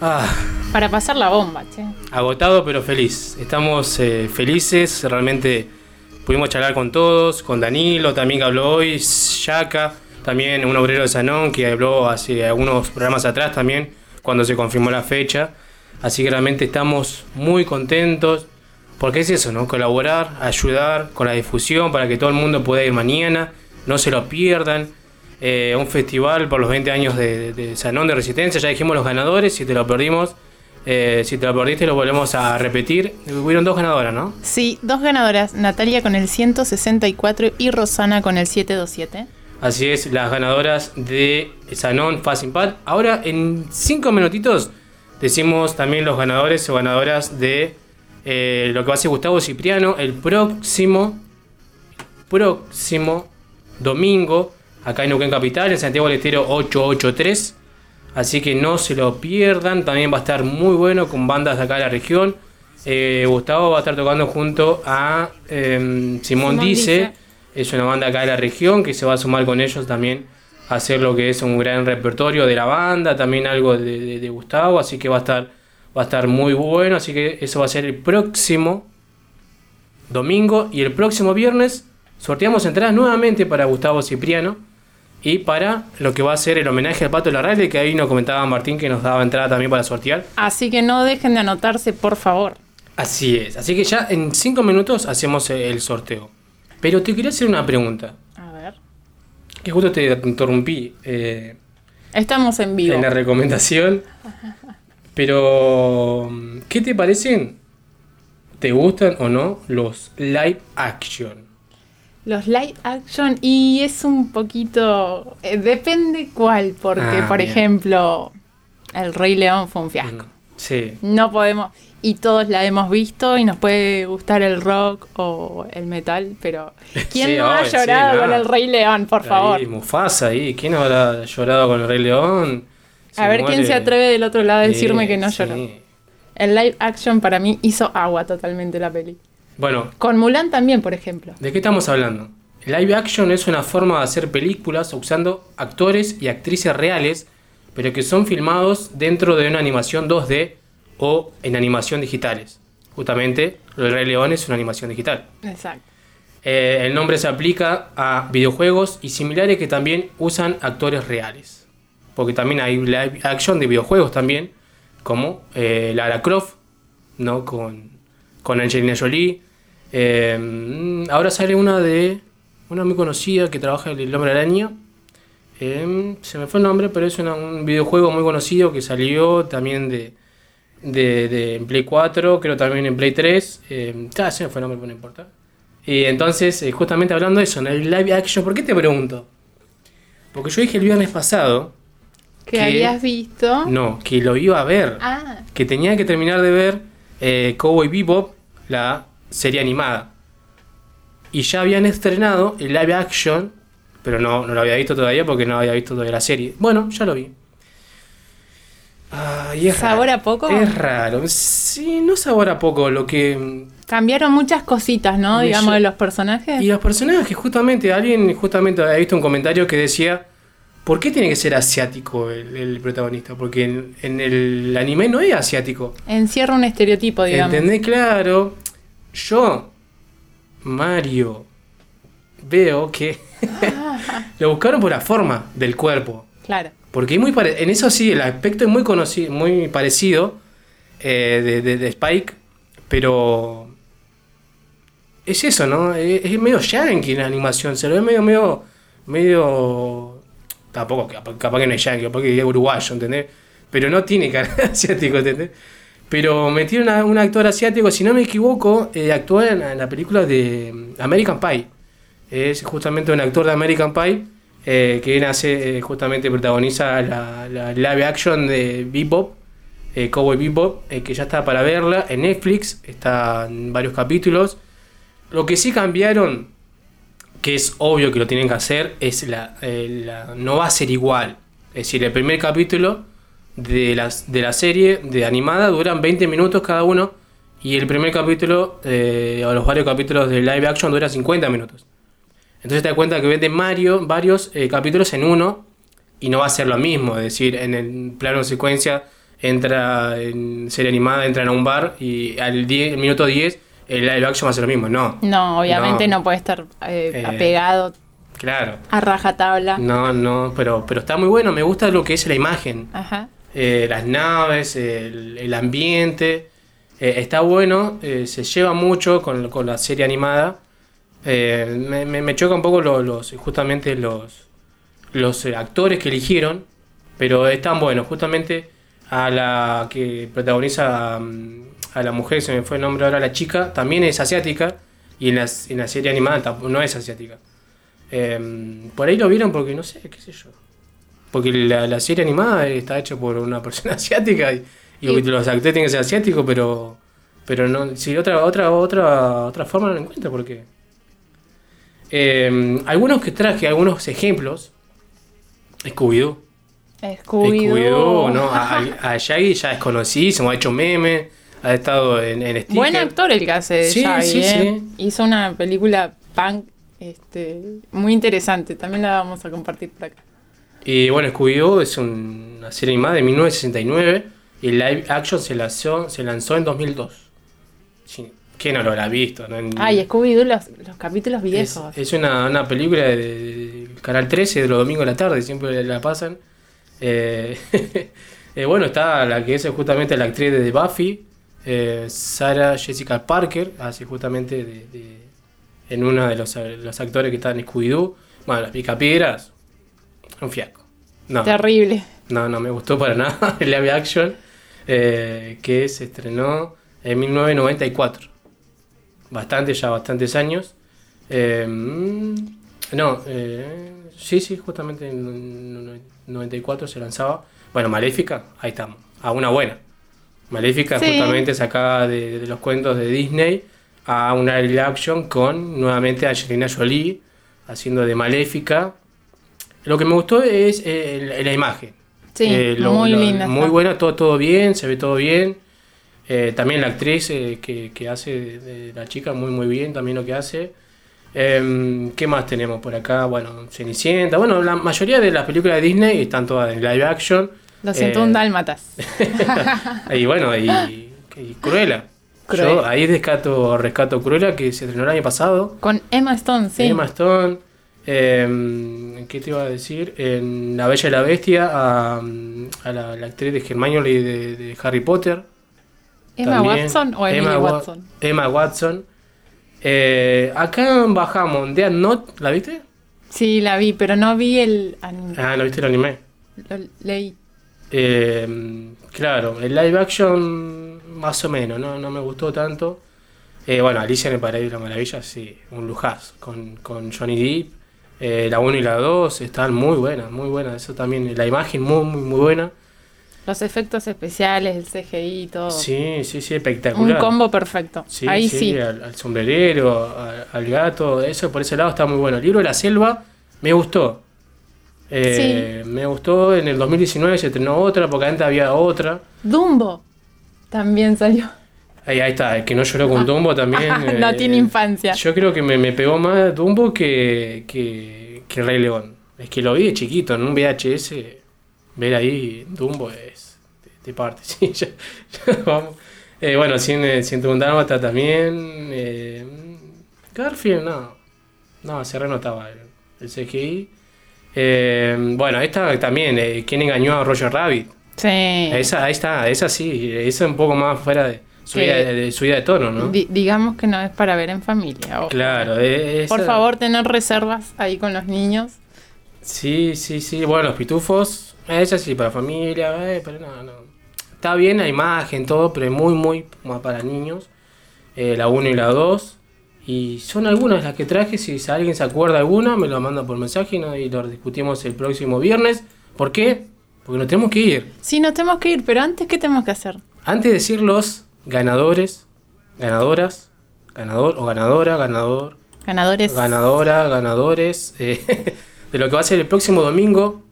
Speaker 4: Ah,
Speaker 11: Para pasar la bomba, che.
Speaker 4: agotado pero feliz. Estamos eh, felices, realmente pudimos charlar con todos, con Danilo también que habló hoy, Yaka, también un obrero de Sanón que habló hace algunos programas atrás también, cuando se confirmó la fecha. Así que realmente estamos muy contentos, porque es eso, ¿no? Colaborar, ayudar con la difusión para que todo el mundo pueda ir mañana, no se lo pierdan. Eh, un festival por los 20 años de, de Sanón de Resistencia, ya dijimos los ganadores, si te lo perdimos, eh, si te lo perdiste lo volvemos a repetir. Hubieron dos ganadoras, ¿no?
Speaker 11: Sí, dos ganadoras, Natalia con el 164 y Rosana con el 727.
Speaker 4: Así es, las ganadoras de Sanón Fast Impact. Ahora, en cinco minutitos, decimos también los ganadores o ganadoras de eh, lo que va a ser Gustavo Cipriano el próximo, próximo domingo, acá en Neuquén Capital, en Santiago del Estero 883. Así que no se lo pierdan, también va a estar muy bueno con bandas de acá de la región. Eh, Gustavo va a estar tocando junto a em, Simón,
Speaker 11: Simón
Speaker 4: Dice. Es una banda acá de la región que se va a sumar con ellos también hacer lo que es un gran repertorio de la banda, también algo de, de- de Gustavo, así que va a estar va a estar muy bueno, así que eso va a ser el próximo domingo y el próximo viernes sorteamos entradas nuevamente para Gustavo Cipriano y para lo que va a ser el homenaje al Pato Larralde, que ahí nos comentaba Martín que nos daba entrada también para sortear.
Speaker 11: Así que no dejen de anotarse, por favor.
Speaker 4: Así es, así que ya en cinco minutos hacemos el sorteo. Pero te quería hacer una pregunta. Que justo te interrumpí eh,
Speaker 11: Estamos en vivo.
Speaker 4: en la recomendación, pero ¿qué te parecen? ¿Te gustan o no los live action?
Speaker 11: Los live action y es un poquito... eh, depende cuál, porque
Speaker 4: Ah,
Speaker 11: por
Speaker 4: bien.
Speaker 11: ejemplo, El Rey León fue un fiasco.
Speaker 4: Sí.
Speaker 11: No podemos... Y todos la hemos visto y nos puede gustar el rock o el metal, pero ¿quién
Speaker 4: Sí,
Speaker 11: no ha
Speaker 4: sí,
Speaker 11: llorado
Speaker 4: no.
Speaker 11: con el Rey León, por favor?
Speaker 4: Ahí, Mufasa ahí, ¿quién habrá llorado con el Rey León?
Speaker 11: A ver quién se atreve del otro lado a decirme que no lloró. El live action para mí hizo agua totalmente la peli.
Speaker 4: Bueno,
Speaker 11: Con Mulan también, por ejemplo.
Speaker 4: ¿De qué estamos hablando? El live action es una forma de hacer películas usando actores y actrices reales, pero que son filmados dentro de una animación 2D o en animación digitales. Justamente, El Rey León es una animación digital.
Speaker 11: Exacto.
Speaker 4: Eh, el nombre se aplica a videojuegos y similares que también usan actores reales. Porque también hay live action de videojuegos también, como eh, Lara Croft, ¿no? Con, con Angelina Jolie. Eh, mm, ahora sale una de una muy conocida que trabaja en El Hombre Araña. Eh, se me fue el nombre, pero es una- un videojuego muy conocido que salió también de, de, de en Play 4, creo también en Play 3. Eh, ah, se me fue el nombre, pero no importa. Y entonces, eh, justamente hablando de eso, en el live action, ¿por qué te pregunto? Porque yo dije el viernes pasado,
Speaker 11: Que habías visto.
Speaker 4: no, que lo iba a ver,
Speaker 11: Ah,
Speaker 4: que tenía que terminar de ver eh, Cowboy Bebop, la serie animada. Y ya habían estrenado el live action, pero no, no lo había visto todavía porque no había visto todavía la serie. Bueno, ya lo vi. Ay, es
Speaker 11: ¿Sabor
Speaker 4: raro.
Speaker 11: a poco?
Speaker 4: Es raro. Sí, no sabor a poco. Lo que
Speaker 11: cambiaron muchas cositas, ¿no? Digamos, de los personajes.
Speaker 4: Y los personajes, justamente, alguien justamente había visto un comentario que decía, ¿por qué tiene que ser asiático el, el protagonista? Porque en, en el anime no es asiático.
Speaker 11: Encierra un estereotipo, digamos.
Speaker 4: ¿Entendés? Claro. Yo, Mario, veo que lo buscaron por la forma del cuerpo.
Speaker 11: Claro.
Speaker 4: Porque es muy pare- en eso sí, el aspecto es muy conocido, muy parecido eh, de, de- de Spike, pero es eso, ¿no? Es, es medio yankee la animación, se lo ve medio, medio, medio, tampoco, capaz, que no es yankee, capaz que es uruguayo, ¿entendés? Pero no tiene cara asiático, ¿entendés? Pero metieron a un actor asiático, si no me equivoco, eh, actuó en, la película de American Pie. Es justamente un actor de American Pie eh, que ser, eh, justamente protagoniza la, live action de Bebop, eh, Cowboy Bebop, eh, que ya está para verla en Netflix, está en varios capítulos. Lo que sí cambiaron que es obvio que lo tienen que hacer, es la, la- no va a ser igual. Es decir, el primer capítulo de, las, de la serie de animada duran 20 minutos cada uno y el primer capítulo, eh, o los varios capítulos de live action, dura 50 minutos. Entonces te das cuenta que venden Mario varios eh, capítulos en uno y no va a ser lo mismo. Es decir, en el plano de secuencia entra en serie animada, entra en un bar y al 10 minuto 10 el live action va a ser lo mismo. No,
Speaker 11: No, obviamente
Speaker 4: No.
Speaker 11: no, puede estar eh,
Speaker 4: Eh,
Speaker 11: apegado
Speaker 4: claro.
Speaker 11: a rajatabla.
Speaker 4: No, no, pero, pero está muy bueno. Me gusta lo que es la imagen.
Speaker 11: Ajá.
Speaker 4: Eh, las naves, el, el ambiente. Eh, está bueno, eh, se lleva mucho con, con la serie animada. Eh, me, me- me choca un poco lo- los, justamente los, los eh, actores que eligieron, pero están buenos. Justamente a la que protagoniza mm, a la mujer, se me fue el nombre ahora, la chica, también es asiática y en la, en la serie animada no es asiática. Eh, por ahí lo vieron porque no sé, qué sé yo. Porque la, la serie animada está hecha por una persona asiática y, y
Speaker 11: Y-
Speaker 4: los actores tienen que ser asiáticos, pero pero no si otra otra otra otra forma no lo encuentro porque eh, algunos que traje algunos ejemplos Scooby-Doo
Speaker 11: Scooby-Doo.
Speaker 4: No a, a- Shaggy ya es conocido ha hecho memes ha estado en, en sticker.
Speaker 11: Buen actor el que hace de
Speaker 4: Sí,
Speaker 11: Shaggy,
Speaker 4: sí,
Speaker 11: ¿eh?
Speaker 4: sí.
Speaker 11: Hizo una película punk este, muy interesante. También la vamos a compartir por acá.
Speaker 4: Y bueno, Scooby-Doo es un- una serie animada de 1969 y el live action se lanzó, se lanzó en 2002. Sí, ¿Quién no lo habrá visto? no?
Speaker 11: Ay, Scooby-Doo, los, los capítulos viejos.
Speaker 4: es una, una película de, de Canal 13 de los domingos de la tarde, siempre la pasan. Eh, eh, bueno, está la que es justamente la actriz de Buffy, eh, Sarah Jessica Parker, hace justamente de, de- en uno de los, los actores que están en Scooby-Doo. Bueno, las picapiedras, un fiasco. No.
Speaker 11: Terrible.
Speaker 4: No, no me gustó para nada el live action eh, que se estrenó en 1994. Bastante, ya bastantes años. Eh, no, eh, sí, sí, justamente en 94 se lanzaba. Bueno, Maléfica, ahí estamos, a una buena. Maléfica
Speaker 11: Sí.
Speaker 4: justamente sacada de, de los cuentos de Disney a una live action con nuevamente a Angelina Jolie haciendo de Maléfica. Lo que me gustó es eh, la imagen.
Speaker 11: Sí,
Speaker 4: Eh,
Speaker 11: muy linda
Speaker 4: Muy
Speaker 11: está.
Speaker 4: buena, todo, todo bien, se ve todo bien. Eh, también la actriz eh, que, que hace de, la chica, muy muy bien también lo que hace. Em, ¿Qué más tenemos por acá? Bueno, Cenicienta. Bueno, la mayoría de las películas de Disney están todas en live action.
Speaker 11: Los 101
Speaker 4: Eh,
Speaker 11: dálmatas.
Speaker 4: y bueno, y, y Cruella. Yo ahí rescato, rescato Cruella que se estrenó el año pasado.
Speaker 11: Con Emma Stone, sí.
Speaker 4: Emma Stone. em, ¿Qué te iba a decir? En La Bella y la Bestia, a, a la, la actriz de Hermione de, de Harry Potter.
Speaker 11: ¿Emma
Speaker 4: también.
Speaker 11: Watson o Emily
Speaker 4: Emma Wa-
Speaker 11: Watson?
Speaker 4: Emma Watson. Eh, acá bajamos Death Note, ¿la viste?
Speaker 11: Sí, la vi, pero no vi el anime.
Speaker 4: Ah, ¿no viste el anime?
Speaker 11: Lo leí.
Speaker 4: Eh, claro, el live action más o menos, no, no me gustó tanto. Eh, bueno, Alicia en el Paraíso de la Maravilla, sí, un lujazo. Con, con Johnny Depp, eh, la 1 y la 2 están muy buenas, muy buenas. Eso también, la imagen muy, muy, muy buena.
Speaker 11: Los efectos especiales, el CGI y todo.
Speaker 4: Sí, sí, sí,
Speaker 11: Un
Speaker 4: espectacular.
Speaker 11: combo perfecto.
Speaker 4: Sí,
Speaker 11: Ahí sí.
Speaker 4: Al, al sombrerero, al, al gato, eso por ese lado está muy bueno. El libro de la selva me gustó. Eh, Me gustó, en el 2019 se estrenó otra, porque antes había otra.
Speaker 11: Dumbo también salió.
Speaker 4: Ahí, ahí está, el que no lloró con Dumbo también.
Speaker 11: no
Speaker 4: eh,
Speaker 11: tiene infancia.
Speaker 4: Yo creo que me, me pegó más Dumbo que, que, que Rey León. Es que lo vi de chiquito en un VHS. Ver ahí Dumbo es de, de parte. Sí, ya- ya vamos. Eh, bueno, 100, 101 Dálmata también. eh, Garfield, no. No, se renotaba el, el CGI. Eh, bueno, esta también. eh, ¿Quién engañó a Roger Rabbit?
Speaker 11: Sí.
Speaker 4: Esa, ahí está, esa sí. Esa un poco más fuera de subida, de, de subida de tono, ¿no?
Speaker 11: Di- digamos que no es para ver en familia. ojo.
Speaker 4: Claro, eh,
Speaker 11: Por favor, tener reservas ahí con los niños.
Speaker 4: Sí, sí, sí. Bueno, los pitufos, esa sí, para familia, eh, pero no, no. Está bien la imagen, todo, pero es muy, muy más para niños. Eh, la 1 y la 2. Y son algunas las que traje. Si alguien se acuerda alguna, me lo manda por mensaje ¿no? y lo discutimos el próximo viernes. ¿Por qué? Porque nos tenemos que ir.
Speaker 11: Sí, nos tenemos que ir, pero antes, ¿qué tenemos que hacer?
Speaker 4: Antes de decir los ganadores, ganadoras, ganador o ganadora, ganador,
Speaker 11: Ganadores.
Speaker 4: ganadora, ganadores, eh, de lo que va a ser el próximo domingo.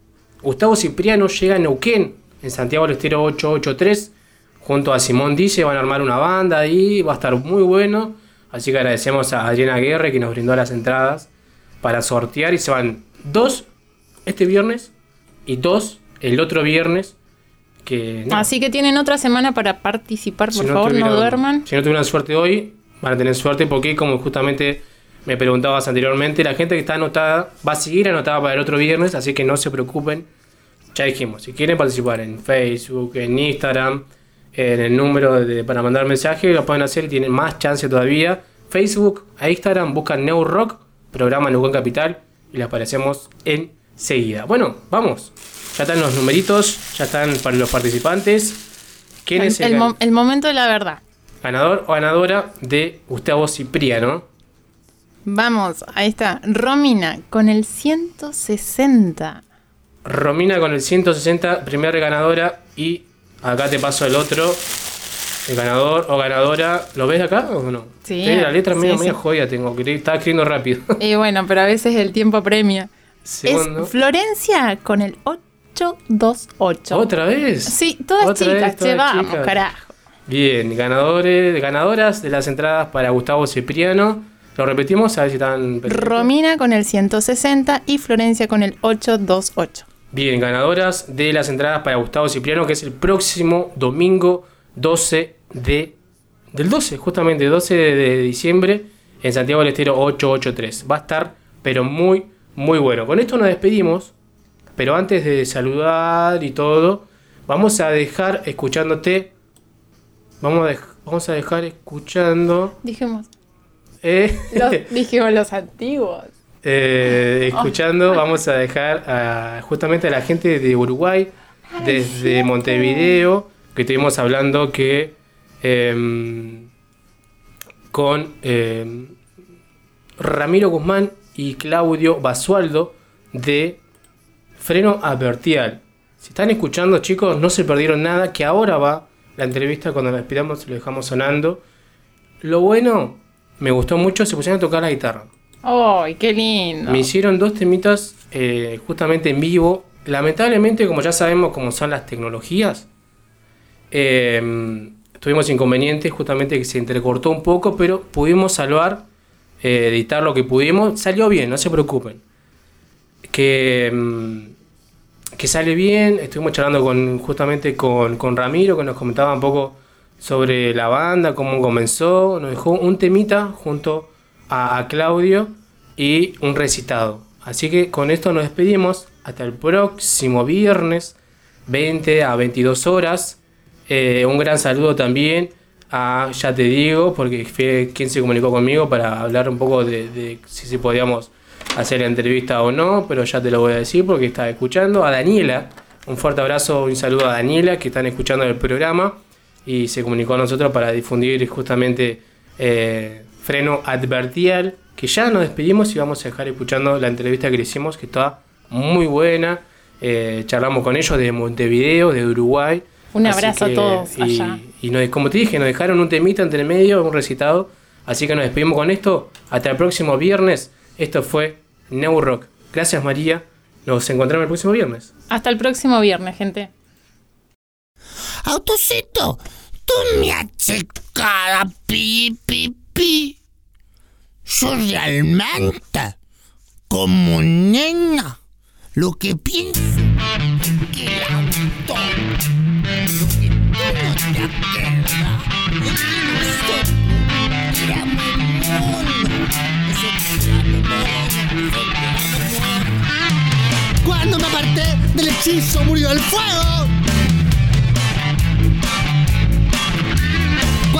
Speaker 4: Gustavo Cipriano llega a Neuquén, en Santiago del Estero 883, junto a Simón Dice, van a armar una banda ahí, va a estar muy bueno. Así que agradecemos a Adriana Guerre que nos brindó las entradas para sortear y se van dos este viernes y dos el otro viernes. Que no,
Speaker 11: Así que tienen otra semana para participar, por
Speaker 4: si
Speaker 11: favor, no duerman.
Speaker 4: Si no tuvieron suerte hoy, van a tener suerte porque, como justamente me preguntabas anteriormente, la gente que está anotada va a seguir anotada para el otro viernes, así que no se preocupen. Ya dijimos, si quieren participar en Facebook, en Instagram, en el número de- para mandar mensaje, lo pueden hacer y tienen más chance todavía. Facebook, a Instagram, buscan New Rock, programa Neuquén Capital y les aparecemos enseguida. Bueno, vamos. Ya están los numeritos, ya están para los participantes. ¿Quién
Speaker 11: El,
Speaker 4: es el,
Speaker 11: el momento de la verdad.
Speaker 4: ganador o ganadora de Gustavo Cipriano?
Speaker 11: Vamos, ahí está. Romina con el 160.
Speaker 4: Romina con el 160, primera ganadora. Y acá te paso el otro. El ganador o ganadora. ¿Lo ves acá o no?
Speaker 11: Sí,
Speaker 4: la letra
Speaker 11: sí,
Speaker 4: medio,
Speaker 11: sí.
Speaker 4: medio jodida tengo. que Estaba escribiendo rápido.
Speaker 11: Y bueno, pero a veces el tiempo premia.
Speaker 4: Segundo.
Speaker 11: Es Florencia con el 828.
Speaker 4: ¿Otra vez?
Speaker 11: Sí, todas
Speaker 4: Otra
Speaker 11: chicas,
Speaker 4: vez,
Speaker 11: che,
Speaker 4: todas
Speaker 11: vamos,
Speaker 4: chicas.
Speaker 11: carajo.
Speaker 4: Bien, ganadores, ganadoras de las entradas para Gustavo Cipriano. Lo repetimos, a ver si están.
Speaker 11: Romina con el 160 y Florencia con el 828.
Speaker 4: Bien, ganadoras de las entradas para Gustavo Cipriano, que es el próximo domingo 12 de. Del 12, justamente, 12 de, de diciembre, en Santiago del Estero 883. Va a estar, pero muy, muy bueno. Con esto nos despedimos, pero antes de saludar y todo, vamos a dejar escuchándote. Vamos a, dej- vamos a dejar escuchando.
Speaker 11: Dijimos,
Speaker 4: eh,
Speaker 11: los, dijimos los antiguos.
Speaker 4: Eh, escuchando, vamos a dejar a- justamente a la gente de Uruguay, desde Montevideo, que estuvimos hablando que em, con em, Ramiro Guzmán y Claudio Basualdo de Freno Advertial. Si están escuchando, chicos, no se perdieron nada, que ahora va la entrevista cuando la despidamos, lo dejamos sonando. Lo bueno, me gustó mucho, se pusieron a tocar la guitarra.
Speaker 11: ¡Ay, qué lindo!
Speaker 4: Me hicieron dos temitas eh, justamente en vivo. Lamentablemente, como ya sabemos cómo son las tecnologías, eh, tuvimos inconvenientes, justamente que se entrecortó un poco, pero pudimos salvar, eh, editar lo que pudimos. Salió bien, no se preocupen. Que, mm, que sale bien. Estuvimos charlando con, justamente con, con Ramiro, que nos comentaba un poco sobre la banda, cómo comenzó. Nos dejó un temita junto a, Claudio y un recitado. Así que con esto nos despedimos. Hasta el próximo viernes, 20 a 22 horas. Eh, un gran saludo también a, ya te digo, porque fue quien se comunicó conmigo para hablar un poco de, si, si podíamos hacer la entrevista o no, pero ya te lo voy a decir porque está escuchando. A Daniela, un fuerte abrazo, un saludo a Daniela que están escuchando el programa y se comunicó a nosotros para difundir justamente eh, Freno Advertial, que ya nos despedimos y vamos a dejar escuchando la entrevista que le hicimos, que está muy buena. Eh, charlamos con ellos de Montevideo, de Uruguay.
Speaker 11: Un abrazo a todos
Speaker 4: y,
Speaker 11: allá.
Speaker 4: Y nos- como te dije, nos dejaron un temita entre medio, un recitado. Así que nos despedimos con esto. Hasta el próximo viernes. Esto fue New Rock. Gracias María. Nos encontramos el próximo viernes.
Speaker 11: Hasta el próximo viernes, gente.
Speaker 16: Autocito, tú me haces cada pi, pi, pi. Yo realmente, como nena, lo que pienso que el auto, lo que tú no te acuerdas, es que nosotros éramos. Cuando me aparté del hechizo murió el fuego.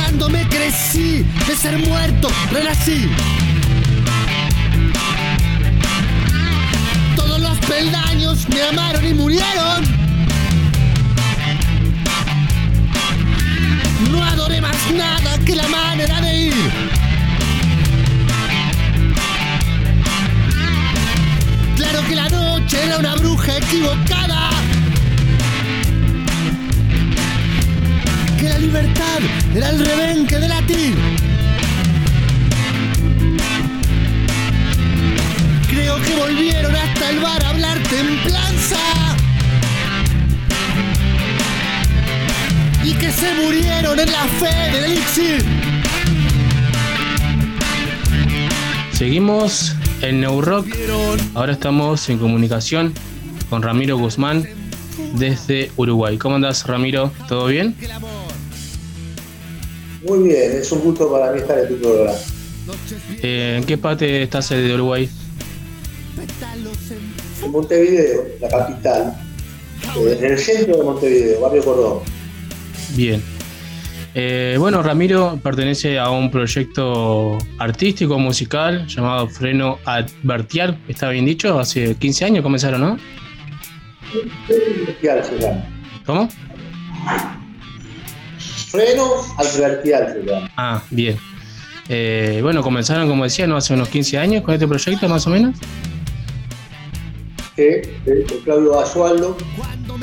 Speaker 16: Cuando me crecí de ser muerto, renací. Todos los peldaños me amaron y murieron. No adoré más nada que la manera de ir. Claro que la noche era una bruja equivocada. Libertad era el rebenque de latir.
Speaker 2: que volvieron hasta el bar a hablar templanza. Y que se murieron en la fe del elixir.
Speaker 4: Seguimos en New Rock. Ahora estamos en comunicación con Ramiro Guzmán desde Uruguay. ¿Cómo andas, Ramiro? ¿Todo bien?
Speaker 24: Muy bien, es un gusto para mí estar en tu programa.
Speaker 4: Eh, ¿En qué parte estás de Uruguay?
Speaker 24: En Montevideo, la capital, eh, en el centro de Montevideo, barrio Cordón.
Speaker 4: Bien. Eh, bueno, Ramiro pertenece a un proyecto artístico musical llamado Freno Advertial, ¿está bien dicho? Hace 15 años comenzaron, ¿no?
Speaker 24: Advertial se llama.
Speaker 4: ¿Cómo?
Speaker 24: Freno se llama.
Speaker 4: Ah, bien. Eh, bueno, comenzaron, como decía, ¿no? hace unos 15 años con este proyecto, más o menos.
Speaker 24: Sí, eh, con Claudio Basualdo,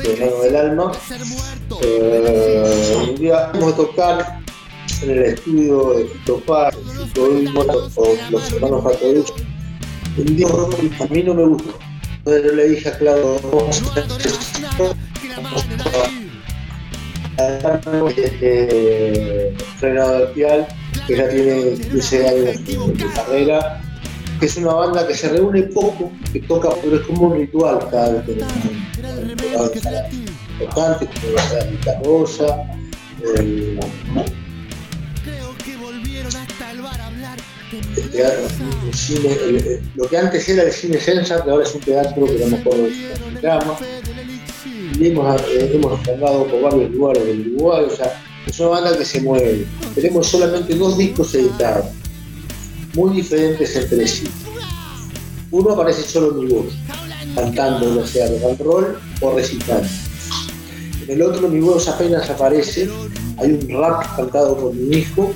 Speaker 24: hermano del alma. Eh, un día vamos a tocar en el estudio de Fito Paz, los hermanos Fatorus. Un día a mí no me gustó. Entonces le dije a Claudio, eh, Frenado Advertial, que ya tiene 15 años de carrera, que es una banda que se reúne poco, que toca, pero es como un ritual cada vez que nos tocantes, como la guitarrosa, el, el teatro, el cine, lo que antes era el cine Sensa, que ahora es un teatro que no me acuerdo del drama. Hemos, hemos por varios lugares del Uruguay, o sea, es una banda que se mueve. Tenemos solamente dos discos editados, muy diferentes entre sí. Uno aparece solo mi voz, cantando, ya sea rock and roll o recitando. En el otro mi voz apenas aparece, hay un rap cantado por mi hijo,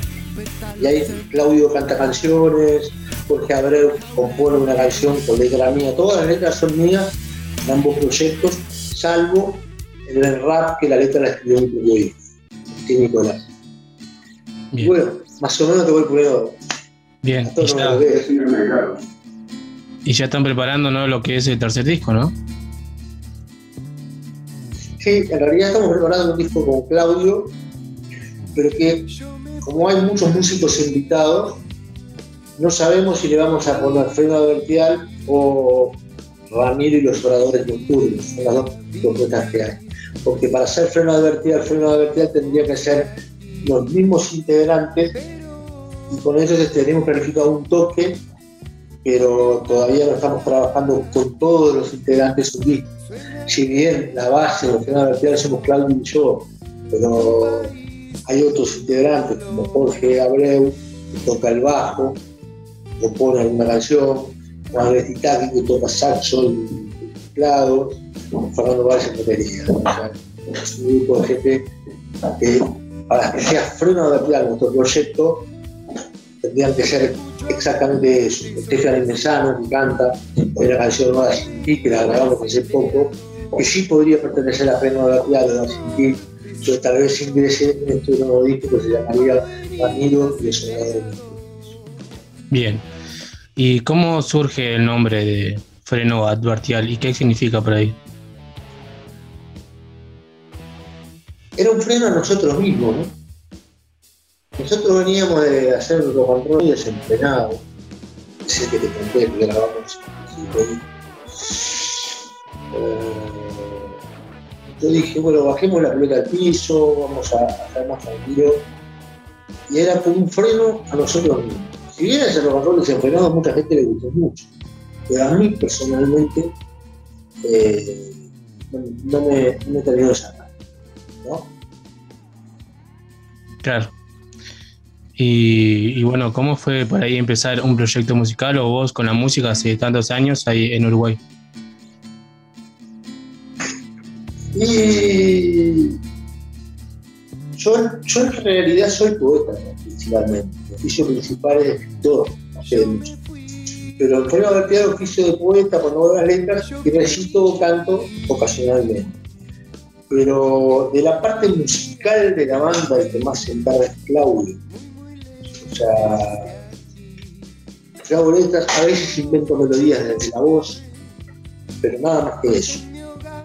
Speaker 24: y ahí Claudio canta canciones, Jorge Abreu compone una canción con letra mía, todas las letras son mías en ambos proyectos, salvo en el rap que la letra la escribió propio hijo, Martín Nicolás. Y bueno, más o menos te voy poniendo
Speaker 4: Bien, y ya, y ya están preparando ¿no? lo que es el tercer disco, ¿no?
Speaker 24: Sí, en realidad estamos preparando un disco con Claudio, pero que como hay muchos músicos invitados, no sabemos si le vamos a poner Freno Advertial o Ramiro y los oradores nocturnos, son las dos propuestas que hay. Porque para hacer Freno Advertial, Freno Advertial tendría que ser los mismos integrantes y con este, tenemos planificado un toque, pero todavía no estamos trabajando con todos los integrantes disco si bien la base de Freno Advertial somos Claudio y yo, pero hay otros integrantes como Jorge Abreu, que toca el bajo, compone alguna canción, Betitaki, que toca saxo y teclados, Fernando Valls en batería. O sea, es un grupo de gente que para que sea Freno Advertial nuestro proyecto, tendrían que ser exactamente eso. Stephanie Mesano, que canta, hay una canción nueva sin ti, que la grabamos hace poco, que sí podría pertenecer a Freno Advertial de sin ti, pero tal vez ingrese en este nuevo disco que se llamaría Ramiro y los Oradores.
Speaker 4: Bien. ¿Y cómo surge el nombre de Freno Advertial y qué significa por ahí?
Speaker 24: Era un freno a nosotros mismos, ¿no? Nosotros veníamos de hacer un rock and roll desenfrenado, ese que te conté. Eh, yo dije, bueno, bajemos la pelota al piso, vamos a estar más tranquilos. Y era como un freno a nosotros mismos. Si bien ese rock and roll desenfrenado a mucha gente le gustó mucho, pero a mí personalmente eh, no, no me, no me terminó de sacar. ¿no?
Speaker 4: Claro. Y, y bueno, ¿cómo fue por ahí empezar un proyecto musical o vos con la música hace tantos años ahí en Uruguay?
Speaker 24: Y yo, yo en realidad soy poeta Mi oficio principal es mucho. Pero creo haber creado oficio de poeta hago las letras y recito canto ocasionalmente. Pero de la parte musical de la banda, el que más se encarga es Claudio. O sea, letras, a veces invento melodías desde la voz, pero nada más que eso.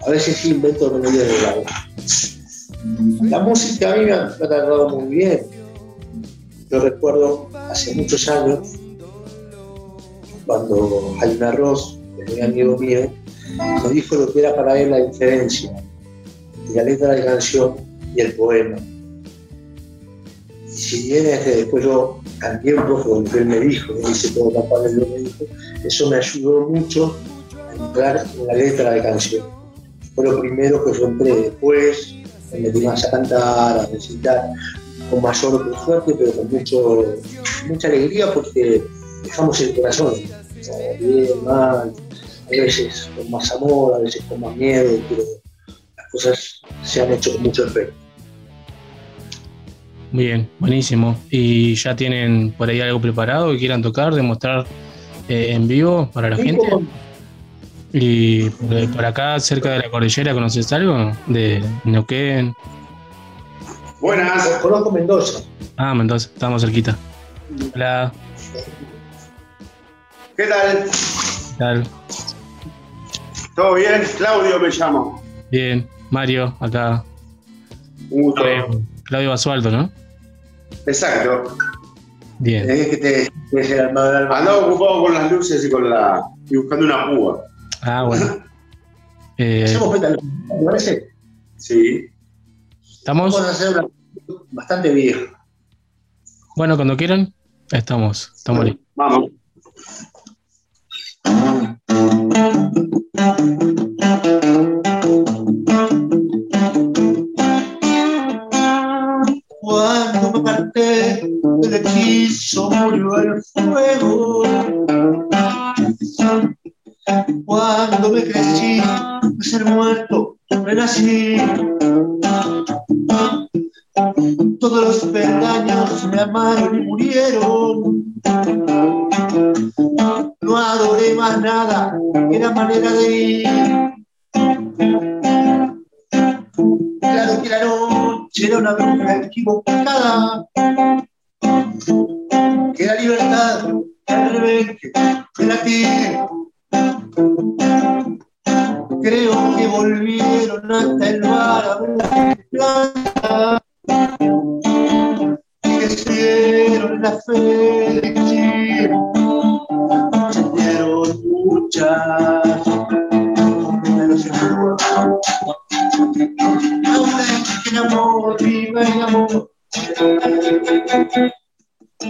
Speaker 24: A veces sí invento melodías desde la voz. La música a mí me ha, me ha tratado muy bien. Yo recuerdo hace muchos años, cuando Jaime Arroz, un amigo mío, me dijo lo que era para él la diferencia de la letra de canción y el poema. Y si bien es que después yo cambié un poco lo él me dijo, me hice todo capaz de lo eso me ayudó mucho a entrar en la letra de canción. Fue lo primero que yo entré, después me metí más a cantar, a recitar, con mayor suerte, pero con mucho, mucha alegría porque dejamos el corazón, ¿no? bien, mal, a veces con más amor, a veces con más miedo, pero las cosas se han hecho con mucho respeto.
Speaker 25: Bien, buenísimo. ¿Y ya tienen por ahí algo preparado que quieran tocar, demostrar eh, en vivo para la gente? ¿Y por, por acá, cerca de la cordillera, conoces algo? ¿De Neuquén?
Speaker 24: Buenas. Conozco Mendoza.
Speaker 25: Ah, Mendoza, estamos cerquita. Hola,
Speaker 26: ¿Qué tal?
Speaker 25: ¿qué tal?
Speaker 26: ¿Todo bien? Claudio me llamo.
Speaker 25: Bien, Mario, acá.
Speaker 26: Un gusto.
Speaker 25: Claudio, Claudio Basualdo, ¿no?
Speaker 26: Exacto.
Speaker 25: Bien.
Speaker 24: Es que te, te el armado del alma.
Speaker 26: Andaba ocupado con las luces y con la. y buscando una púa.
Speaker 25: Ah, bueno. Eh,
Speaker 24: Hacemos pétalos, ¿te parece?
Speaker 26: Sí.
Speaker 25: ¿Estamos?
Speaker 24: Vamos a hacer una bastante vieja.
Speaker 25: Bueno, cuando quieran, estamos. Estamos listos.
Speaker 26: Vamos.
Speaker 24: Cuando me aparté del hechizo murió el fuego. Cuando me crecí de ser muerto, renací. Los peldaños me amaron y murieron. No adoré más nada que la manera de ir. Claro que la noche era una bruja equivocada. Que la libertad era rebelde, latir. Creo que volvieron hasta el bar a ver la plata. Estuvieron la fe de muchas. Ahora que el amor viva el amor.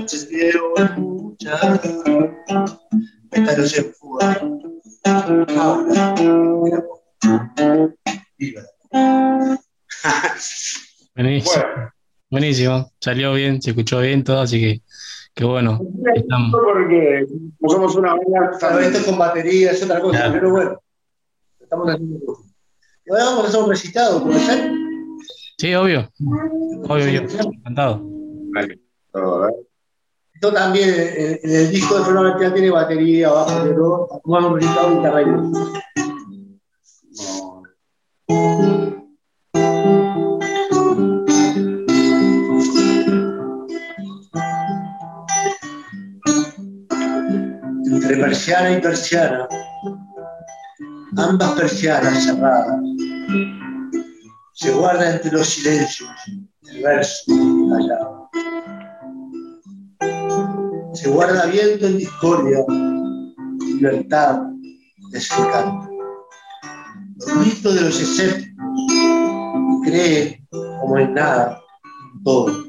Speaker 24: Se dieron muchas. Pero se fue. Ahora el amor viva amor.
Speaker 25: Buenísimo. Salió bien, se escuchó bien todo, así que, que bueno. Estamos.
Speaker 26: Porque somos una banda.
Speaker 24: Claro, esto es con batería, es otra cosa,
Speaker 25: Claro.
Speaker 24: pero bueno, estamos haciendo. Y ahora vamos a hacer un recitado, ¿puede ser?
Speaker 25: Sí, obvio. Obvio, obvio. Encantado.
Speaker 24: Esto también, en, en el disco de Fernando Vertical tiene batería, bajo, pero vamos a un recitado y guitarra Entre persiana y persiana, ambas persianas cerradas, se guarda entre los silencios el verso callado. Se guarda viento en discordia, libertad desencanto. Los mitos de los escépticos creen como en nada, en todo.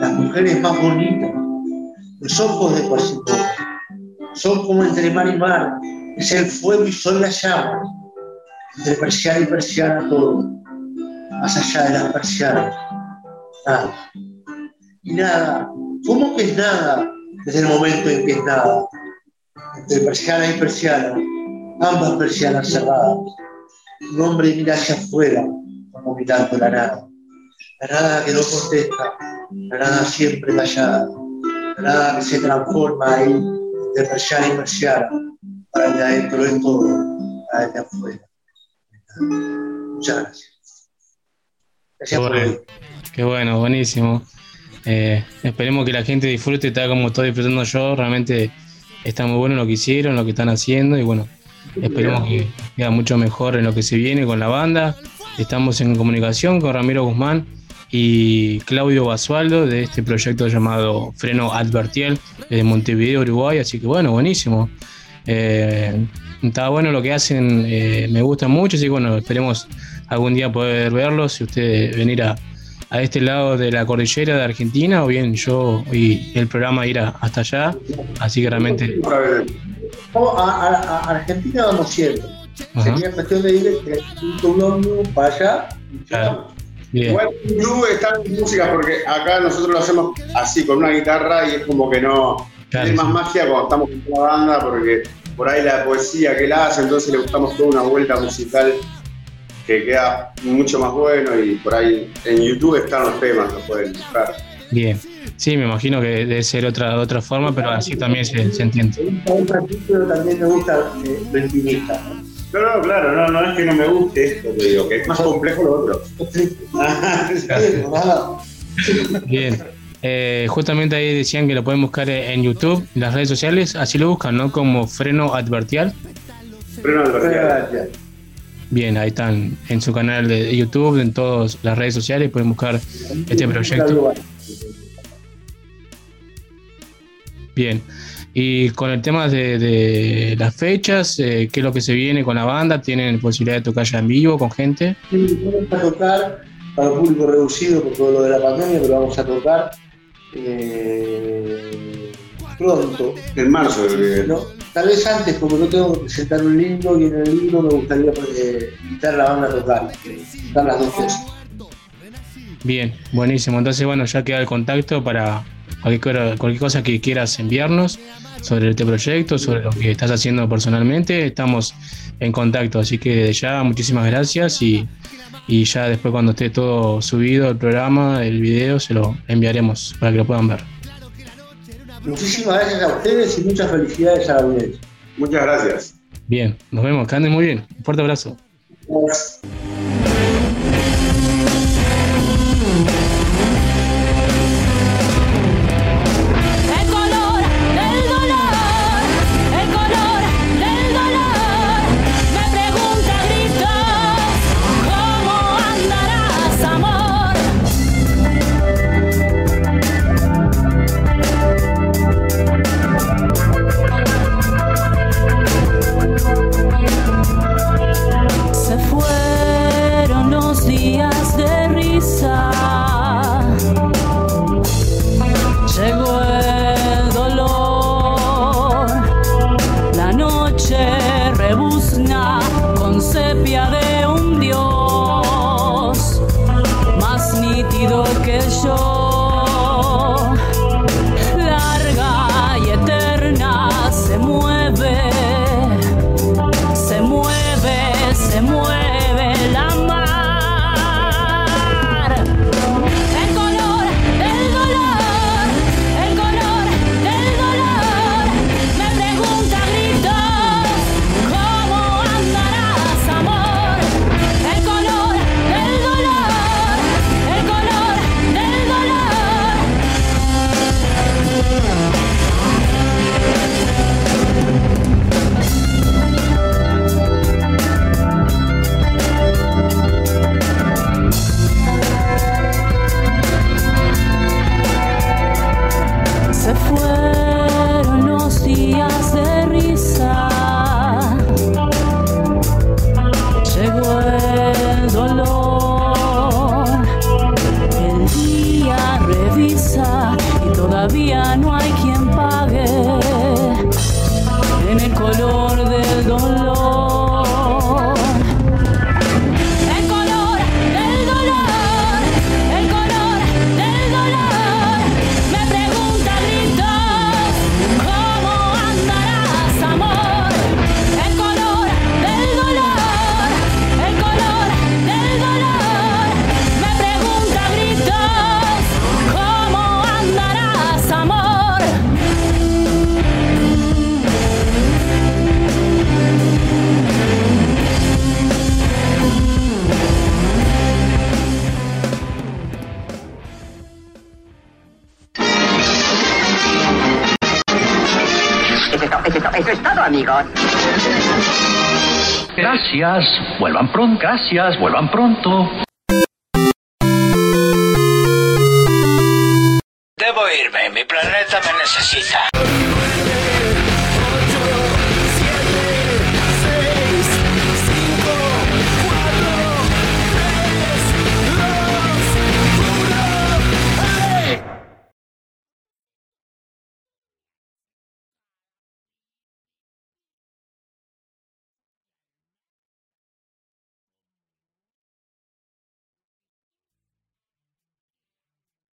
Speaker 24: Las mujeres más bonitas, los ojos de Quasimodo, son como entre mar y mar, es el fuego y son las llamas, entre persiana y persiana todo, más allá de las persianas, nada. Y nada, ¿cómo que es nada desde el momento en que es nada? Entre persiana y persiana, ambas persianas cerradas, un hombre mira hacia afuera, como mirando la nada. La nada que no contesta, la nada siempre callada, la nada que se transforma ahí de persiana y persiana, para el de adentro de todo, para el de afuera. Muchas gracias.
Speaker 25: Qué
Speaker 24: Gracias por
Speaker 25: bueno, qué bueno, buenísimo. Eh, esperemos que la gente disfrute, tal como estoy disfrutando yo. Realmente está muy bueno lo que hicieron, lo que están haciendo y bueno, esperemos que queda mucho mejor en lo que se viene con la banda. Estamos en comunicación con Ramiro Guzmán y Claudio Basualdo de este proyecto llamado Freno Advertiel de Montevideo, Uruguay, así que bueno, buenísimo. Eh, está bueno lo que hacen, eh, me gusta mucho, así que bueno, esperemos algún día poder verlos y ustedes venir a, a este lado de la cordillera de Argentina o bien yo y el programa ir a- hasta allá, así que realmente
Speaker 24: Vamos a, Argentina vamos siempre. Sería cuestión de ir de un ómnibus para allá. y llegamos.
Speaker 25: Bien.
Speaker 26: Igual en YouTube están músicas porque acá nosotros lo hacemos así, con una guitarra y es como que no.
Speaker 25: Claro,
Speaker 26: tiene más
Speaker 25: sí.
Speaker 26: magia cuando estamos con la banda porque por ahí la poesía que él hace, entonces le gustamos toda una vuelta musical que queda mucho más bueno y por ahí en YouTube están los temas, los pueden buscar.
Speaker 25: bien. Sí, me imagino que debe ser otra otra forma, pero así también se, se entiende.
Speaker 24: Me gusta el pero también me gusta eh, lo intimista. ¿no?
Speaker 26: No, no, claro, no, no es que no me guste esto, te digo, que es más complejo lo otro.
Speaker 25: Bien. Eh, justamente ahí decían que lo pueden buscar en YouTube, en las redes sociales, así lo buscan, ¿no? Como Freno Advertial.
Speaker 26: Freno Advertial.
Speaker 25: Bien, ahí están en su canal de YouTube, en todas las redes sociales, pueden buscar este proyecto. Bien. Y con el tema de, de las fechas, eh, ¿qué es lo que se viene con la banda? ¿Tienen posibilidad de tocar ya en vivo con gente?
Speaker 24: Sí, vamos a tocar para un público reducido por todo lo de la pandemia, pero vamos a tocar eh, pronto.
Speaker 26: En marzo, creo.
Speaker 24: ¿no? Tal vez antes, porque no tengo que presentar un libro y en el libro me gustaría eh, invitar a la banda a tocar, tocar las dos cosas.
Speaker 25: Bien, buenísimo. Entonces, bueno, ya queda el contacto para cualquier, cosa- cualquier cosa que quieras enviarnos sobre este proyecto, sobre lo que estás haciendo personalmente. Estamos en contacto, así que desde ya muchísimas gracias y, y ya después cuando esté todo subido el programa, el video, se lo enviaremos para que lo puedan ver.
Speaker 24: Muchísimas gracias a ustedes y muchas felicidades a la audiencia.
Speaker 26: Muchas gracias.
Speaker 25: Bien, nos vemos, que anden muy bien. Un fuerte abrazo.
Speaker 27: Gracias. Vuelvan pronto.